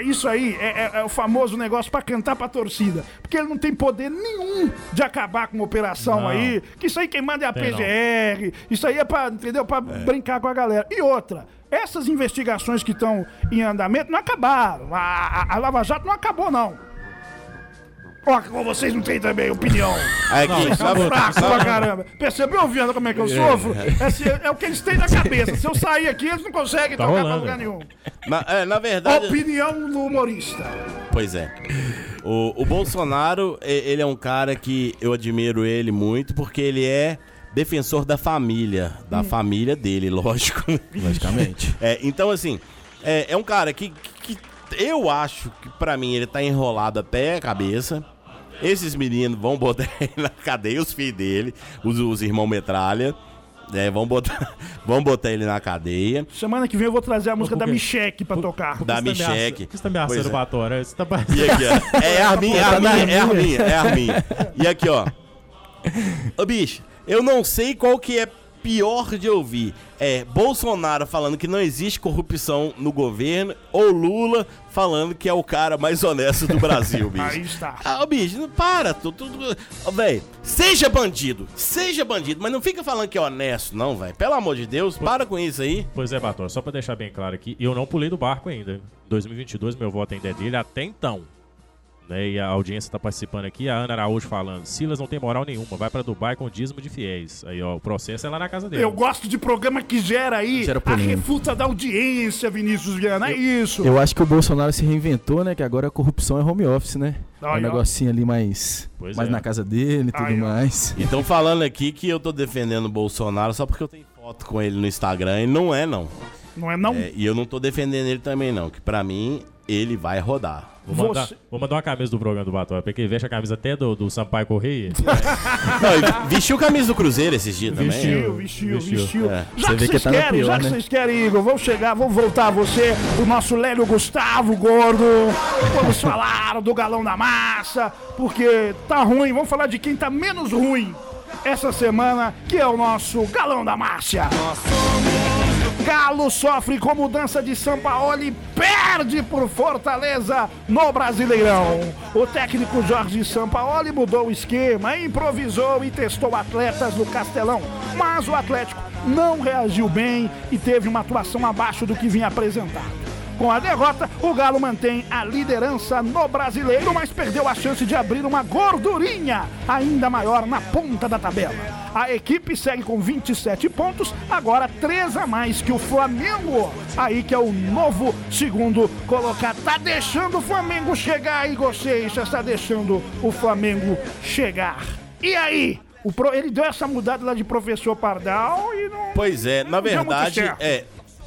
isso aí é, é- é o famoso negócio pra cantar pra torcida. Porque ele não tem poder nenhum de acabar com uma operação Não. aí. Que isso aí quem manda é a Tem não. PGR. Isso aí é pra, entendeu? Pra brincar com a galera. E outra. Essas investigações que estão em andamento não acabaram. A, a- a Lava Jato não acabou, não. Ó, vocês não têm também opinião. Não, isso Tá Tá bom, fraco tá pra caramba. Percebeu, Viana, como é que eu sofro? Esse é, o que eles têm na cabeça. Se eu sair aqui, eles não conseguem Tá tocar pra rolando. lugar nenhum. na, é, na verdade. Opinião do humorista. Pois é. O, o Bolsonaro, ele é um cara que eu admiro ele muito porque ele é defensor da família. Da família dele, lógico. Logicamente. É, então, assim, é, é um cara que, que eu acho que, pra mim, ele tá enrolado até a cabeça. Esses meninos vão botar ele na cadeia, os filhos dele, os, os irmãos metralha. É, vão botar, vão botar ele na cadeia. Semana que vem eu vou trazer a música da? Micheque pra tocar. Da tá Micheque. Por que você tá ameaçando Pois o é. Batora? Você tá E aqui, ó. É é Arminha, é Arminha, é Arminha. E aqui, ó. Ô, bicho, eu não sei qual que é pior de ouvir. É Bolsonaro falando que não existe corrupção no governo ou Lula falando que é o cara mais honesto do Brasil, bicho. Aí está. Ah, bicho, não para, tu, tu, tu- véi, seja bandido, seja bandido, mas não fica falando que é honesto, não, velho. Pelo amor de Deus, para com isso aí. Pois é, Batora, só pra deixar bem claro aqui, eu não pulei do barco ainda. 2022, meu voto ainda é dele até então. Né, e a audiência tá participando aqui, a Ana Araújo falando, Silas não tem moral nenhuma, vai pra Dubai com dízimo de fiéis. Aí, ó, o processo é lá na casa dele. Eu gosto de programa que gera aí Gera a refuta da audiência, Vinícius Viana. É isso. Eu acho que o Bolsonaro se reinventou, né? Que agora a corrupção é home office, né? É Aí, um negocinho ali mais, Pois mais é. na casa dele e tudo mais. E estão falando aqui que eu tô defendendo o Bolsonaro só porque eu tenho foto com ele no Instagram e não é, não. Não é não? É, e eu não tô defendendo ele também, não. Que pra mim, ele vai rodar. Vou mandar, Você- vou mandar uma camisa do programa do Batóia, porque ele veste a camisa até do, do Sampaio Correia. Não, vestiu camisa do Cruzeiro esses dias também. Vestiu, vestiu, Vestiu. vestiu. É. Já Você que vê que vocês tá querem, pior, já que né? vocês querem, Igor, vamos chegar, vamos voltar a você, o nosso Lélio Gustavo Gordo. Vamos falar do galão da massa, porque tá ruim. Vamos falar de quem tá menos ruim essa semana, que é o nosso galão da massa. Galo sofre com mudança de Sampaoli e perde por Fortaleza no Brasileirão. O técnico Jorge Sampaoli mudou o esquema, improvisou e testou atletas no Castelão, mas o Atlético não reagiu bem e teve uma atuação abaixo do que vinha apresentado. Com a derrota, o Galo mantém a liderança no brasileiro, mas perdeu a chance de abrir uma gordurinha ainda maior na ponta da tabela. A equipe segue com 27 pontos, agora 3 a mais que o Flamengo. Aí que é o novo segundo colocado. Tá deixando o Flamengo chegar, Igor Seixas, tá deixando o Flamengo chegar. E aí? O pro- Ele deu essa mudada lá de professor Pardal e não. Pois é, na Não verdade, é,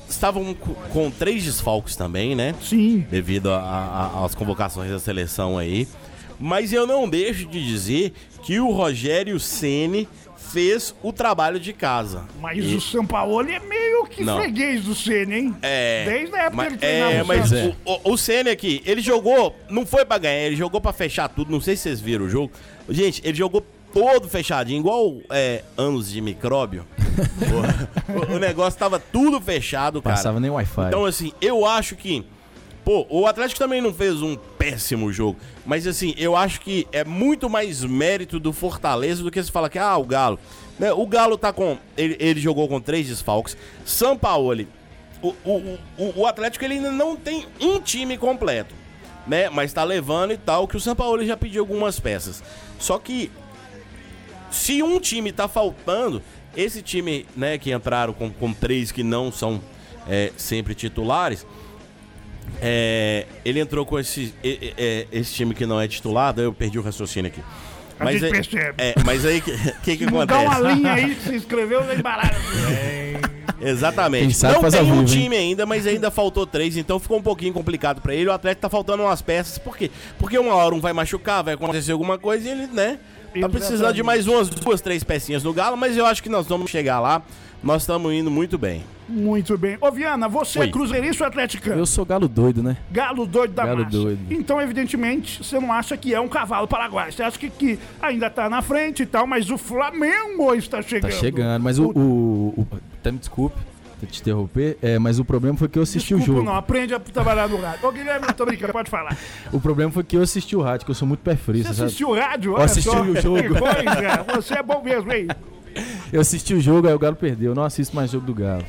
estavam co- com três desfalques também, né? Sim. Devido às convocações da seleção aí. Mas eu não deixo de dizer que o Rogério Ceni fez o trabalho de casa. Mas E- o Sampaoli é meio que Não. freguês do Senna, hein? É. Desde a época mas, que ele treinava é, o mas Santos. o, o, o Senna aqui, ele jogou, não foi pra ganhar, ele jogou pra fechar tudo. Não sei se vocês viram o jogo. Gente, ele jogou todo fechadinho, igual é, anos de micróbio. o, o negócio tava tudo fechado, cara. Passava nem Wi-Fi. Então, assim, eu acho que. Pô, o Atlético também não fez um péssimo jogo. Mas, assim, eu acho que é muito mais mérito do Fortaleza do que se fala que, ah, o Galo. Né, O Galo tá com. Ele, ele jogou com três desfalques. Sampaoli. O, o, o, o Atlético ele ainda não tem um time completo. Né? Mas tá levando e tal, que o Sampaoli já pediu algumas peças. Só que se um time tá faltando, esse time, né, que entraram com, com três que não são é, sempre titulares, é, ele entrou com esse, é, esse time que não é titular, daí eu perdi o raciocínio aqui. A gente aí, percebe. É, mas aí, o que, que, que Mudar uma acontece? linha aí que você escreveu, vai embalar. Exatamente. Não tem um vivo, hein? time ainda, mas ainda faltou três, então ficou um pouquinho complicado pra ele. O Atlético tá faltando umas peças, por quê? Porque uma hora um vai machucar, vai acontecer alguma coisa e ele, né, tá precisando de mais umas duas, três pecinhas no Galo, mas eu acho que nós vamos chegar lá. Nós estamos indo muito bem. Muito bem. Ô, Viana, você é Oi. cruzeirista ou atleticano? Eu sou galo doido, né? Galo doido da Galo massa. doido. Então, evidentemente, você não acha que é um cavalo paraguaio. Você acha que, que ainda tá na frente e tal, mas o Flamengo está Tá chegando. chegando. Mas o. o, o até me desculpe te interromper, é, mas o problema foi que eu assisti Desculpa, o jogo. não, aprende a trabalhar no rádio. Ô, Guilherme, tô brincando, pode falar. O problema foi que eu assisti o rádio, que eu sou muito pé frio, Você sabe? assistiu o rádio? Eu Olha assisti só. o jogo. Que coisa, você é bom mesmo, hein? Eu assisti o jogo, aí o Galo perdeu. Eu não assisto mais jogo do Galo.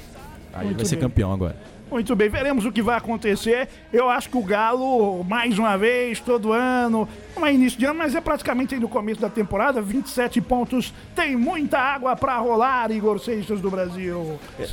Aí Muito vai ser bem. campeão agora. Muito bem, veremos o que vai acontecer. Eu acho que o Galo, mais uma vez, todo ano, não é início de ano, mas é praticamente aí no começo da temporada, 27 pontos. Tem muita água pra rolar, Igor Seixas do Brasil. falar,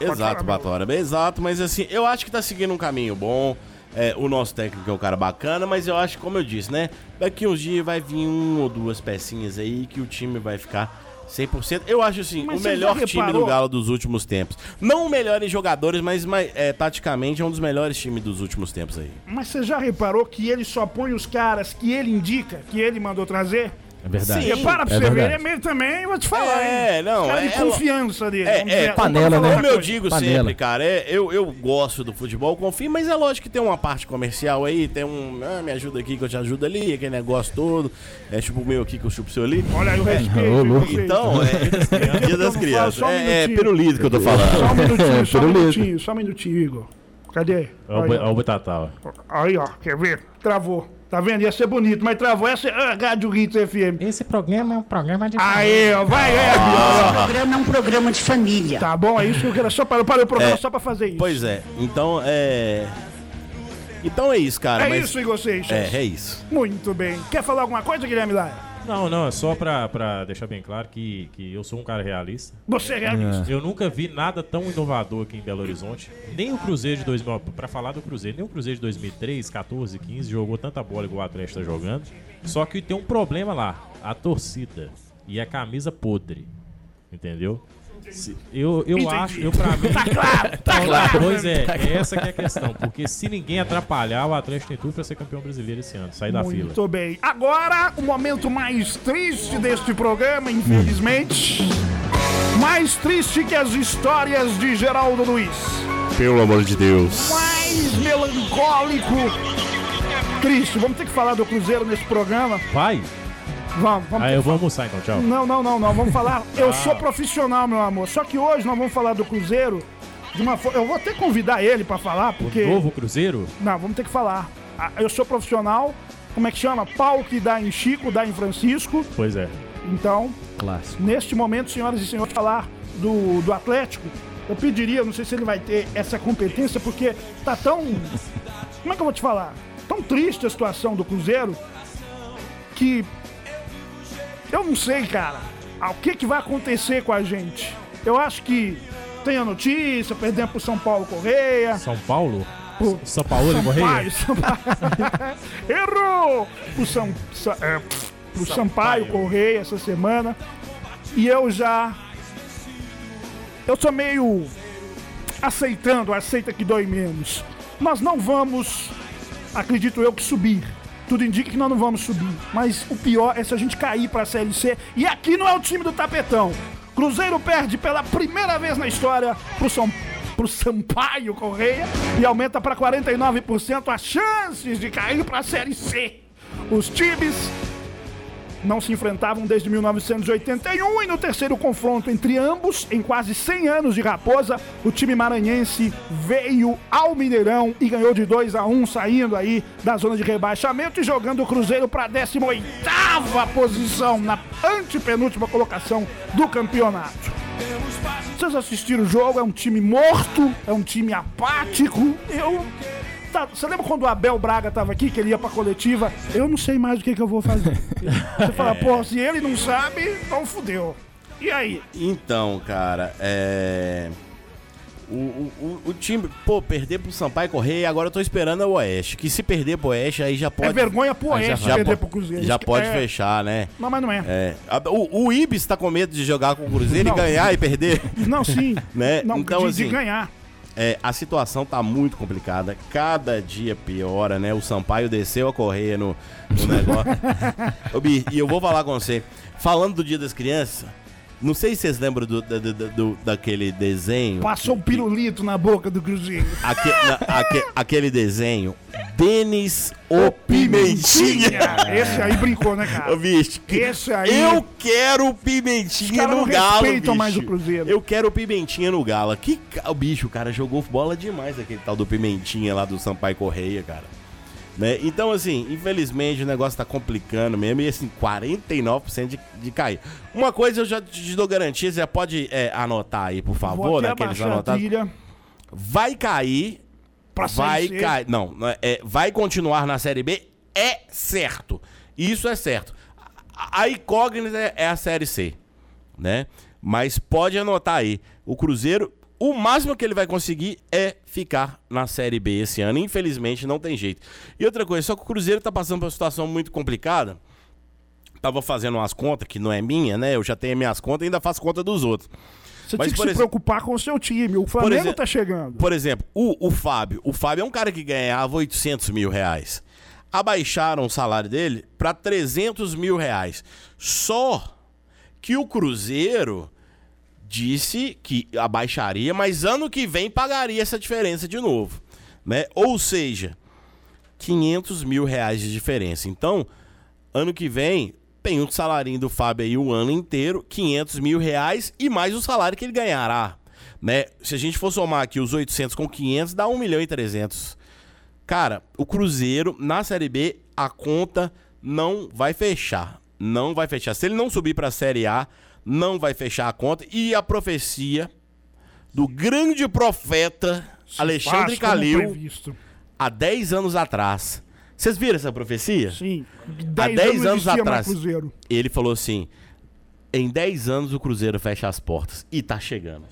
Exato. Batora. Exato, mas assim, eu acho que tá seguindo um caminho bom. É, o nosso técnico é um cara bacana, mas eu acho como eu disse, né? Daqui uns dias vai vir um ou duas pecinhas aí que o time vai ficar 100%. Eu acho assim, Mas o melhor time do Galo dos últimos tempos. Não o melhor em jogadores, mas, mas, é, taticamente é um dos melhores times dos últimos tempos aí. Mas você já reparou que ele só põe os caras que ele indica, que ele mandou trazer? É verdade. Sim. Repara pra é você ver, ele é meio também, vou te falar, É, hein? não, Cara de é- confiança dele. É, é, dizer- panela, né? Como eu digo Panela. sempre, cara, é, eu, eu gosto do futebol, confio, mas é lógico que tem uma parte comercial aí, tem um, ah, me ajuda aqui que eu te ajudo ali, aquele negócio todo, é tipo o meu aqui que eu chupo o seu ali. Olha aí o respeito. Então, é Dia das Crianças. só um É, é pirulito que eu tô Só falando. um minutinho, só um minutinho, só um minutinho, Igor. Cadê? Olha o olha Butatá, ó. Aí, ó, quer ver? Travou. Tá vendo? Ia ser bonito, mas travou. Essa é a Rádio Hits FM. Esse programa é um programa de Aí, ó, vai, é, O Bia. programa é um programa de família. Tá bom, é isso que eu quero. Só para, para o programa É, só pra fazer isso. Pois é, então é. Então é isso, cara. É mas- isso, Igor Seixas? É, é isso. Muito bem. Quer falar alguma coisa, Guilherme Laia? Não, não, é só pra, pra deixar bem claro que, que eu sou um cara realista. Você é realista. Eu nunca vi nada tão inovador aqui em Belo Horizonte. Nem o Cruzeiro de 2000, pra falar do Cruzeiro, nem o Cruzeiro de 2003, 14, 15 jogou tanta bola igual o Atlético tá jogando. Só que tem um problema lá, a torcida e a camisa podre. Entendeu? Se- Eu, eu Entendi. acho, eu pra mim. Tá claro, tá Não, claro. Pois é, Tá claro. essa que é a questão. Porque se ninguém atrapalhar, o Atlético tem tudo pra ser campeão brasileiro esse ano, sair da fila. Muito bem. Agora, o momento mais triste deste programa, infelizmente. Mais triste que as histórias de Geraldo Luiz. Pelo amor de Deus. Mais melancólico. Triste. Vamos ter que falar do Cruzeiro nesse programa. Vai? Vamos, vamos. Ah, eu vou almoçar então, tchau. Não, não, não, não. Vamos falar. Eu Ah. sou profissional, meu amor. Só que hoje nós vamos falar do Cruzeiro de uma forma. Eu vou até convidar ele pra falar, porque. Novo Cruzeiro? Não, vamos ter que falar. Ah, Eu sou profissional. Como é que chama? Pau que dá em Chico, dá em Francisco. Pois é. Então, Clássico. neste momento, senhoras e senhores, falar do, do Atlético, eu pediria, não sei se ele vai ter essa competência, porque tá tão. Como é que eu vou te falar? Tão triste a situação do Cruzeiro que. Eu não sei, cara, ah, o que, que vai acontecer com a gente. Eu acho que tem a notícia, perdemos pro São Paulo Correia. São Paulo? Pro São Paulo Sampaio, Correia? Sampaio. Errou! Pro, São, Sa- é, pro Sampaio Correia essa semana. E eu já. Eu sou meio aceitando, aceita que dói menos. Nós não vamos, acredito eu, que subir. Tudo indica que nós não vamos subir. Mas o pior é se a gente cair pra Série C. E aqui não é o time do tapetão. Cruzeiro perde pela primeira vez na história pro São pro Sampaio Correia e aumenta para 49% as chances de cair para a Série C. Os times não se enfrentavam desde 1981 e no terceiro confronto entre ambos, em quase 100 anos de Raposa, o time maranhense veio ao Mineirão e ganhou de 2 a 1, saindo aí da zona de rebaixamento e jogando o Cruzeiro para a 18ª posição na antepenúltima colocação do campeonato. Vocês assistiram o jogo, é um time morto, é um time apático. Eu. Tá- você lembra quando o Abel Braga tava aqui, que ele ia pra coletiva? Eu não sei mais o que, que eu vou fazer. Você fala, pô, se ele não sabe, então fudeu. E aí? Então, cara, é. O, o, o- time, pô, perder pro Sampaio Correia, agora eu tô esperando o Oeste. Que se perder pro Oeste, aí já pode. É vergonha pro aí já- Oeste já perder pro Cruzeiro. Já pode é. fechar, né? Não, mas não é. É. O, o Ibis tá com medo de jogar com o Cruzeiro Não. e ganhar e perder. Não, sim. né? Não, então, de, assim, de ganhar. É, a situação tá muito complicada. Cada dia piora, né? O Sampaio desceu a correr no, no negócio. Ô, Bi, e eu vou falar com você. Falando do Dia das Crianças, não sei se vocês lembram do, do- do- do- daquele desenho. Passou um pirulito na boca do Cruzeiro. Aque- aque- aquele desenho. Denis o Pimentinha. Esse aí brincou, né, cara? Ô, bicho, que- Esse aí. Eu quero o Pimentinha no não Galo, bicho. mais o Cruzeiro. Eu quero o Pimentinha no Galo. Que o bicho, o cara jogou bola demais aquele tal do Pimentinha lá do Sampaio Correia, cara. Né? Então, assim, infelizmente o negócio tá complicando mesmo e, assim, 49% de, de cair. Uma coisa eu já te dou garantia, você já pode é, anotar aí, por favor, naqueles a anotados. Vai cair, Pra vai cair. Não, não é- é, vai continuar na Série B, é certo. Isso é certo. A, a incógnita é- é a Série C, né? Mas pode anotar aí. O Cruzeiro, o máximo que ele vai conseguir é ficar na Série B esse ano. Infelizmente, não tem jeito. E outra coisa, só que o Cruzeiro tá passando por uma situação muito complicada. Tava fazendo umas contas, que não é minha, né? Eu já tenho minhas contas e ainda faço conta dos outros. Você Mas, tem que se exemplo- preocupar com o seu time. O Flamengo exemplo- tá chegando. Por exemplo, o, o Fábio. O Fábio é um cara que ganhava 800 mil reais. Abaixaram o salário dele para 300 mil reais. Só que o Cruzeiro disse que abaixaria, mas ano que vem pagaria essa diferença de novo. Né? Ou seja, 500 mil reais de diferença. Então, ano que vem, tem o salarinho do Fábio aí o ano inteiro, 500 mil reais e mais o salário que ele ganhará. Né? Se a gente for somar aqui os 800 com 500, dá 1 milhão e 300. Cara, o Cruzeiro na Série B, a conta não vai fechar. Não vai fechar. Se ele não subir para a Série A, não vai fechar a conta. E a profecia do grande profeta Alexandre Faz como Calil há 10 anos atrás. Vocês viram essa profecia? Sim. Há 10 anos mais atrás. Ele falou assim: em 10 anos o Cruzeiro fecha as portas. E tá chegando.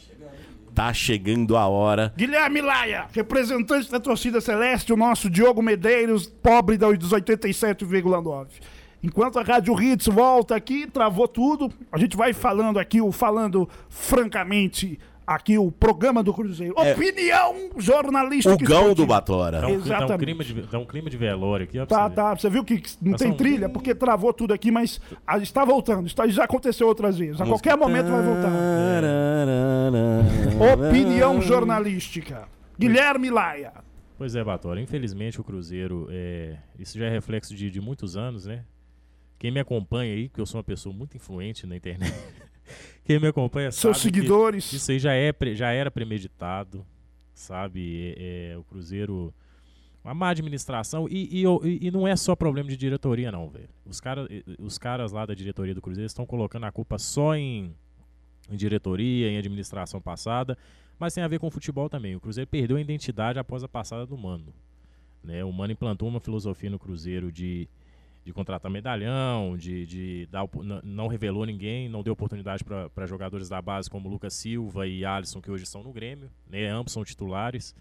Tá chegando a hora. Guilherme Laia, representante da torcida celeste, o nosso Diogo Medeiros, pobre dos 87,9. Enquanto a Rádio Hits volta aqui, travou tudo, a gente vai falando aqui, o falando francamente, aqui o programa do Cruzeiro. É. Opinião jornalística. O gão do Batora. Dá um, dá, um Exatamente. clima de, dá um clima de velório aqui, ó. Tá, você tá. Você viu que não tem somos- trilha, porque travou tudo aqui, mas está voltando. Está, já aconteceu outras vezes. A qualquer momento vai voltar. Opinião jornalística. Guilherme Laia. Pois é, Batora. Infelizmente o Cruzeiro, é, isso já é reflexo de, de muitos anos, né? Quem me acompanha aí, que eu sou uma pessoa muito influente na internet, quem me acompanha Seus sabe seguidores. isso aí já, é, já era premeditado, sabe? É, é, o Cruzeiro, uma má administração e, e, e- e não é só problema de diretoria não, velho. Os, cara, os caras lá da diretoria do Cruzeiro estão colocando a culpa só em, em diretoria, em administração passada, mas tem a ver com o futebol também. O Cruzeiro perdeu a identidade após a passada do Mano. Né? O Mano implantou uma filosofia no Cruzeiro de, de contratar medalhão, de, de dar, não revelou ninguém, não deu oportunidade para jogadores da base como Lucas Silva e Alisson, que hoje estão no Grêmio. Né? Ambos são titulares.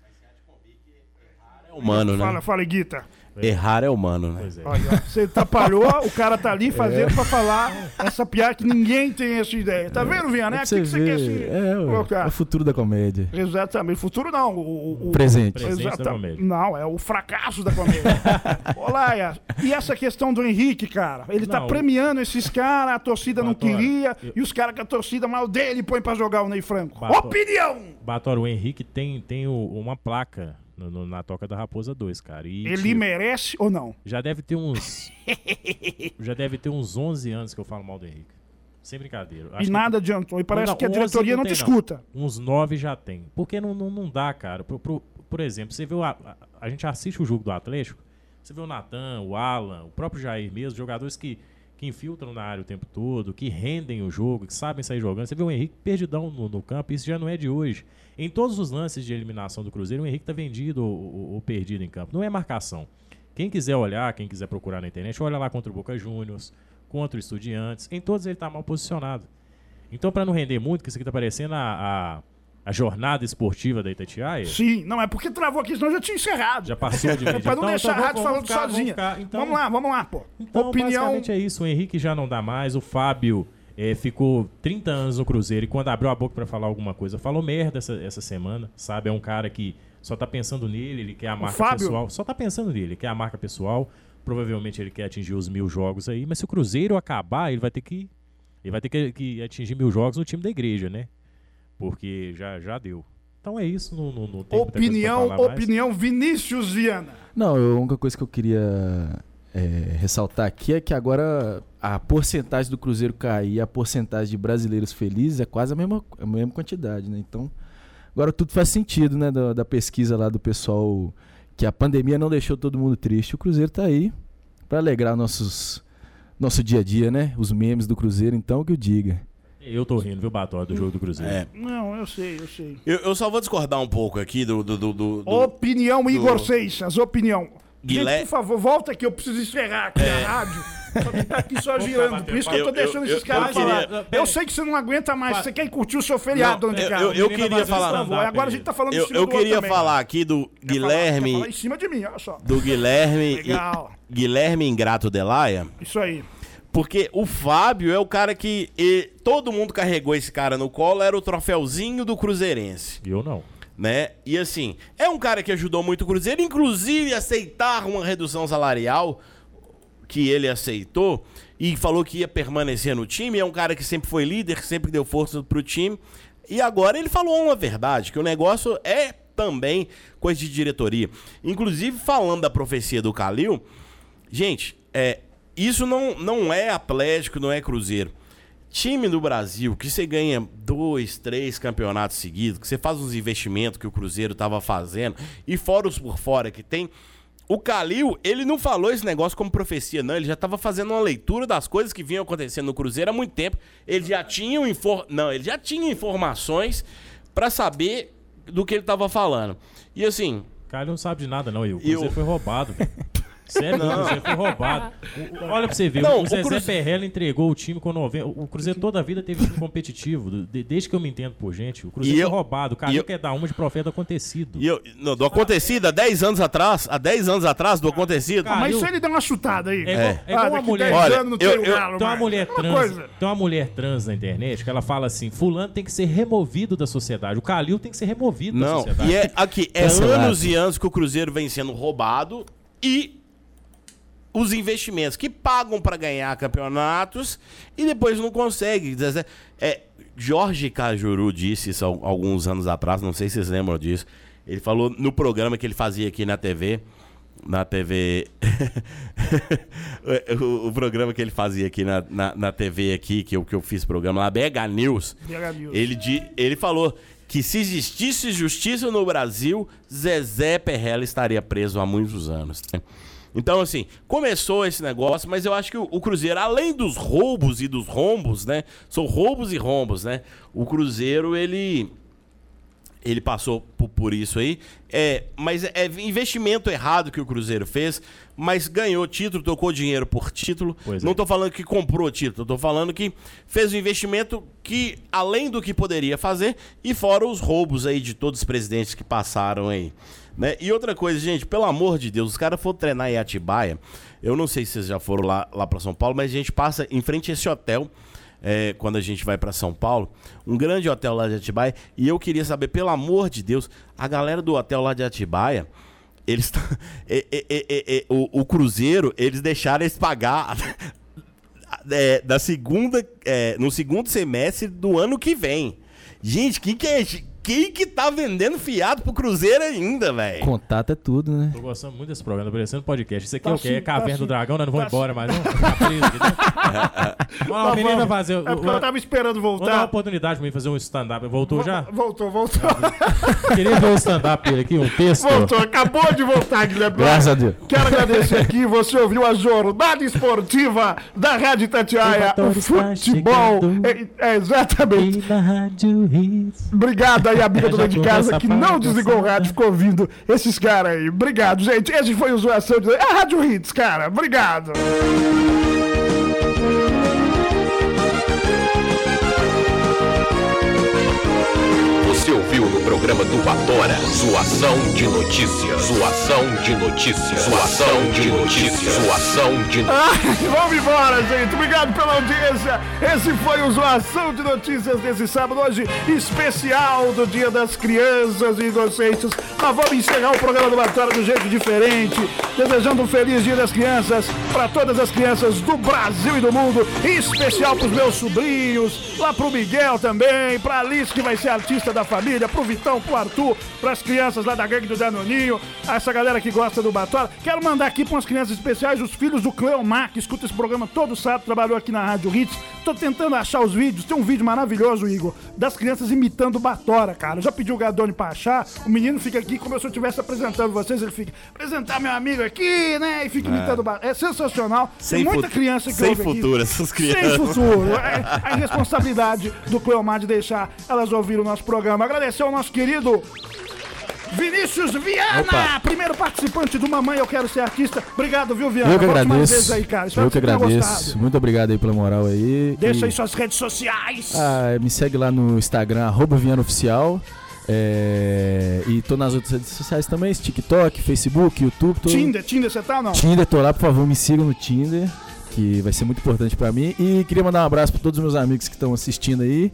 É humano, né? Fala, fala, Guita. Errar é humano, né? Pois é. Olha, você atrapalhou, o cara tá ali fazendo pra falar essa piada que ninguém tem essa ideia. Tá vendo, Viana? É Pra aqui que você quer se É, colocar. é o futuro da comédia. Exatamente. Futuro não. O, o- o- Presente. Presente da Exata- comédia. Não, é o fracasso da comédia. Olá, Laia, e essa questão do Henrique, cara? Ele tá Não, o- premiando esses caras, a torcida não queria, eu- e os caras que a torcida mal dele põe pra jogar o Ney Franco. Opinião! Batora, o Henrique tem, tem o- uma placa no- no- na Toca da Raposa 2, cara. E, Ele tipo, merece ou não? Já deve ter uns. já deve ter uns 11 anos que eu falo mal do Henrique. Sem brincadeira. Acho e que- nada adiantou. E parece Não, que a 11 diretoria não, tem, te escuta. Uns 9 já tem. Porque não, não, não dá, cara. Por, por, por exemplo, você vê o, a, a- a gente assiste o jogo do Atlético, você vê o Natan, o Alan, o próprio Jair mesmo, jogadores que, que infiltram na área o tempo todo, que rendem o jogo, que sabem sair jogando. Você vê o Henrique perdidão no, no campo, isso já não é de hoje. Em todos os lances de eliminação do Cruzeiro, o Henrique tá vendido ou, ou- perdido em campo. Não é marcação. Quem quiser olhar, quem quiser procurar na internet, olha lá contra o Boca Juniors, contra o Estudiantes. Em todos ele tá mal posicionado. Então, pra não render muito, que isso aqui tá parecendo a, a, a jornada esportiva da Itatiaia, Sim, não, é porque travou aqui, senão eu já tinha encerrado. já passou de É pra não Então, deixar então a rádio vamos- falando ficar, sozinha. vamos. Então- Vamos lá, vamos lá, pô. Então, Opinião. basicamente é isso. O Henrique já não dá mais. O Fábio eh, ficou 30 anos no Cruzeiro e quando abriu a boca pra falar alguma coisa, falou merda essa, essa semana, sabe? É um cara que só tá pensando nele, ele quer a marca Fábio? pessoal. Só tá pensando nele, ele quer a marca pessoal. Provavelmente ele quer atingir os mil jogos aí, mas se o Cruzeiro acabar, ele vai ter que. Ele vai ter que, que atingir mil jogos no time da igreja, né? Porque já, já deu. Então é isso, não, não, tem Opinião, falar mais. opinião Vinícius Viana. Não, eu- a única coisa que eu queria é, ressaltar aqui é que agora a porcentagem do Cruzeiro cair e a porcentagem de brasileiros felizes é quase a mesma, a mesma quantidade, né? Então, agora tudo faz sentido, né? Da, da pesquisa lá do pessoal que a pandemia não deixou todo mundo triste. O Cruzeiro tá aí para alegrar nossos, nosso dia a dia, né? Os memes do Cruzeiro, então, que eu diga. Eu tô rindo, viu, Batói, do jogo do Cruzeiro. É. Não, eu sei, eu sei. Eu, eu só vou discordar um pouco aqui do. do, do, do- do- Opinião Igor do- Seixas, opinião. Guilé- Gente, por favor, volta aqui, eu preciso encerrar aqui a rádio. Só que tá aqui só girando, por isso que eu tô Eu- deixando eu- esses caras eu falar. queria- Eu sei que você não aguenta mais, você quer curtir o seu feriado, Não, né, eu- cara? eu- eu queria falar- Agora a gente tá falando em Eu, cima eu queria falar aqui do Quer falar- quer Guilherme. falar em cima de mim, olha só. Do Guilherme. Legal. Guilherme Ingrato Delaia. Isso aí. Porque o Fábio é o cara que. e todo mundo carregou esse cara no colo, era o troféuzinho do Cruzeirense. Eu não. Né? E assim, é um cara que ajudou muito o Cruzeiro, inclusive aceitar uma redução salarial que ele aceitou e falou que ia permanecer no time. É um cara que sempre foi líder, que sempre deu força pro time. E agora ele falou uma verdade, que o negócio é também coisa de diretoria. Inclusive, falando da profecia do Calil, gente, é, isso não, não é Atlético, não é Cruzeiro. Time do Brasil que você ganha dois, três campeonatos seguidos, que você faz uns investimentos que o Cruzeiro tava fazendo, e fora os por fora que tem. O Calil, ele não falou esse negócio como profecia, não. Ele já tava fazendo uma leitura das coisas que vinham acontecendo no Cruzeiro há muito tempo. Ele já tinha infor... Não, ele já tinha informações pra saber do que ele tava falando. E assim, Calil não sabe de nada, não. E o Cruzeiro o- foi roubado, Sério, o Cruzeiro foi roubado. O- o- olha pra você ver, Não, o o Zezé Cruze- Perrella entregou o time com 90. O Cruzeiro toda a vida teve time competitivo. de- desde que eu me entendo por gente, o Cruzeiro E foi eu- roubado. O Calil eu- quer dar uma de profeta acontecido. E eu, não, do acontecido, há 10 anos atrás, há 10 anos atrás, do acontecido. Mas Calil- isso ele deu uma chutada aí. É igual, É. é igual Ah, uma mulher. 10 Olha, anos eu- tem o eu- galo Tem uma mulher Uma trans, coisa. tem uma mulher trans na internet que ela fala assim: fulano tem que ser removido da sociedade. O Calil tem que ser removido da Não, sociedade. e é aqui, é Cancelado. anos e anos que o Cruzeiro vem sendo roubado e os investimentos que pagam pra ganhar campeonatos e depois não conseguem. É, Jorge Cajuru disse isso alguns anos atrás, não sei se vocês lembram disso. Ele falou no programa que ele fazia aqui na TV. Na TV. o, o programa que ele fazia aqui na, na, na TV aqui, que eu, que eu fiz programa lá, BH News. BH News. Ele, di- ele falou que se existisse justiça no Brasil, Zezé Perrella estaria preso há muitos anos. Então, assim, começou esse negócio, mas eu acho que o, o Cruzeiro, além dos roubos e dos rombos, né? São roubos e rombos, né? O Cruzeiro, ele ele passou por, isso aí. É, mas é investimento errado que o Cruzeiro fez, mas ganhou título, tocou dinheiro por título. Pois é. Não tô falando que comprou título, tô falando que fez um investimento que, além do que poderia fazer, e fora os roubos aí de todos os presidentes que passaram aí. Né? E outra coisa, gente, pelo amor de Deus, os caras foram treinar em Atibaia. Eu não sei se vocês já foram lá, lá para São Paulo, mas a gente passa em frente a esse hotel é, quando a gente vai pra São Paulo, um grande hotel lá de Atibaia, e eu queria saber, pelo amor de Deus, a galera do hotel lá de Atibaia, eles é, é, o, o Cruzeiro, eles deixaram eles pagar é, da segunda, é, no segundo semestre do ano que vem. Gente, quem que é, quem que tá vendendo fiado pro Cruzeiro ainda, velho? Contato é tudo, né? Tô gostando muito desse programa, tá parecendo podcast. Isso aqui Tá é o quê? É Caverna tá do. Dragão, nós não vamos Tá embora mais, não? Tá preso aqui dentro. Ó, o menino vai fazer. É porque eu tava esperando Vamos dar uma voltar. oportunidade pra mim fazer um stand-up. Voltou já? Voltou, voltou. Queria ver o stand-up dele aqui, um texto. Voltou, acabou de voltar, Guilherme. Graças a Deus. Quero agradecer aqui, você ouviu a jornada esportiva da Rádio Tatiaia, o está futebol. É, é, exatamente. E na Rádio Hits. Obrigado aí, amiga Já dona de casa, a que não desligou o rádio, ficou ouvindo esses caras aí. Obrigado, gente. Esse foi o Zoação de... É a Rádio Hits, cara. Obrigado. Você ouviu no programa do Batora Zoação de notícias. Zoação de notícias. Zoação de notícias. Zoação de notícias. Ai, vamos embora, gente. Obrigado pela audiência. Esse foi o Zoação de Notícias desse sábado, hoje especial do Dia das Crianças e Inocentes. Mas vamos encerrar o programa do Batória do jeito diferente, desejando um feliz Dia das Crianças para todas as crianças do Brasil e do mundo, em especial para os meus sobrinhos, lá pro Miguel também, pra Alice que vai ser artista da família, pro Vitão, pro Arthur, pras crianças lá da gangue do Danoninho, essa galera que gosta do Batória. Quero mandar aqui para umas crianças especiais, os filhos do Cleomar, que escuta esse programa todo sábado, trabalhou aqui na Rádio Hits. Tô tentando achar os vídeos, tem um vídeo maravilhoso, Igor, das crianças imitando o Batora, cara. Eu já pedi o Gadone pra achar, o menino fica aqui como se eu estivesse apresentando vocês, ele fica, apresentar meu amigo aqui, né, e fica imitando o Batora. É sensacional. Sem tem muita criança que sem ouve aqui. futuro essas crianças. Sem futuro. É a irresponsabilidade do Cleomar de deixar elas ouvirem o nosso programa. Agradecer ao nosso querido Vinícius Viana, Opa. primeiro participante do Mamãe Eu Quero Ser Artista. Obrigado, viu, Viana? Eu que agradeço. aí, Eu que agradeço. Muito obrigado aí pela moral aí. Deixa E- aí suas redes sociais. Ah, me segue lá no Instagram, arroba Viana Oficial. É, e tô nas outras redes sociais também, TikTok, Facebook, YouTube. Tô... Tinder, Tinder, você tá ou não? Tinder, tô lá, por favor, me sigam no Tinder, que vai ser muito importante pra mim. E queria mandar um abraço pra todos os meus amigos que estão assistindo aí.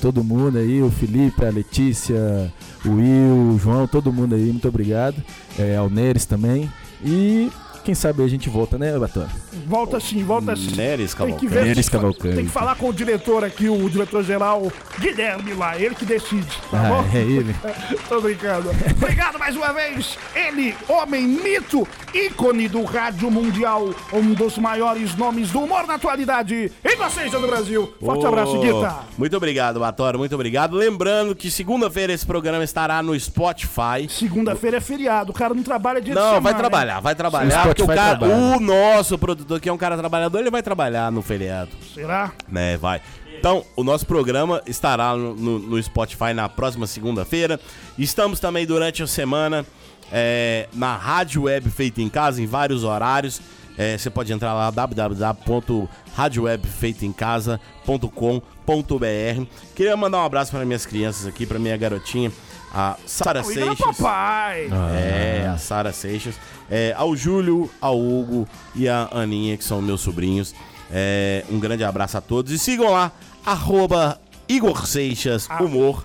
Todo mundo aí, o Felipe, a Letícia, o Will, o João, todo mundo aí, muito obrigado. É, ao Neres também. E quem sabe a gente volta, né, Batora? Volta sim, volta sim. Neres Tem que Cavalcante. ver Neres Cavalcante. Tem que falar com o diretor aqui, o diretor-geral Guilherme lá, ele que decide, tá Ah, bom? é ele. Tô brincando. Obrigado mais uma vez. Ele, homem mito, ícone do rádio mundial, um dos maiores nomes do humor na atualidade. Inocência do Brasil. Forte Ô, abraço, Guita. Muito obrigado, Batório, muito obrigado. Lembrando que segunda-feira esse programa estará no Spotify. Segunda-feira é feriado, o cara não trabalha dia de Não, semana. vai trabalhar, vai Sim, trabalhar. O Porque o, cara, o nosso produtor, que é um cara trabalhador, ele vai trabalhar no feriado. Será? Né, vai. Então, o nosso programa estará no, no- no Spotify na próxima segunda-feira. Estamos também durante a semana é, na rádio web feita em casa, em vários horários. É, você pode entrar lá www.radiowebfeitaemcasa.com.br. Queria mandar um abraço para minhas crianças aqui, para minha garotinha, a Sara Seixas. papai. É, a Sara Seixas. É, ao Júlio, ao Hugo e a Aninha, que são meus sobrinhos. É, um grande abraço a todos. E sigam lá, arroba Igor Seixas Humor.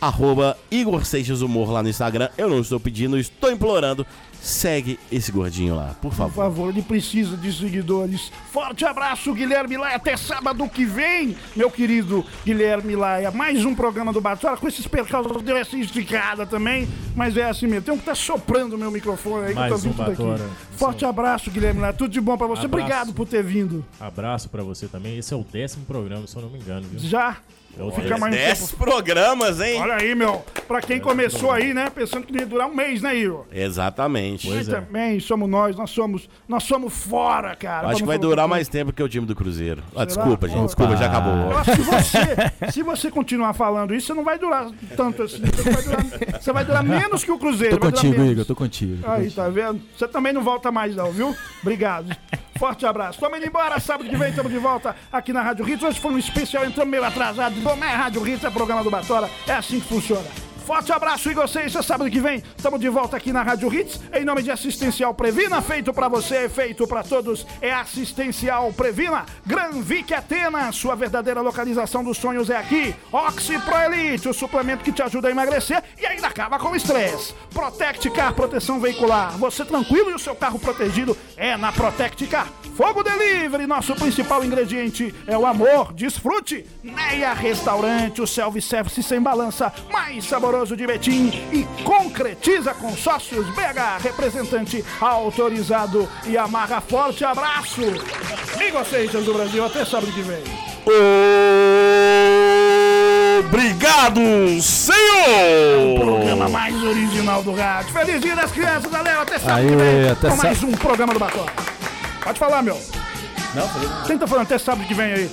Arroba Igor Seixas Humor lá no Instagram. Eu não estou pedindo, estou implorando. Segue esse gordinho lá, por Por favor. favor, ele precisa de seguidores. Forte abraço, Guilherme Laia. Até sábado que vem, meu querido Guilherme Laia. Mais um programa do Batora com esses percalços. Deu essa esticada também, mas é assim mesmo. Tem um que tá soprando o meu microfone aí que eu tô Mais um ouvindo tudo Batora. aqui. Forte abraço, Guilherme Laia. Tudo de bom pra você. Abraço. Obrigado por ter vindo. Abraço pra você também. Esse é o décimo programa, se eu não me engano, viu? Já. Eu Fica mais um Dez tempo. programas, hein? Olha aí, meu. Pra quem começou aí, né? Pensando que ia durar um mês, né, Igor? Exatamente. Pois é. também somos nós, nós somos, nós somos fora, cara. Acho que vai durar mais tempo que o time do Cruzeiro. Ah, desculpa, gente. Desculpa, já acabou. Eu acho que você, se você continuar falando isso, você não vai durar tanto assim. Você vai durar, você vai durar menos que o Cruzeiro. Tô contigo. Igor, tô contigo. tô Aí, contigo. tá vendo? Você também não volta mais, não, viu? Obrigado. Forte abraço. Tamo indo embora. Sábado que vem estamos de volta aqui na Rádio Hits. Hoje foi um especial, entramos meio atrasado. Não é Rádio Hits, é programa do Batora. É assim que funciona. Forte abraço, Igor Seixas. Sábado que vem estamos de volta aqui na Rádio Hits. Em nome de Assistencial Previna, feito pra você, feito pra todos. É Assistencial Previna. Gran Vic Atena, sua verdadeira localização dos sonhos é aqui. Oxy Pro Elite, o suplemento que te ajuda a emagrecer e ainda acaba com o estresse. Protect Car, proteção veicular. Você tranquilo e o seu carro protegido é na Protect Car. Fogo Delivery, nosso principal ingrediente é o amor. Desfrute. Neia Restaurante, o self-service sem balança, mais saboroso de Betim. E concretiza consórcios BH, representante autorizado. E amarra forte abraço. Igor Seixas do Brasil, até sábado que vem. Obrigado, senhor! Programa mais original do rádio. Feliz dia das crianças, valeu, até sábado que Aê, vem. até com mais um programa do Batom. Pode falar, meu. Não, falei. Tá falando até sábado que vem aí?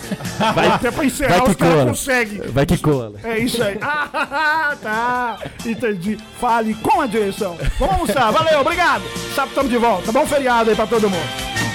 Vai, até pra encerrar, Vai que os caras conseguem. Vai que cola. É isso aí. Ah, tá. Entendi. Fale com a direção. Vamos almoçar. Valeu, obrigado. Sábado estamos de volta. Bom feriado aí pra todo mundo.